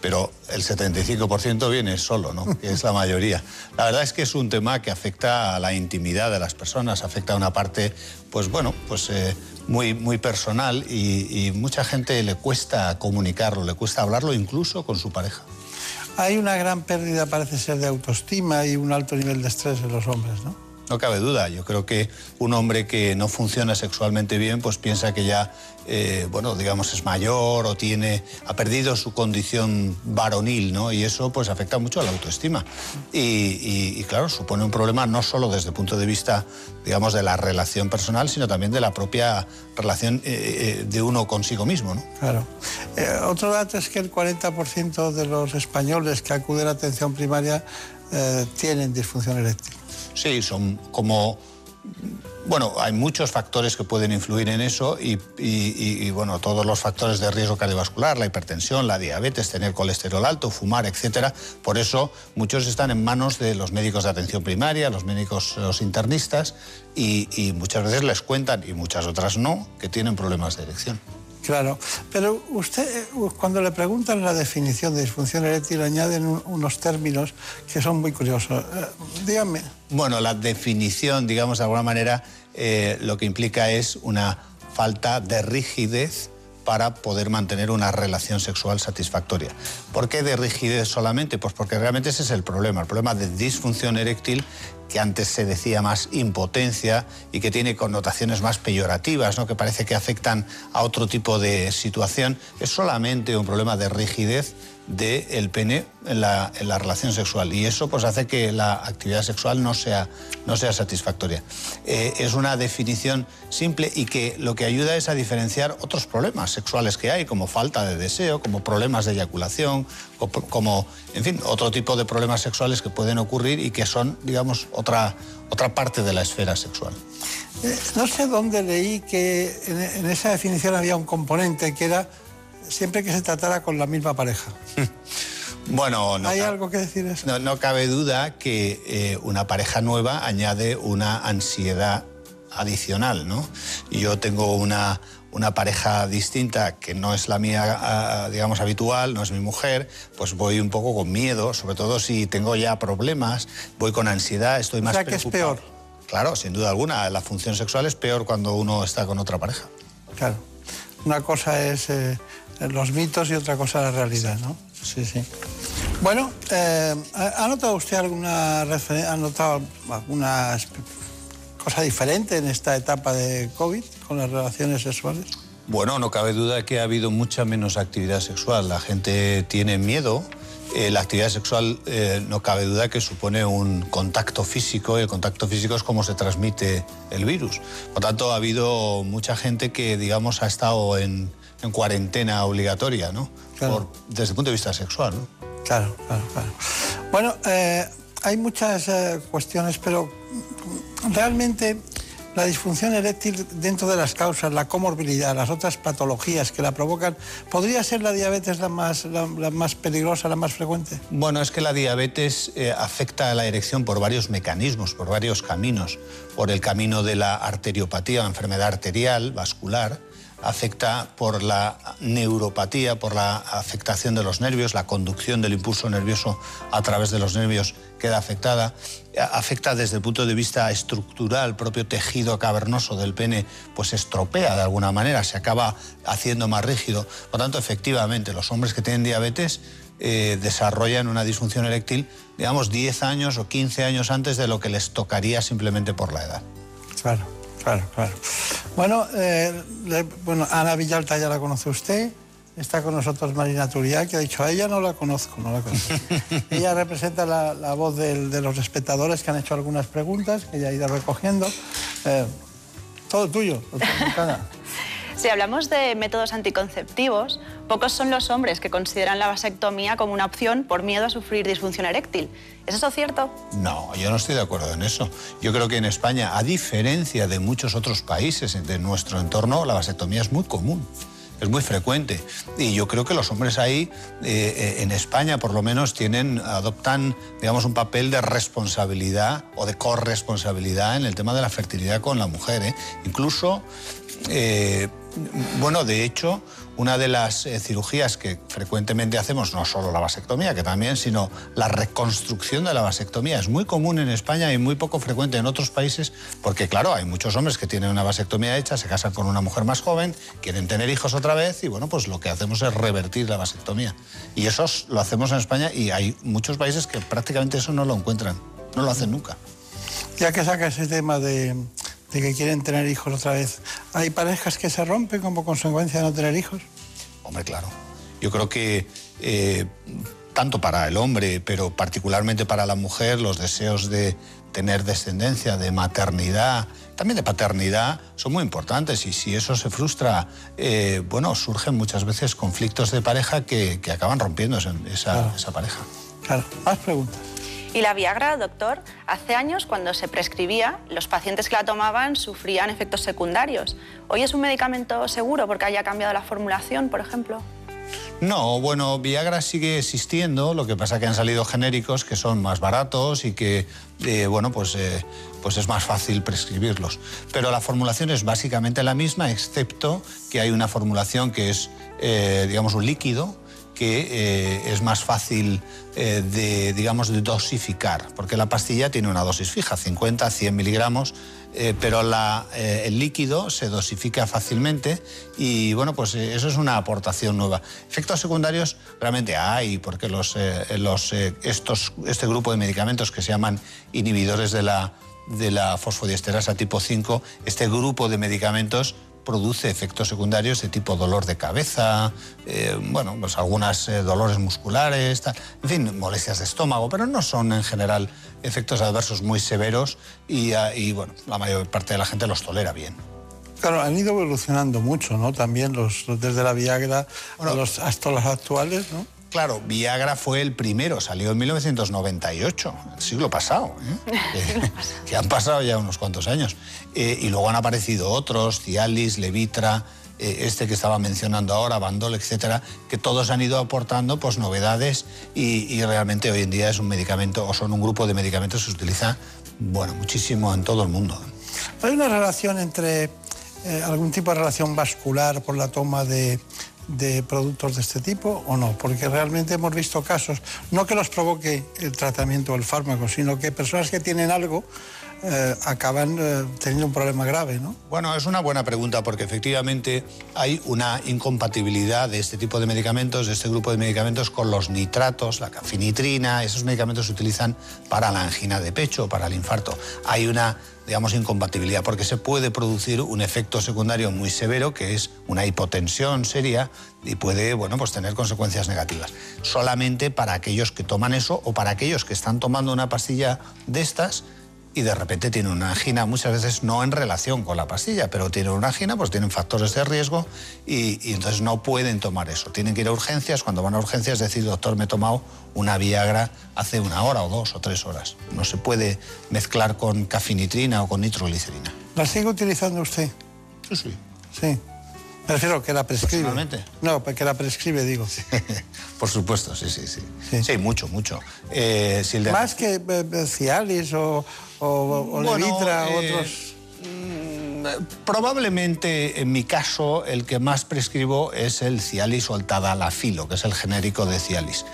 Pero el 75% viene solo, ¿no? Que es la mayoría. La verdad es que es un tema que afecta a la intimidad de las personas, afecta a una parte, pues bueno, pues eh, muy, muy personal y, y mucha gente le cuesta comunicarlo, le cuesta hablarlo incluso con su pareja. Hay una gran pérdida, parece ser, de autoestima y un alto nivel de estrés en los hombres, ¿no? No cabe duda. Yo creo que un hombre que no funciona sexualmente bien, pues piensa que ya, eh, bueno, digamos, es mayor o tiene, ha perdido su condición varonil, ¿no? Y eso, pues, afecta mucho a la autoestima. Y, claro, supone un problema no solo desde el punto de vista, digamos, de la relación personal, sino también de la propia relación eh, eh, de uno consigo mismo, ¿no? Claro. Otro dato es que el 40% de los españoles que acuden a atención primaria tienen disfunción eréctil. Sí, son como... Bueno, hay muchos factores que pueden influir en eso y, bueno, todos los factores de riesgo cardiovascular, la hipertensión, la diabetes, tener colesterol alto, fumar, etcétera. Por eso muchos están en manos de los médicos de atención primaria, los médicos, los internistas y, y muchas veces les cuentan y muchas otras no que tienen problemas de erección. Claro, pero usted eh, cuando le preguntan la definición de disfunción eréctil añaden un- unos términos que son muy curiosos. Eh, dígame. Bueno, la definición, digamos, de alguna manera, eh, lo que implica es una falta de rigidez para poder mantener una relación sexual satisfactoria. ¿Por qué de rigidez solamente? Pues porque realmente ese es el problema, el problema de disfunción eréctil que antes se decía más impotencia y que tiene connotaciones más peyorativas, ¿no? que parece que afectan a otro tipo de situación, es solamente un problema de rigidez del pene en la, en la relación sexual y eso pues hace que la actividad sexual no sea, no sea satisfactoria. Eh, es una definición simple y que lo que ayuda es a diferenciar otros problemas sexuales que hay, como falta de deseo, como problemas de eyaculación, co- como, en fin, otro tipo de problemas sexuales que pueden ocurrir y que son, digamos, otra, otra parte de la esfera sexual. Eh, no sé dónde leí que en esa definición había un componente que era siempre que se tratara con la misma pareja. Bueno, no, ¿Hay algo que decir eso? no, no cabe duda que eh, una pareja nueva añade una ansiedad adicional, ¿no? Yo tengo una, una pareja distinta que no es la mía, ah, digamos, habitual, no es mi mujer, pues voy un poco con miedo, sobre todo si tengo ya problemas, voy con ansiedad, estoy O más sea que es peor. Claro, sin duda alguna, la función sexual es peor cuando uno está con otra pareja. Claro. Una cosa es eh, los mitos y otra cosa la realidad, ¿no? Sí, sí. Bueno, eh, ¿ha notado usted alguna ha notado alguna cosa diferente en esta etapa de COVID con las relaciones sexuales? Bueno, no cabe duda que ha habido mucha menos actividad sexual. La gente tiene miedo. Eh, la actividad sexual eh, no cabe duda que supone un contacto físico y el contacto físico es como se transmite el virus. Por tanto, ha habido mucha gente que, digamos, ha estado en, en cuarentena obligatoria, ¿no? Por- desde el punto de vista sexual, ¿no? Claro, claro, claro. Bueno, eh, hay muchas eh, cuestiones, pero realmente la disfunción eréctil dentro de las causas, la comorbilidad, las otras patologías que la provocan, ¿podría ser la diabetes la más, la, la más peligrosa, la más frecuente? Bueno, es que la diabetes eh, afecta a la erección por varios mecanismos, por varios caminos. Por el camino de la arteriopatía enfermedad arterial, vascular, afecta por la neuropatía, por la afectación de los nervios, la conducción del impulso nervioso a través de los nervios queda afectada, afecta desde el punto de vista estructural, el propio tejido cavernoso del pene pues estropea de alguna manera, se acaba haciendo más rígido. Por tanto, efectivamente, los hombres que tienen diabetes eh, desarrollan una disfunción eréctil, digamos, 10 años o 15 años antes de lo que les tocaría simplemente por la edad. Claro, claro, claro. Bueno, eh, le- bueno, Ana Villalta ya la conoce usted. Está con nosotros Marina Turía, que ha dicho, a ella no la conozco, no la conozco. ella representa la, la voz del- de los espectadores que han hecho algunas preguntas, que ella ha ido recogiendo. Eh, todo tuyo. Si hablamos de métodos anticonceptivos, pocos son los hombres que consideran la vasectomía como una opción por miedo a sufrir disfunción eréctil. ¿Es eso cierto? No, yo no estoy de acuerdo en eso. Yo creo que en España, a diferencia de muchos otros países de nuestro entorno, la vasectomía es muy común. Es muy frecuente. Y yo creo que los hombres ahí, eh, eh, en España por lo menos, tienen, adoptan, digamos, un papel de responsabilidad o de corresponsabilidad en el tema de la fertilidad con la mujer. ¿eh? Incluso, bueno, de hecho, una de las eh, cirugías que frecuentemente hacemos, no solo la vasectomía, que también, sino la reconstrucción de la vasectomía, es muy común en España y muy poco frecuente en otros países, porque claro, hay muchos hombres que tienen una vasectomía hecha, se casan con una mujer más joven, quieren tener hijos otra vez y bueno, pues lo que hacemos es revertir la vasectomía. Y eso es- lo hacemos en España y hay muchos países que prácticamente eso no lo encuentran, no lo hacen nunca. Ya que saca ese tema de, de que quieren tener hijos otra vez, ¿hay parejas que se rompen como consecuencia de no tener hijos? Hombre, claro. Yo creo que eh, tanto para el hombre, pero particularmente para la mujer, los deseos de tener descendencia, de maternidad, también de paternidad, son muy importantes. Y si eso se frustra, eh, bueno, surgen muchas veces conflictos de pareja que, que acaban rompiendo esa, esa- esa pareja. Claro, más preguntas. Y la Viagra, doctor, hace años cuando se prescribía, los pacientes que la tomaban sufrían efectos secundarios. ¿Hoy es un medicamento seguro porque haya cambiado la formulación, por ejemplo? No, bueno, Viagra sigue existiendo, lo que pasa que han salido genéricos que son más baratos y que, eh, bueno, pues, eh, pues es más fácil prescribirlos. Pero la formulación es básicamente la misma, excepto que hay una formulación que es, eh, digamos, un líquido que eh, es más fácil eh, de, digamos, dosificar, porque la pastilla tiene una dosis fija, 50, 100 miligramos, eh, pero el líquido se dosifica fácilmente y bueno, pues eso es una aportación nueva. Efectos secundarios realmente hay, porque los, los, estos, este grupo de medicamentos que se llaman inhibidores de la, de la fosfodiesterasa tipo 5, este grupo de medicamentos produce efectos secundarios de tipo dolor de cabeza, eh, bueno, pues algunas eh, dolores musculares, tal, en fin, molestias de estómago, pero no son en general efectos adversos muy severos y, ah, y, bueno, la mayor parte de la gente los tolera bien. Claro, han ido evolucionando mucho, ¿no? También los, desde la Viagra a los, hasta los actuales, ¿no? Claro, Viagra fue el primero, salió en 1998, el siglo pasado, ¿eh? que, que han pasado ya unos cuantos años. Eh, y luego han aparecido otros, Cialis, Levitra, eh, este que estaba mencionando ahora, Bandol, etcétera, que todos han ido aportando pues, novedades y, y realmente hoy en día es un medicamento o son un grupo de medicamentos que se utiliza bueno, muchísimo en todo el mundo. ¿Hay una relación entre eh, algún tipo de relación vascular por la toma de, de productos de este tipo o no? Porque realmente hemos visto casos, no que los provoque el tratamiento o el fármaco, sino que personas que tienen algo eh, acaban eh, teniendo un problema grave, ¿no? Bueno, es una buena pregunta porque efectivamente hay una incompatibilidad de este tipo de medicamentos, de este grupo de medicamentos, con los nitratos, la cafinitrina. Esos medicamentos se utilizan para la angina de pecho, para el infarto. Hay una, digamos, incompatibilidad porque se puede producir un efecto secundario muy severo que es una hipotensión seria y puede, bueno, pues tener consecuencias negativas. Solamente para aquellos que toman eso o para aquellos que están tomando una pastilla de estas y de repente tienen una angina, muchas veces no en relación con la pastilla, pero tienen una angina, pues tienen factores de riesgo y, y entonces no pueden tomar eso. Tienen que ir a urgencias, cuando van a urgencias decir, doctor, me he tomado una Viagra hace una hora o dos o tres horas. No se puede mezclar con cafinitrina o con nitroglicerina. ¿La sigue utilizando usted? Sí, sí. Sí. Me refiero que la prescribe. No, que la prescribe, digo. Por supuesto, sí, sí, sí. Sí, mucho, mucho. Eh, si Más que eh, eh, Cialis o, o, o Bueno, Levitra eh, otros. Probablemente en mi caso el que más prescribo es el Cialis o el Tadalafilo, que es el genérico de Cialis,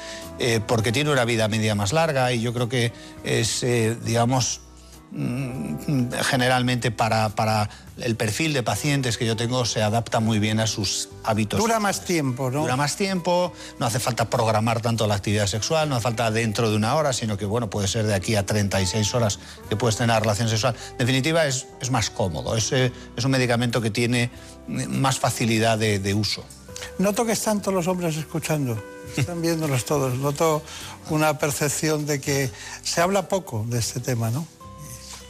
Eh, porque tiene una vida media más larga y yo creo que es, eh, digamos, mm, generalmente para, para el perfil de pacientes que yo tengo se adapta muy bien a sus hábitos. Dura más tiempo, ¿no? Dura más tiempo, no hace falta programar tanto la actividad sexual, no hace falta dentro de una hora, sino que bueno, puede ser de aquí a 36 horas que puedes tener una relación sexual. En definitiva, es, es más cómodo, es, eh, es un medicamento que tiene mm, más facilidad de, de uso. Noto que están todos los hombres escuchando, están viéndolos todos. Noto una percepción de que se habla poco de este tema, ¿no?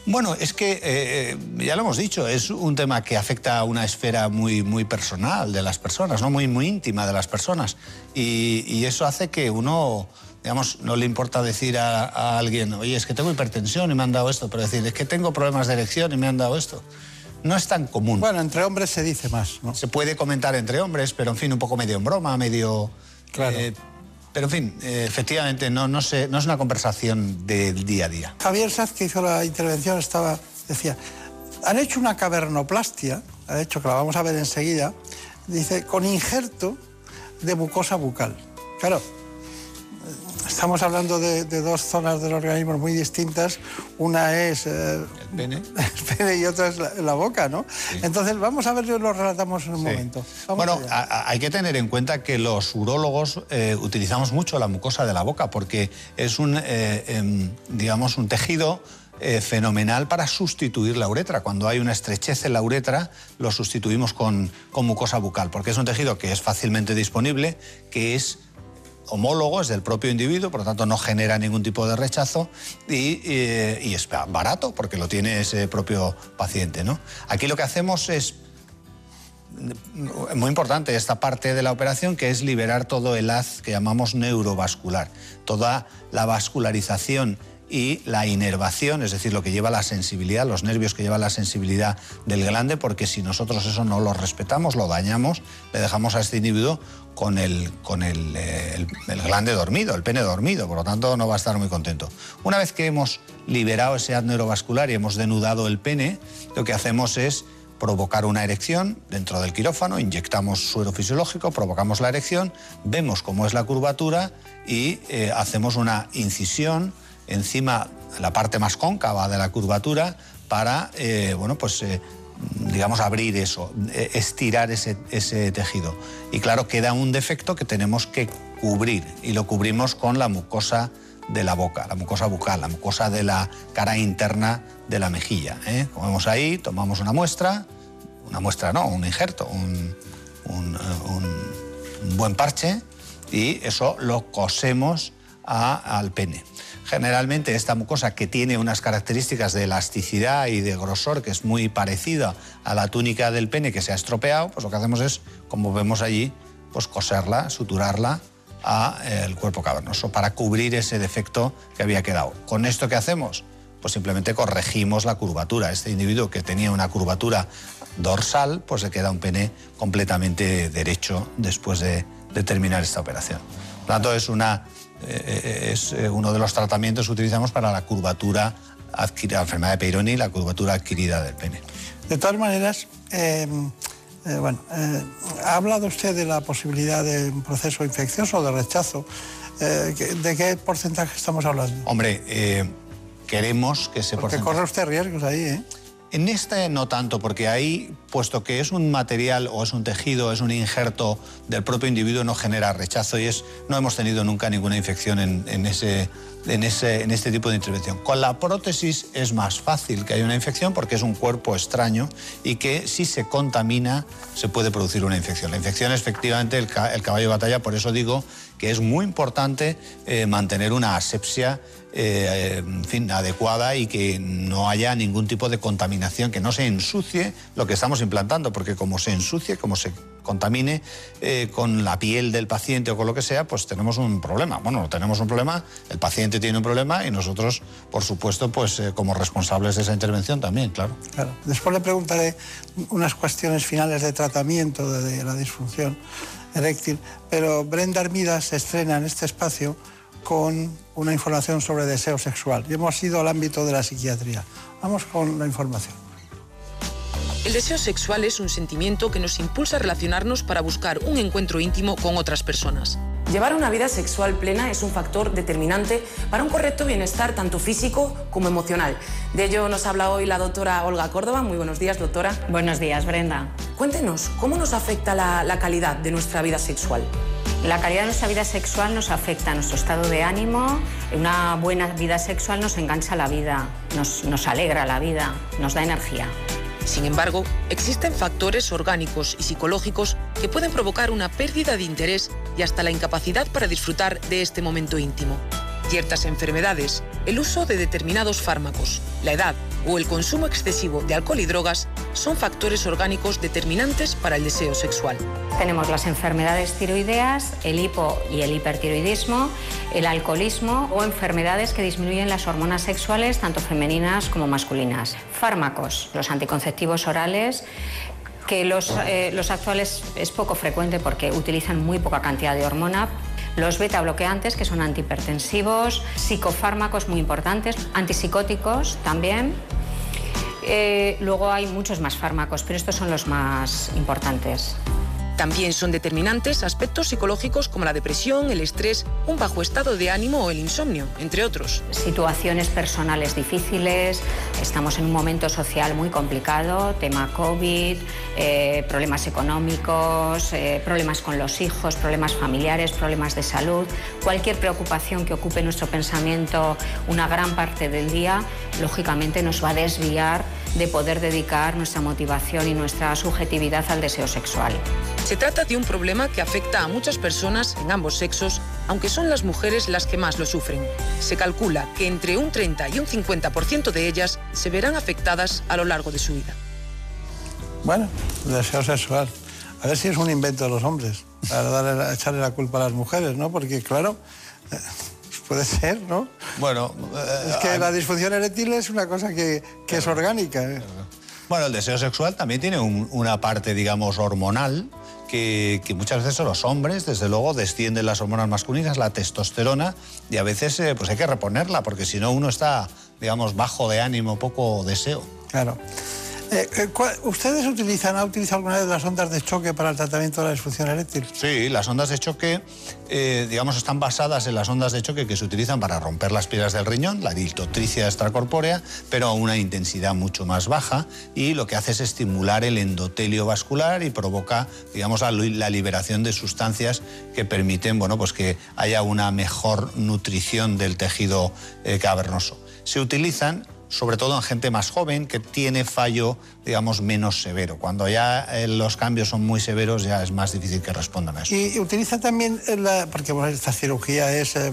Bueno, es que, eh, ya lo hemos dicho, es un tema que afecta a una esfera muy, muy personal de las personas, ¿no? muy, muy íntima de las personas. Y, y eso hace que uno, digamos, no le importa decir a, a alguien, oye, es que tengo hipertensión y me han dado esto, pero decir, es que tengo problemas de erección y me han dado esto. No es tan común. Bueno, entre hombres se dice más, ¿no? Se puede comentar entre hombres, pero en fin, un poco medio en broma, medio... Claro. eh, pero en fin, eh, efectivamente, no, no, se- no es una conversación del día a día. Javier Saz, que hizo la intervención, estaba, decía, han hecho una cavernoplastia, ha hecho que la vamos a ver enseguida, dice, con injerto de mucosa bucal. Claro, estamos hablando de, de dos zonas del organismo muy distintas. Una es eh, El pene. el pene y otra es la, la boca, ¿no? Entonces, vamos a ver, lo relatamos en un Sí. momento. Vamos Bueno, a- hay que tener en cuenta que los urólogos eh, utilizamos mucho la mucosa de la boca porque es un, eh, em, digamos, un tejido eh, fenomenal para sustituir la uretra. Cuando hay una estrechez en la uretra, lo sustituimos con, con mucosa bucal, porque es un tejido que es fácilmente disponible, que es homólogo, es del propio individuo, por lo tanto no genera ningún tipo de rechazo y, es barato porque lo tiene ese propio paciente. ¿no? Aquí lo que hacemos es muy importante esta parte de la operación que es liberar todo el haz que llamamos neurovascular, toda la vascularización y la inervación, es decir, lo que lleva la sensibilidad, los nervios que llevan la sensibilidad del glande, porque si nosotros eso no lo respetamos, lo dañamos, le dejamos a este individuo con el, con el, eh, el- el glande dormido, el pene dormido, por lo tanto no va a estar muy contento. Una vez que hemos liberado ese haz neurovascular y hemos denudado el pene, lo que hacemos es provocar una erección dentro del quirófano, inyectamos suero fisiológico, provocamos la erección, vemos cómo es la curvatura y eh, hacemos una incisión encima, la parte más cóncava de la curvatura, para, eh, bueno, pues, eh, digamos, abrir eso, eh, estirar ese, ese tejido. Y claro, queda un defecto que tenemos que cubrir y lo cubrimos con la mucosa de la boca, la mucosa bucal, la mucosa de la cara interna de la mejilla. ¿eh? Como vemos ahí, tomamos una muestra, una muestra no, un injerto, un, un, eh, buen parche y eso lo cosemos al pene. Generalmente esta mucosa que tiene unas características de elasticidad y de grosor que es muy parecida a la túnica del pene que se ha estropeado, pues lo que hacemos es, como vemos allí, pues coserla, suturarla al cuerpo cavernoso para cubrir ese defecto que había quedado. ¿Con esto qué hacemos? Pues simplemente corregimos la curvatura. Este individuo que tenía una curvatura dorsal, pues le queda un pene completamente derecho después de, de terminar esta operación. Por lo tanto, es, una, eh, es eh, uno de los tratamientos que utilizamos para la curvatura adquirida, la enfermedad de Peyronie, la curvatura adquirida del pene. De todas maneras, eh, eh, bueno, eh, ha hablado usted de la posibilidad de un proceso infeccioso, de rechazo. Eh, ¿De qué porcentaje estamos hablando? Hombre, eh, queremos que ese Porque porcentaje... corre usted riesgos ahí, ¿eh? En este no tanto, porque ahí, puesto que es un material o es un tejido, es un injerto del propio individuo, no genera rechazo y es, no hemos tenido nunca ninguna infección en, en ese, en, este tipo de intervención. Con la prótesis es más fácil que haya una infección porque es un cuerpo extraño y que si se contamina se puede producir una infección. La infección es efectivamente el, ca- el caballo de batalla, por eso digo que es muy importante eh, mantener una asepsia eh, en fin, adecuada y que no haya ningún tipo de contaminación, que no se ensucie lo que estamos implantando, porque como se ensucie, como se contamine eh, con la piel del paciente o con lo que sea, pues tenemos un problema. Bueno, tenemos un problema, el paciente tiene un problema y nosotros, por supuesto, pues eh, como responsables de esa intervención también, claro. Claro. Después le preguntaré unas cuestiones finales de tratamiento de, de la disfunción eréctil, pero Brenda Armida se estrena en este espacio con una información sobre deseo sexual. Y hemos ido al ámbito de la psiquiatría. Vamos con la información. El deseo sexual es un sentimiento que nos impulsa a relacionarnos para buscar un encuentro íntimo con otras personas. Llevar una vida sexual plena es un factor determinante para un correcto bienestar tanto físico como emocional. De ello nos habla hoy la doctora Olga Córdoba. Muy buenos días, doctora. Buenos días, Brenda. Cuéntenos, ¿cómo nos afecta la, la calidad de nuestra vida sexual? La calidad de nuestra vida sexual nos afecta a nuestro estado de ánimo. Una buena vida sexual nos engancha la vida, nos, nos alegra la vida, nos da energía. Sin embargo, existen factores orgánicos y psicológicos que pueden provocar una pérdida de interés y hasta la incapacidad para disfrutar de este momento íntimo. Ciertas enfermedades, el uso de determinados fármacos, la edad o el consumo excesivo de alcohol y drogas son factores orgánicos determinantes para el deseo sexual. Tenemos las enfermedades tiroideas, el hipo y el hipertiroidismo, el alcoholismo o enfermedades que disminuyen las hormonas sexuales, tanto femeninas como masculinas. Fármacos, los anticonceptivos orales, que los, eh, los actuales es poco frecuente porque utilizan muy poca cantidad de hormona. Los beta bloqueantes, que son antihipertensivos, psicofármacos muy importantes, antipsicóticos también. Eh, luego hay muchos más fármacos, pero estos son los más importantes. También son determinantes aspectos psicológicos como la depresión, el estrés, un bajo estado de ánimo o el insomnio, entre otros. Situaciones personales difíciles, estamos en un momento social muy complicado, tema COVID, eh, problemas económicos, eh, problemas con los hijos, problemas familiares, problemas de salud. Cualquier preocupación que ocupe nuestro pensamiento una gran parte del día, lógicamente nos va a desviar de poder dedicar nuestra motivación y nuestra subjetividad al deseo sexual. Se trata de un problema que afecta a muchas personas en ambos sexos, aunque son las mujeres las que más lo sufren. Se calcula que entre un 30 y un 50% de ellas se verán afectadas a lo largo de su vida. Bueno, deseo sexual. A ver si es un invento de los hombres, para darle, echarle la culpa a las mujeres, ¿no? Porque, claro, eh, puede ser, ¿no? Bueno, Es que la disfunción eréctil es una cosa que, que es orgánica. ¿eh? Bueno, el deseo sexual también tiene un- una parte, digamos, hormonal, que, que muchas veces los hombres, desde luego, descienden las hormonas masculinas, la testosterona, y a veces eh, pues hay que reponerla, porque si no uno está, digamos, bajo de ánimo, poco deseo. Claro. Eh, eh, ¿cuál- ¿Ustedes utilizan, ha utilizado alguna vez las ondas de choque para el tratamiento de la disfunción eréctil? Sí, las ondas de choque, eh, digamos, están basadas en las ondas de choque que se utilizan para romper las piedras del riñón, la litotricia extracorpórea, pero a una intensidad mucho más baja y lo que hace es estimular el endotelio vascular y provoca, digamos, la, li- la liberación de sustancias que permiten, bueno, pues que haya una mejor nutrición del tejido cavernoso. Se utilizan sobre todo en gente más joven que tiene fallo, digamos, menos severo. Cuando ya eh, los cambios son muy severos ya es más difícil que respondan a eso. Y, utiliza también, eh, porque esta cirugía es, eh,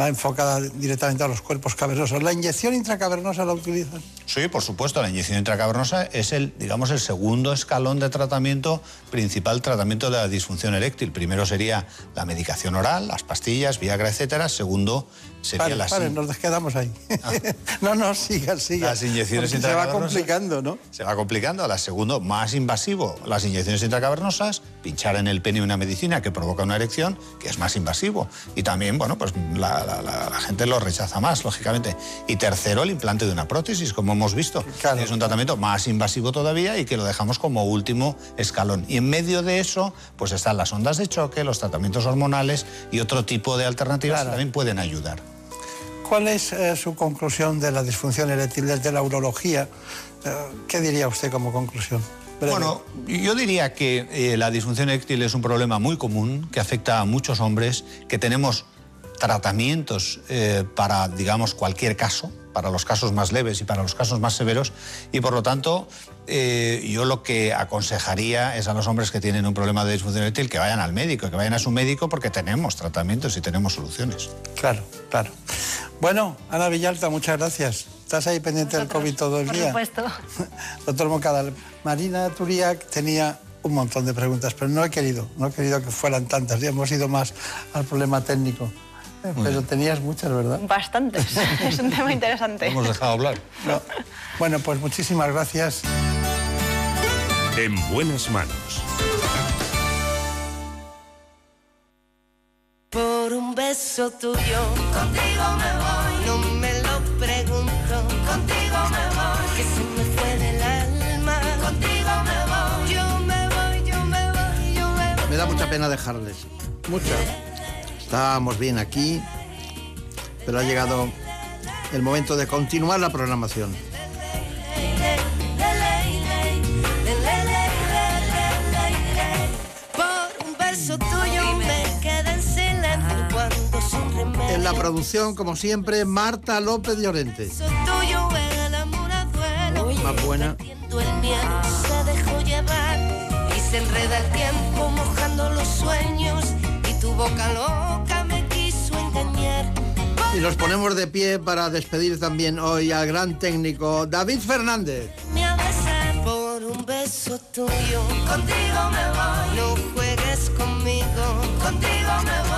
va enfocada directamente a los cuerpos cavernosos. ¿La inyección intracavernosa la utilizan? Sí, por supuesto, la inyección intracavernosa es el, digamos, el segundo escalón de tratamiento, principal tratamiento de la disfunción eréctil. Primero sería la medicación oral, las pastillas, Viagra, etcétera. Segundo sería Pare, la pare, nos quedamos ahí. no, no, siga, siga. Las inyecciones Porque se va intracavernosas. complicando, ¿no? Se va complicando. La segundo, más invasivo, las inyecciones intracavernosas, pinchar en el pene una medicina que provoca una erección, que es más invasivo. Y también, bueno, pues la, la- la- la gente lo rechaza más, lógicamente. Y tercero, el implante de una prótesis, como hemos visto. Es un tratamiento más invasivo todavía y que lo dejamos como último escalón. Y en medio de eso, pues están las ondas de choque, los tratamientos hormonales y otro tipo de alternativas que también pueden ayudar. ¿Cuál es eh, su conclusión de la disfunción eréctil desde la urología? Eh, ¿Qué diría usted como conclusión? Bueno, yo diría que eh, la disfunción eréctil es un problema muy común que afecta a muchos hombres, que tenemos tratamientos eh, para, digamos, cualquier caso, para los casos más leves y para los casos más severos, y por lo tanto eh, yo lo que aconsejaría es a los hombres que tienen un problema de disfunción eréctil que vayan al médico, que vayan a su médico porque tenemos tratamientos y tenemos soluciones. Claro, claro. Bueno, Ana Villalta, muchas gracias. ¿Estás ahí pendiente del COVID todo el Por día? supuesto. Doctor Moncada, Marina Turiac tenía un montón de preguntas, pero no he querido, no he querido que fueran tantas, ya hemos ido más al problema técnico. Eh, Pero tenías muchas, ¿verdad? Bastantes. es un tema interesante. dejado hablar. No. Bueno, pues muchísimas gracias. En buenas manos. Por un beso tuyo, contigo me voy. No me lo pregunto, contigo me voy. Que se me fue del alma, contigo me voy. Yo me voy, yo me voy, yo me voy. Me da mucha pena dejarles. Mucha. Estábamos bien aquí, pero ha llegado el momento de continuar la programación. La producción, como siempre, Marta López Llorente. Más buena. El miedo se dejó llevar y se enreda el tiempo mojando los sueños y tu boca loca me quiso engañar. Y nos ponemos de pie para despedir también hoy al gran técnico David Fernández. Me por un beso tuyo. Contigo me voy. No juegues conmigo. Contigo me voy.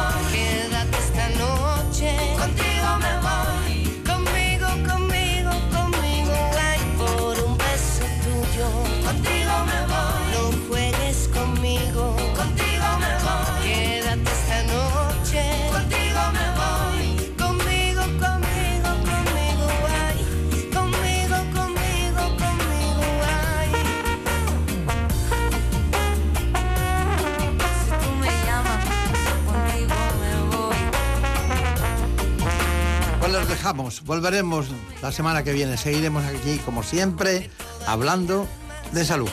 Volveremos la semana que viene. Seguiremos aquí, como siempre, hablando de salud.